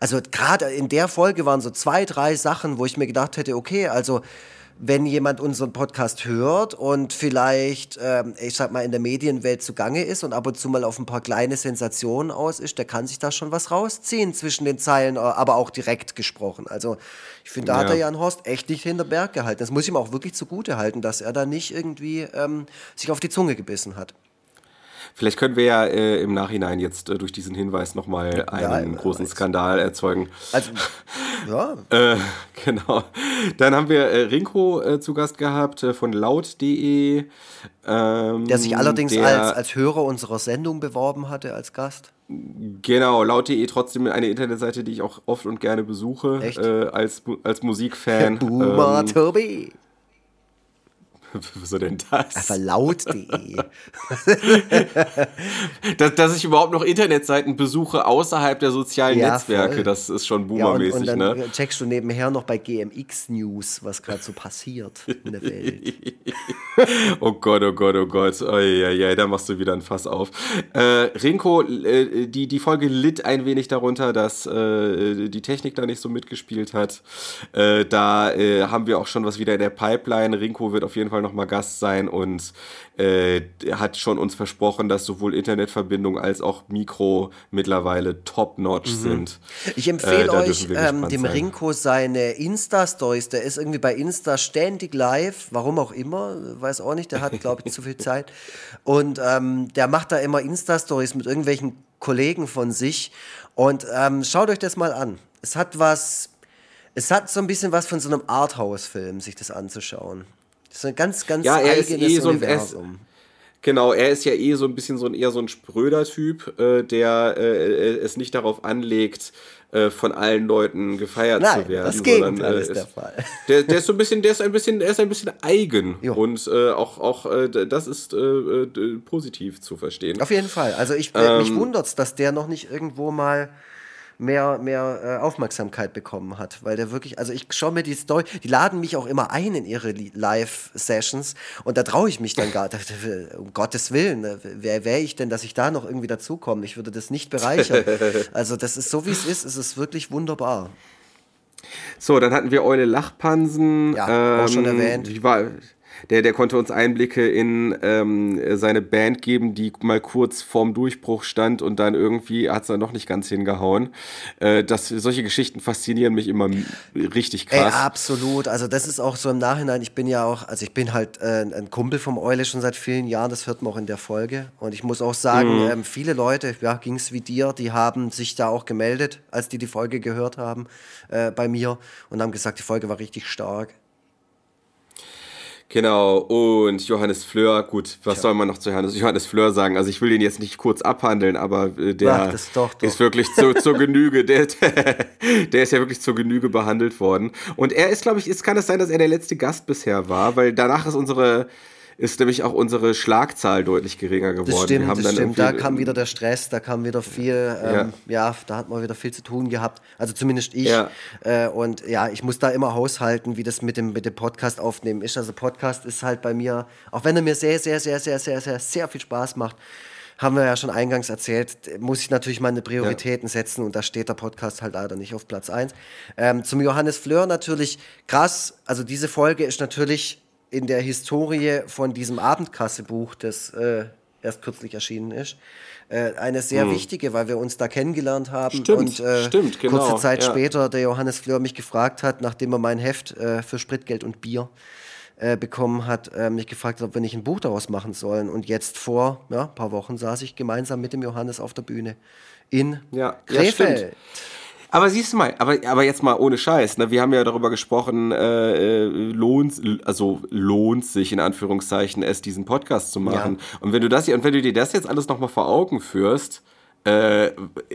Also gerade in der Folge waren so zwei, drei Sachen, wo ich mir gedacht hätte, okay, also wenn jemand unseren Podcast hört und vielleicht, ähm, ich sag mal, in der Medienwelt zugange ist und ab und zu mal auf ein paar kleine Sensationen aus ist, der kann sich da schon was rausziehen zwischen den Zeilen, äh, aber auch direkt gesprochen. Also ich finde, da hat Ja. der Jan Horst echt nicht hinter Berg gehalten. Das muss ich ihm auch wirklich zugute halten, dass er da nicht irgendwie ähm, sich auf die Zunge gebissen hat. Vielleicht können wir ja äh, im Nachhinein jetzt äh, durch diesen Hinweis nochmal einen wer großen weiß. Skandal erzeugen. Also, ja, <laughs> Äh, genau. Dann haben wir äh, Rinko äh, zu Gast gehabt äh, von laut.de. Ähm, der sich allerdings der- als, als Hörer unserer Sendung beworben hatte als Gast. Genau, laut.de trotzdem eine Internetseite, die ich auch oft und gerne besuche, äh, als, als Musikfan. Boomer ähm, Tobi. <laughs> wieso denn das? Einfach laut.de. <laughs> dass? Dass ich überhaupt noch Internetseiten besuche außerhalb der sozialen Ja, Netzwerke, voll. das ist schon Ja, und, boomermäßig, und dann ne? checkst du nebenher noch bei GMX News, was gerade so passiert in der Welt. <laughs> Oh Gott, oh Gott, oh Gott. Oh, ja, ja, da machst du wieder ein Fass auf. Äh, Rinko, äh, die, die Folge litt ein wenig darunter, dass äh, die Technik da nicht so mitgespielt hat. Äh, da äh, haben wir auch schon was wieder in der Pipeline. Rinko wird auf jeden Fall nochmal Gast sein und äh, er hat schon uns versprochen, dass sowohl Internetverbindung als auch Mikro mittlerweile top-notch sind. Ich empfehle Äh, euch ähm, dem sein. Rinko seine Insta-Stories. Der ist irgendwie bei Insta ständig live, warum auch immer, weiß auch nicht. Der hat, glaube ich, zu viel <laughs> Zeit. Und ähm, der macht da immer Insta-Stories mit irgendwelchen Kollegen von sich. Und ähm, schaut euch das mal an. Es hat was, es hat so ein bisschen was von so einem Arthouse-Film, sich das anzuschauen. Das ist ein ganz, ganz Ja, er ist eigenes eh so ein- er ist- Universum. Genau, er ist ja eh so ein bisschen so ein eher so ein spröder Typ, äh, der äh, es nicht darauf anlegt, äh, von allen Leuten gefeiert Nein, zu werden. das Gegenteil sondern, äh, ist der es- Fall. <laughs> Der, der ist so ein bisschen, der ist ein bisschen, der ist ein bisschen eigen Jo. und äh, auch auch äh, das ist äh, äh, positiv zu verstehen. Auf jeden Fall. Also ich, äh, mich Ähm, wundert's, dass der noch nicht irgendwo mal mehr, mehr äh, Aufmerksamkeit bekommen hat, weil der wirklich, also ich schaue mir die Story, die laden mich auch immer ein in ihre Li- Live-Sessions und da traue ich mich dann gar, um Gottes Willen, wer wäre ich denn, dass ich da noch irgendwie dazukomme? Ich würde das nicht bereichern. <laughs> also das ist so, wie es ist, es ist wirklich wunderbar. So, dann hatten wir Eule Lachpansen. Ja, auch schon erwähnt. Wie war, der, der konnte uns Einblicke in ähm, seine Band geben, die mal kurz vorm Durchbruch stand und dann irgendwie hat es dann noch nicht ganz hingehauen. Äh, das, solche Geschichten faszinieren mich immer richtig Ey, krass. absolut. Also das ist auch so im Nachhinein. Ich bin ja auch, also ich bin halt äh, ein Kumpel vom Eule schon seit vielen Jahren. Das hört man auch in der Folge. Und ich muss auch sagen, ähm, viele Leute, ja, ging es wie dir, die haben sich da auch gemeldet, als die die Folge gehört haben äh, bei mir und haben gesagt, die Folge war richtig stark. Genau, und Johannes Fleur, gut, was soll man noch zu Johannes, Johannes Fleur sagen? Also ich will den jetzt nicht kurz abhandeln, aber äh, der Ach, doch, doch. ist wirklich zu, zur Genüge, der, <laughs> der ist ja wirklich zur Genüge behandelt worden. Und er ist, glaube ich, ist, kann es sein, dass er der letzte Gast bisher war, weil danach ist unsere, ist nämlich auch unsere Schlagzahl deutlich geringer geworden. Das stimmt, haben das stimmt. Da kam wieder der Stress, da kam wieder viel, ähm, ja. da hat man wieder viel zu tun gehabt. Also zumindest ich. Ja. Äh, und ja, ich muss da immer haushalten, wie das mit dem, mit dem Podcast aufnehmen ist. Also Podcast ist halt bei mir, auch wenn er mir sehr, sehr, sehr, sehr, sehr, sehr, sehr viel Spaß macht, haben wir ja schon eingangs erzählt, muss ich natürlich meine Prioritäten setzen und da steht der Podcast halt leider nicht auf Platz 1. Ähm, zum Johannes Fleur natürlich krass, also diese Folge ist natürlich in der Historie von diesem Abendkassebuch des äh, erst kürzlich erschienen ist. Äh, eine sehr wichtige, weil wir uns da kennengelernt haben. Hm. Stimmt, und äh, stimmt, genau, kurze Zeit ja. später der Johannes Fleur mich gefragt hat, nachdem er mein Heft äh, für Spritgeld und Bier äh, bekommen hat, äh, mich gefragt hat, ob wir nicht ein Buch daraus machen sollen. Und jetzt vor ja, ein paar Wochen saß ich gemeinsam mit dem Johannes auf der Bühne in Ja, ja, Krefeld. stimmt. Aber siehst du mal, aber, aber jetzt mal ohne Scheiß, ne? wir haben ja darüber gesprochen, äh, äh, lohnt, also lohnt sich in Anführungszeichen es, diesen Podcast zu machen. Und wenn du das, und wenn du dir das jetzt alles nochmal vor Augen führst, äh,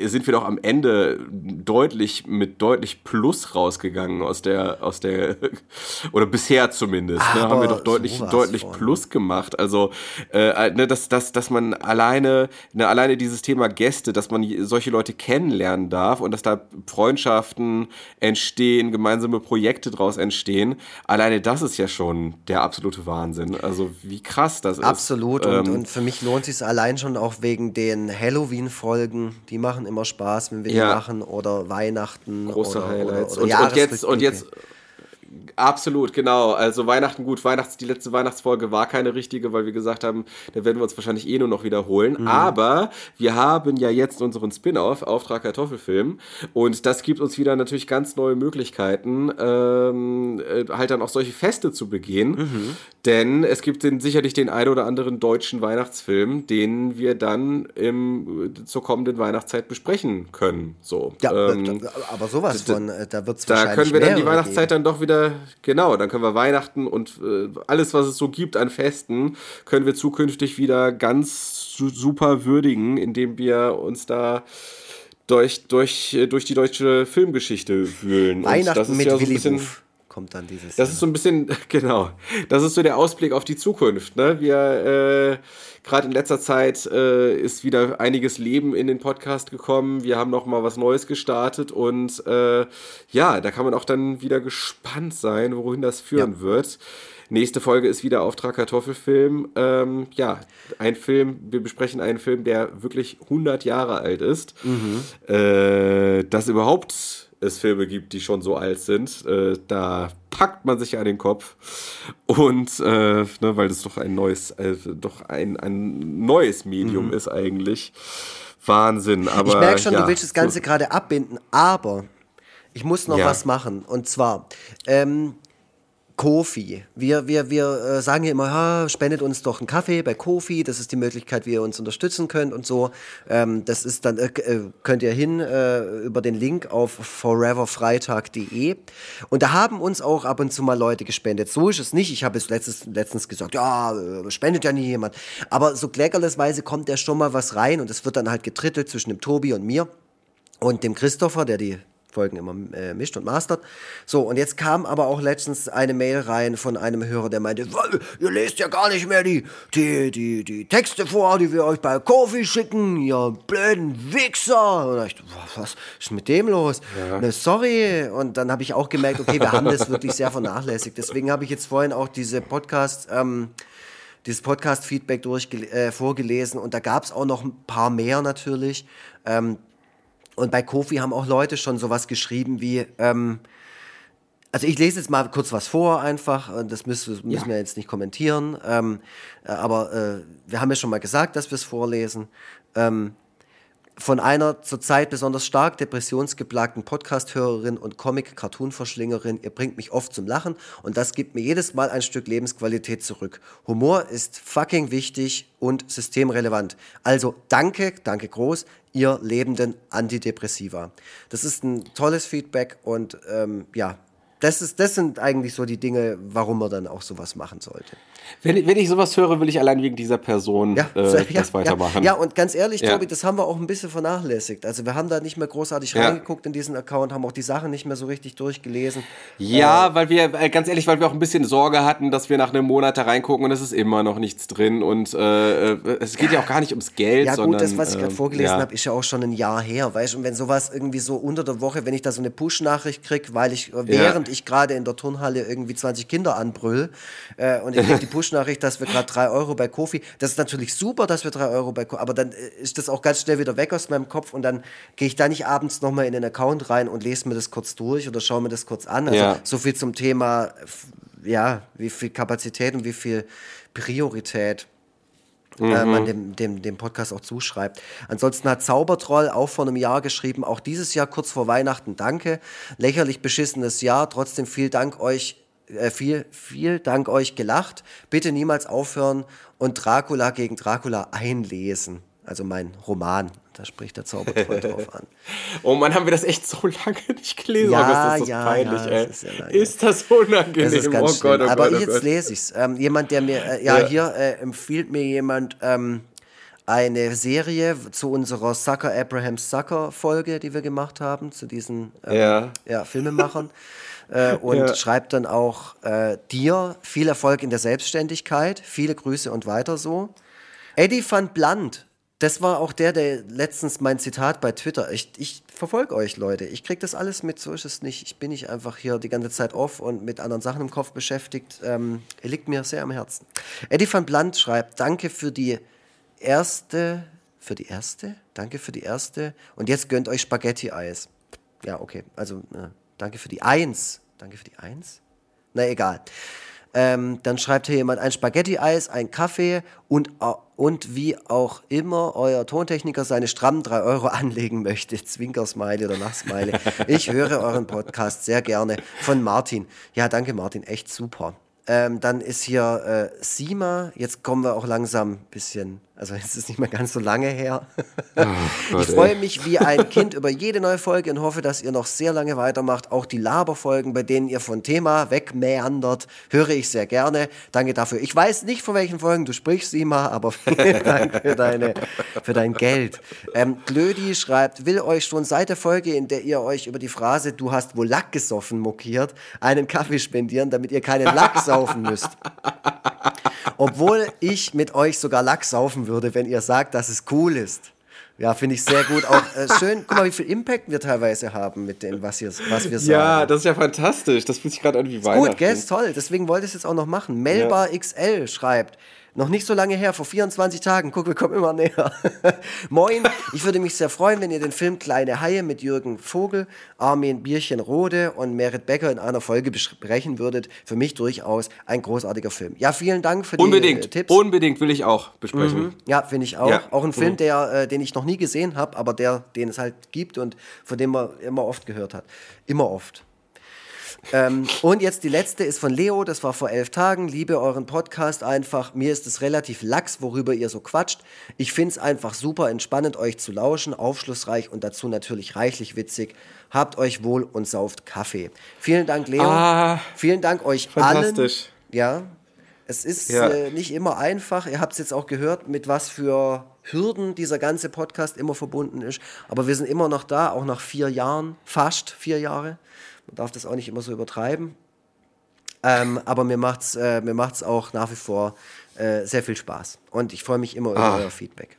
sind wir doch am Ende deutlich mit deutlich Plus rausgegangen aus der aus der <laughs> oder bisher zumindest ne, haben wir doch deutlich deutlich von. Plus gemacht also äh, ne, dass, dass, dass man alleine ne, alleine dieses Thema Gäste dass man solche Leute kennenlernen darf und dass da Freundschaften entstehen gemeinsame Projekte daraus entstehen alleine das ist ja schon der absolute Wahnsinn also wie krass das ist Absolut. Und, Ähm, und für mich lohnt es sich allein schon auch wegen den Halloween-Folgen. Die machen immer Spaß, wenn wir Ja. die machen. Oder Weihnachten. große oder, Highlights. Oder, oder und, und jetzt, und jetzt. Absolut, genau. Also Weihnachten gut. Weihnachts, die letzte Weihnachtsfolge war keine richtige, weil wir gesagt haben, da werden wir uns wahrscheinlich eh nur noch wiederholen. Mhm. Aber wir haben ja jetzt unseren Spin-off, Auftrag Kartoffelfilm. Und das gibt uns wieder natürlich ganz neue Möglichkeiten, ähm, äh, halt dann auch solche Feste zu begehen. Mhm. Denn es gibt den, sicherlich den ein oder anderen deutschen Weihnachtsfilm, den wir dann im, zur kommenden Weihnachtszeit besprechen können. So. Ja, ähm, aber sowas von, äh, da wird es da können wir dann die Weihnachtszeit dann doch wieder, genau, dann können wir Weihnachten und äh, alles, was es so gibt an Festen, können wir zukünftig wieder ganz su super würdigen, indem wir uns da durch, durch, äh, durch die deutsche Filmgeschichte wühlen. Weihnachten mit ja so bisschen, Buff kommt dann dieses das Jahr. ist so ein bisschen, <laughs> genau, das ist so der Ausblick auf die Zukunft. Ne? Wir, äh, gerade in letzter Zeit äh, ist wieder einiges Leben in den Podcast gekommen. Wir haben noch mal was Neues gestartet und äh, ja, da kann man auch dann wieder gespannt sein, wohin das führen wird. Nächste Folge ist wieder Auftrag Kartoffelfilm. Ähm, ja, ein Film, wir besprechen einen Film, der wirklich 100 Jahre alt ist. Äh, dass überhaupt es Filme gibt, die schon so alt sind, äh, da packt man sich an den Kopf. Und äh, ne, weil das doch ein neues, äh, doch ein, ein neues Medium ist eigentlich. Wahnsinn. Aber, Ich merke schon, ja, du willst das Ganze so, gerade abbinden, aber ich muss noch Ja. was machen. Und zwar, ähm, Kofi. Wir, wir, wir äh, sagen ja immer, ha, spendet uns doch einen Kaffee bei Kofi. Das ist die Möglichkeit, wie ihr uns unterstützen könnt und so. Ähm, das ist dann, äh, äh, könnt ihr hin äh, über den Link auf foreverfreitag.de. Und da haben uns auch ab und zu mal Leute gespendet. So ist es nicht. Ich habe es letztens, letztens gesagt, ja, äh, spendet ja nie jemand. Aber so kleckerlesweise kommt ja schon mal was rein und es wird dann halt getrittelt zwischen dem Tobi und mir und dem Christopher, der die Folgen immer äh, mischt und mastert. So, und jetzt kam aber auch letztens eine Mail rein von einem Hörer, der meinte, "Wa- ihr lest ja gar nicht mehr die, die, die, die Texte vor, die wir euch bei Kofi schicken, ihr blöden Wichser. Und ich, "Wa- was ist mit dem los? Ne, sorry. Und dann habe ich auch gemerkt, okay, wir haben das <laughs> wirklich sehr vernachlässigt. Deswegen habe ich jetzt vorhin auch diese Podcast... Ähm, dieses Podcast-Feedback durchge- äh, vorgelesen und da gab es auch noch ein paar mehr natürlich. Ähm, und bei Kofi haben auch Leute schon sowas geschrieben wie, ähm, also ich lese jetzt mal kurz was vor einfach, äh, das müssen, müssen wir jetzt nicht kommentieren, ähm, äh, aber äh, wir haben ja schon mal gesagt, dass wir es vorlesen. Ähm, von einer zurzeit besonders stark depressionsgeplagten Podcast-Hörerin und Comic-Cartoon-Verschlingerin. Ihr bringt mich oft zum Lachen und das gibt mir jedes Mal ein Stück Lebensqualität zurück. Humor ist fucking wichtig und systemrelevant. Also danke, danke groß, ihr lebenden Antidepressiva. Das ist ein tolles Feedback und ähm, ja, das, ist, das sind eigentlich so die Dinge, warum man dann auch sowas machen sollte. wenn, ich- wenn ich sowas höre, will ich allein wegen dieser Person Ja, äh, so- das weitermachen. Ja, ja, und ganz ehrlich, Ja. Tobi, das haben wir auch ein bisschen vernachlässigt. Also wir haben da nicht mehr großartig Ja. reingeguckt in diesen Account, haben auch die Sachen nicht mehr so richtig durchgelesen. Ja, weil wir, äh, ganz ehrlich, weil wir auch ein bisschen Sorge hatten, dass wir nach einem Monat da reingucken und es ist immer noch nichts drin und äh, äh, es geht ja auch gar nicht ums Geld, Ja sondern... gut, das, was ich gerade ähm, vorgelesen ja. habe, ist ja auch schon ein Jahr her, weißt du? Und wenn sowas irgendwie so unter der Woche, wenn ich da so eine Push-Nachricht kriege, weil ich, äh, während ich gerade in der Turnhalle irgendwie 20 Kinder anbrüll äh, und ich kriege die <laughs> Push-Nachricht, dass wir gerade 3 Euro bei Kofi, das ist natürlich super, dass wir 3 Euro bei Kofi, aber dann äh, ist das auch ganz schnell wieder weg aus meinem Kopf und dann gehe ich da nicht abends nochmal in den Account rein und lese mir das kurz durch oder schaue mir das kurz an. Also Ja. so viel zum Thema, ja, wie viel Kapazität und wie viel Priorität mhm. äh, man dem, dem, dem Podcast auch zuschreibt. Ansonsten hat Zaubertroll auch vor einem Jahr geschrieben, auch dieses Jahr kurz vor Weihnachten, danke. Lächerlich beschissenes Jahr, trotzdem viel Dank euch, äh, viel, viel Dank euch gelacht. Bitte niemals aufhören und Dracula gegen Dracula einlesen. Also mein Roman. Da spricht der Zaubertroll drauf an. <laughs> Oh Mann, haben wir das echt so lange nicht gelesen? Ja, oh, ist das ja, peinlich, ja, ey. Ist, ist, das unangenehm? Das ist ganz oh Gott, oh Aber Gott, oh jetzt lese ich es. Ähm, jemand, der mir, äh, ja, ja, hier äh, empfiehlt mir jemand ähm, eine Serie zu unserer Sucker Abraham Sucker Folge, die wir gemacht haben, zu diesen ähm, ja. Ja, Filmemachern. <laughs> äh, und ja. schreibt dann auch äh, dir viel Erfolg in der Selbstständigkeit, viele Grüße und weiter so. Eddie van Blunt das war auch der, der letztens mein Zitat bei Twitter. Ich, ich verfolge euch, Leute. Ich kriege das alles mit, so ist es nicht. Ich bin nicht einfach hier die ganze Zeit off und mit anderen Sachen im Kopf beschäftigt. Ähm, er liegt mir sehr am Herzen. Eddie van Blunt schreibt: Danke für die erste. Für die erste? Danke für die erste. Und jetzt gönnt euch Spaghetti-Eis. Ja, okay. Also, äh, danke für die Eins. Danke für die Eins? Na, egal. Ähm, dann schreibt hier jemand ein Spaghetti-Eis, ein Kaffee und, und wie auch immer euer Tontechniker seine strammen 3 Euro <laughs> anlegen möchte. Zwinkersmiley oder Lachsmiley. Ich höre euren Podcast sehr gerne von Martin. Ja, danke Martin, echt super. Ähm, dann ist hier äh, Sima. Jetzt kommen wir auch langsam ein bisschen also es ist nicht mehr ganz so lange her. Oh <laughs> Gott, ich freue mich wie ein Kind über jede neue Folge und hoffe, dass ihr noch sehr lange weitermacht. Auch die Laberfolgen, bei denen ihr von Thema wegmeandert, höre ich sehr gerne. Danke dafür. Ich weiß nicht, von welchen Folgen du sprichst, Sima, aber <laughs> vielen Dank für, deine, für dein Geld. Ähm, Glödi schreibt, will euch schon seit der Folge, in der ihr euch über die Phrase Du hast wohl Lack gesoffen mokiert, einen Kaffee spendieren, damit ihr keinen Lack saufen müsst. <laughs> <laughs> Obwohl ich mit euch sogar Lack saufen würde, wenn ihr sagt, dass es cool ist. Ja, finde ich sehr gut. Auch äh, <laughs> schön, guck mal, wie viel Impact wir teilweise haben mit dem, was, hier, was wir sagen. Ja, das ist ja fantastisch. Das fühlt sich gerade an wie Weihnachten. Gut, gell, ist toll. Deswegen wollte ich es jetzt auch noch machen. Melba ja. XL schreibt, noch nicht so lange her, vor 24 Tagen. Guck, wir kommen immer näher. <laughs> Moin, ich würde mich sehr freuen, wenn ihr den Film Kleine Haie mit Jürgen Vogel, Armin Bierchen-Rode und Merit Becker in einer Folge besprechen würdet. Für mich durchaus ein großartiger Film. Ja, vielen Dank für Unbedingt. die äh, Tipps. Unbedingt will ich auch besprechen. Mhm. Ja, finde ich auch. Ja. Auch ein Film, mhm. der, äh, den ich noch nie gesehen habe, aber der, den es halt gibt und von dem man immer oft gehört hat. Immer oft. Ähm, und jetzt die letzte ist von Leo, das war vor elf Tagen. Liebe euren Podcast einfach. Mir ist es relativ lax, worüber ihr so quatscht. Ich finde es einfach super entspannend, euch zu lauschen, aufschlussreich und dazu natürlich reichlich witzig. Habt euch wohl und sauft Kaffee. Vielen Dank, Leo. Ah, Vielen Dank euch fantastisch. allen. Ja, es ist ja. äh, nicht immer einfach. Ihr habt es jetzt auch gehört, mit was für Hürden dieser ganze Podcast immer verbunden ist. Aber wir sind immer noch da, auch nach vier Jahren, fast vier Jahre. Man darf das auch nicht immer so übertreiben. Ähm, aber mir macht es äh, mir macht's auch nach wie vor äh, sehr viel Spaß. Und ich freue mich immer über ah. euer Feedback.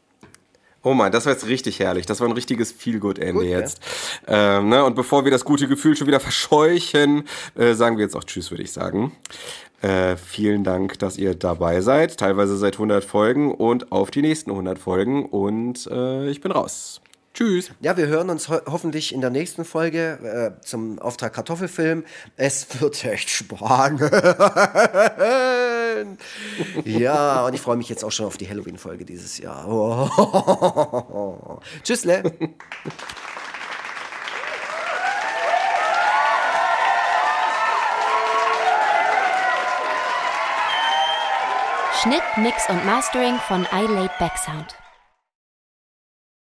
Oh mein, das war jetzt richtig herrlich. Das war ein richtiges Feel-Good-Ende jetzt. Ja. Ähm, ne? Und bevor wir das gute Gefühl schon wieder verscheuchen, äh, sagen wir jetzt auch Tschüss, würde ich sagen. Äh, vielen Dank, dass ihr dabei seid. Teilweise seit 100 Folgen und auf die nächsten 100 Folgen. Und äh, ich bin raus. Tschüss. Ja, wir hören uns ho hoffentlich in der nächsten Folge äh, zum Auftrag Kartoffelfilm. Es wird echt spannend. <laughs> ja, und ich freue mich jetzt auch schon auf die Halloween-Folge dieses Jahr. Oh. <laughs> Tschüssle. Schnitt, Mix und Mastering von iLaid Backsound.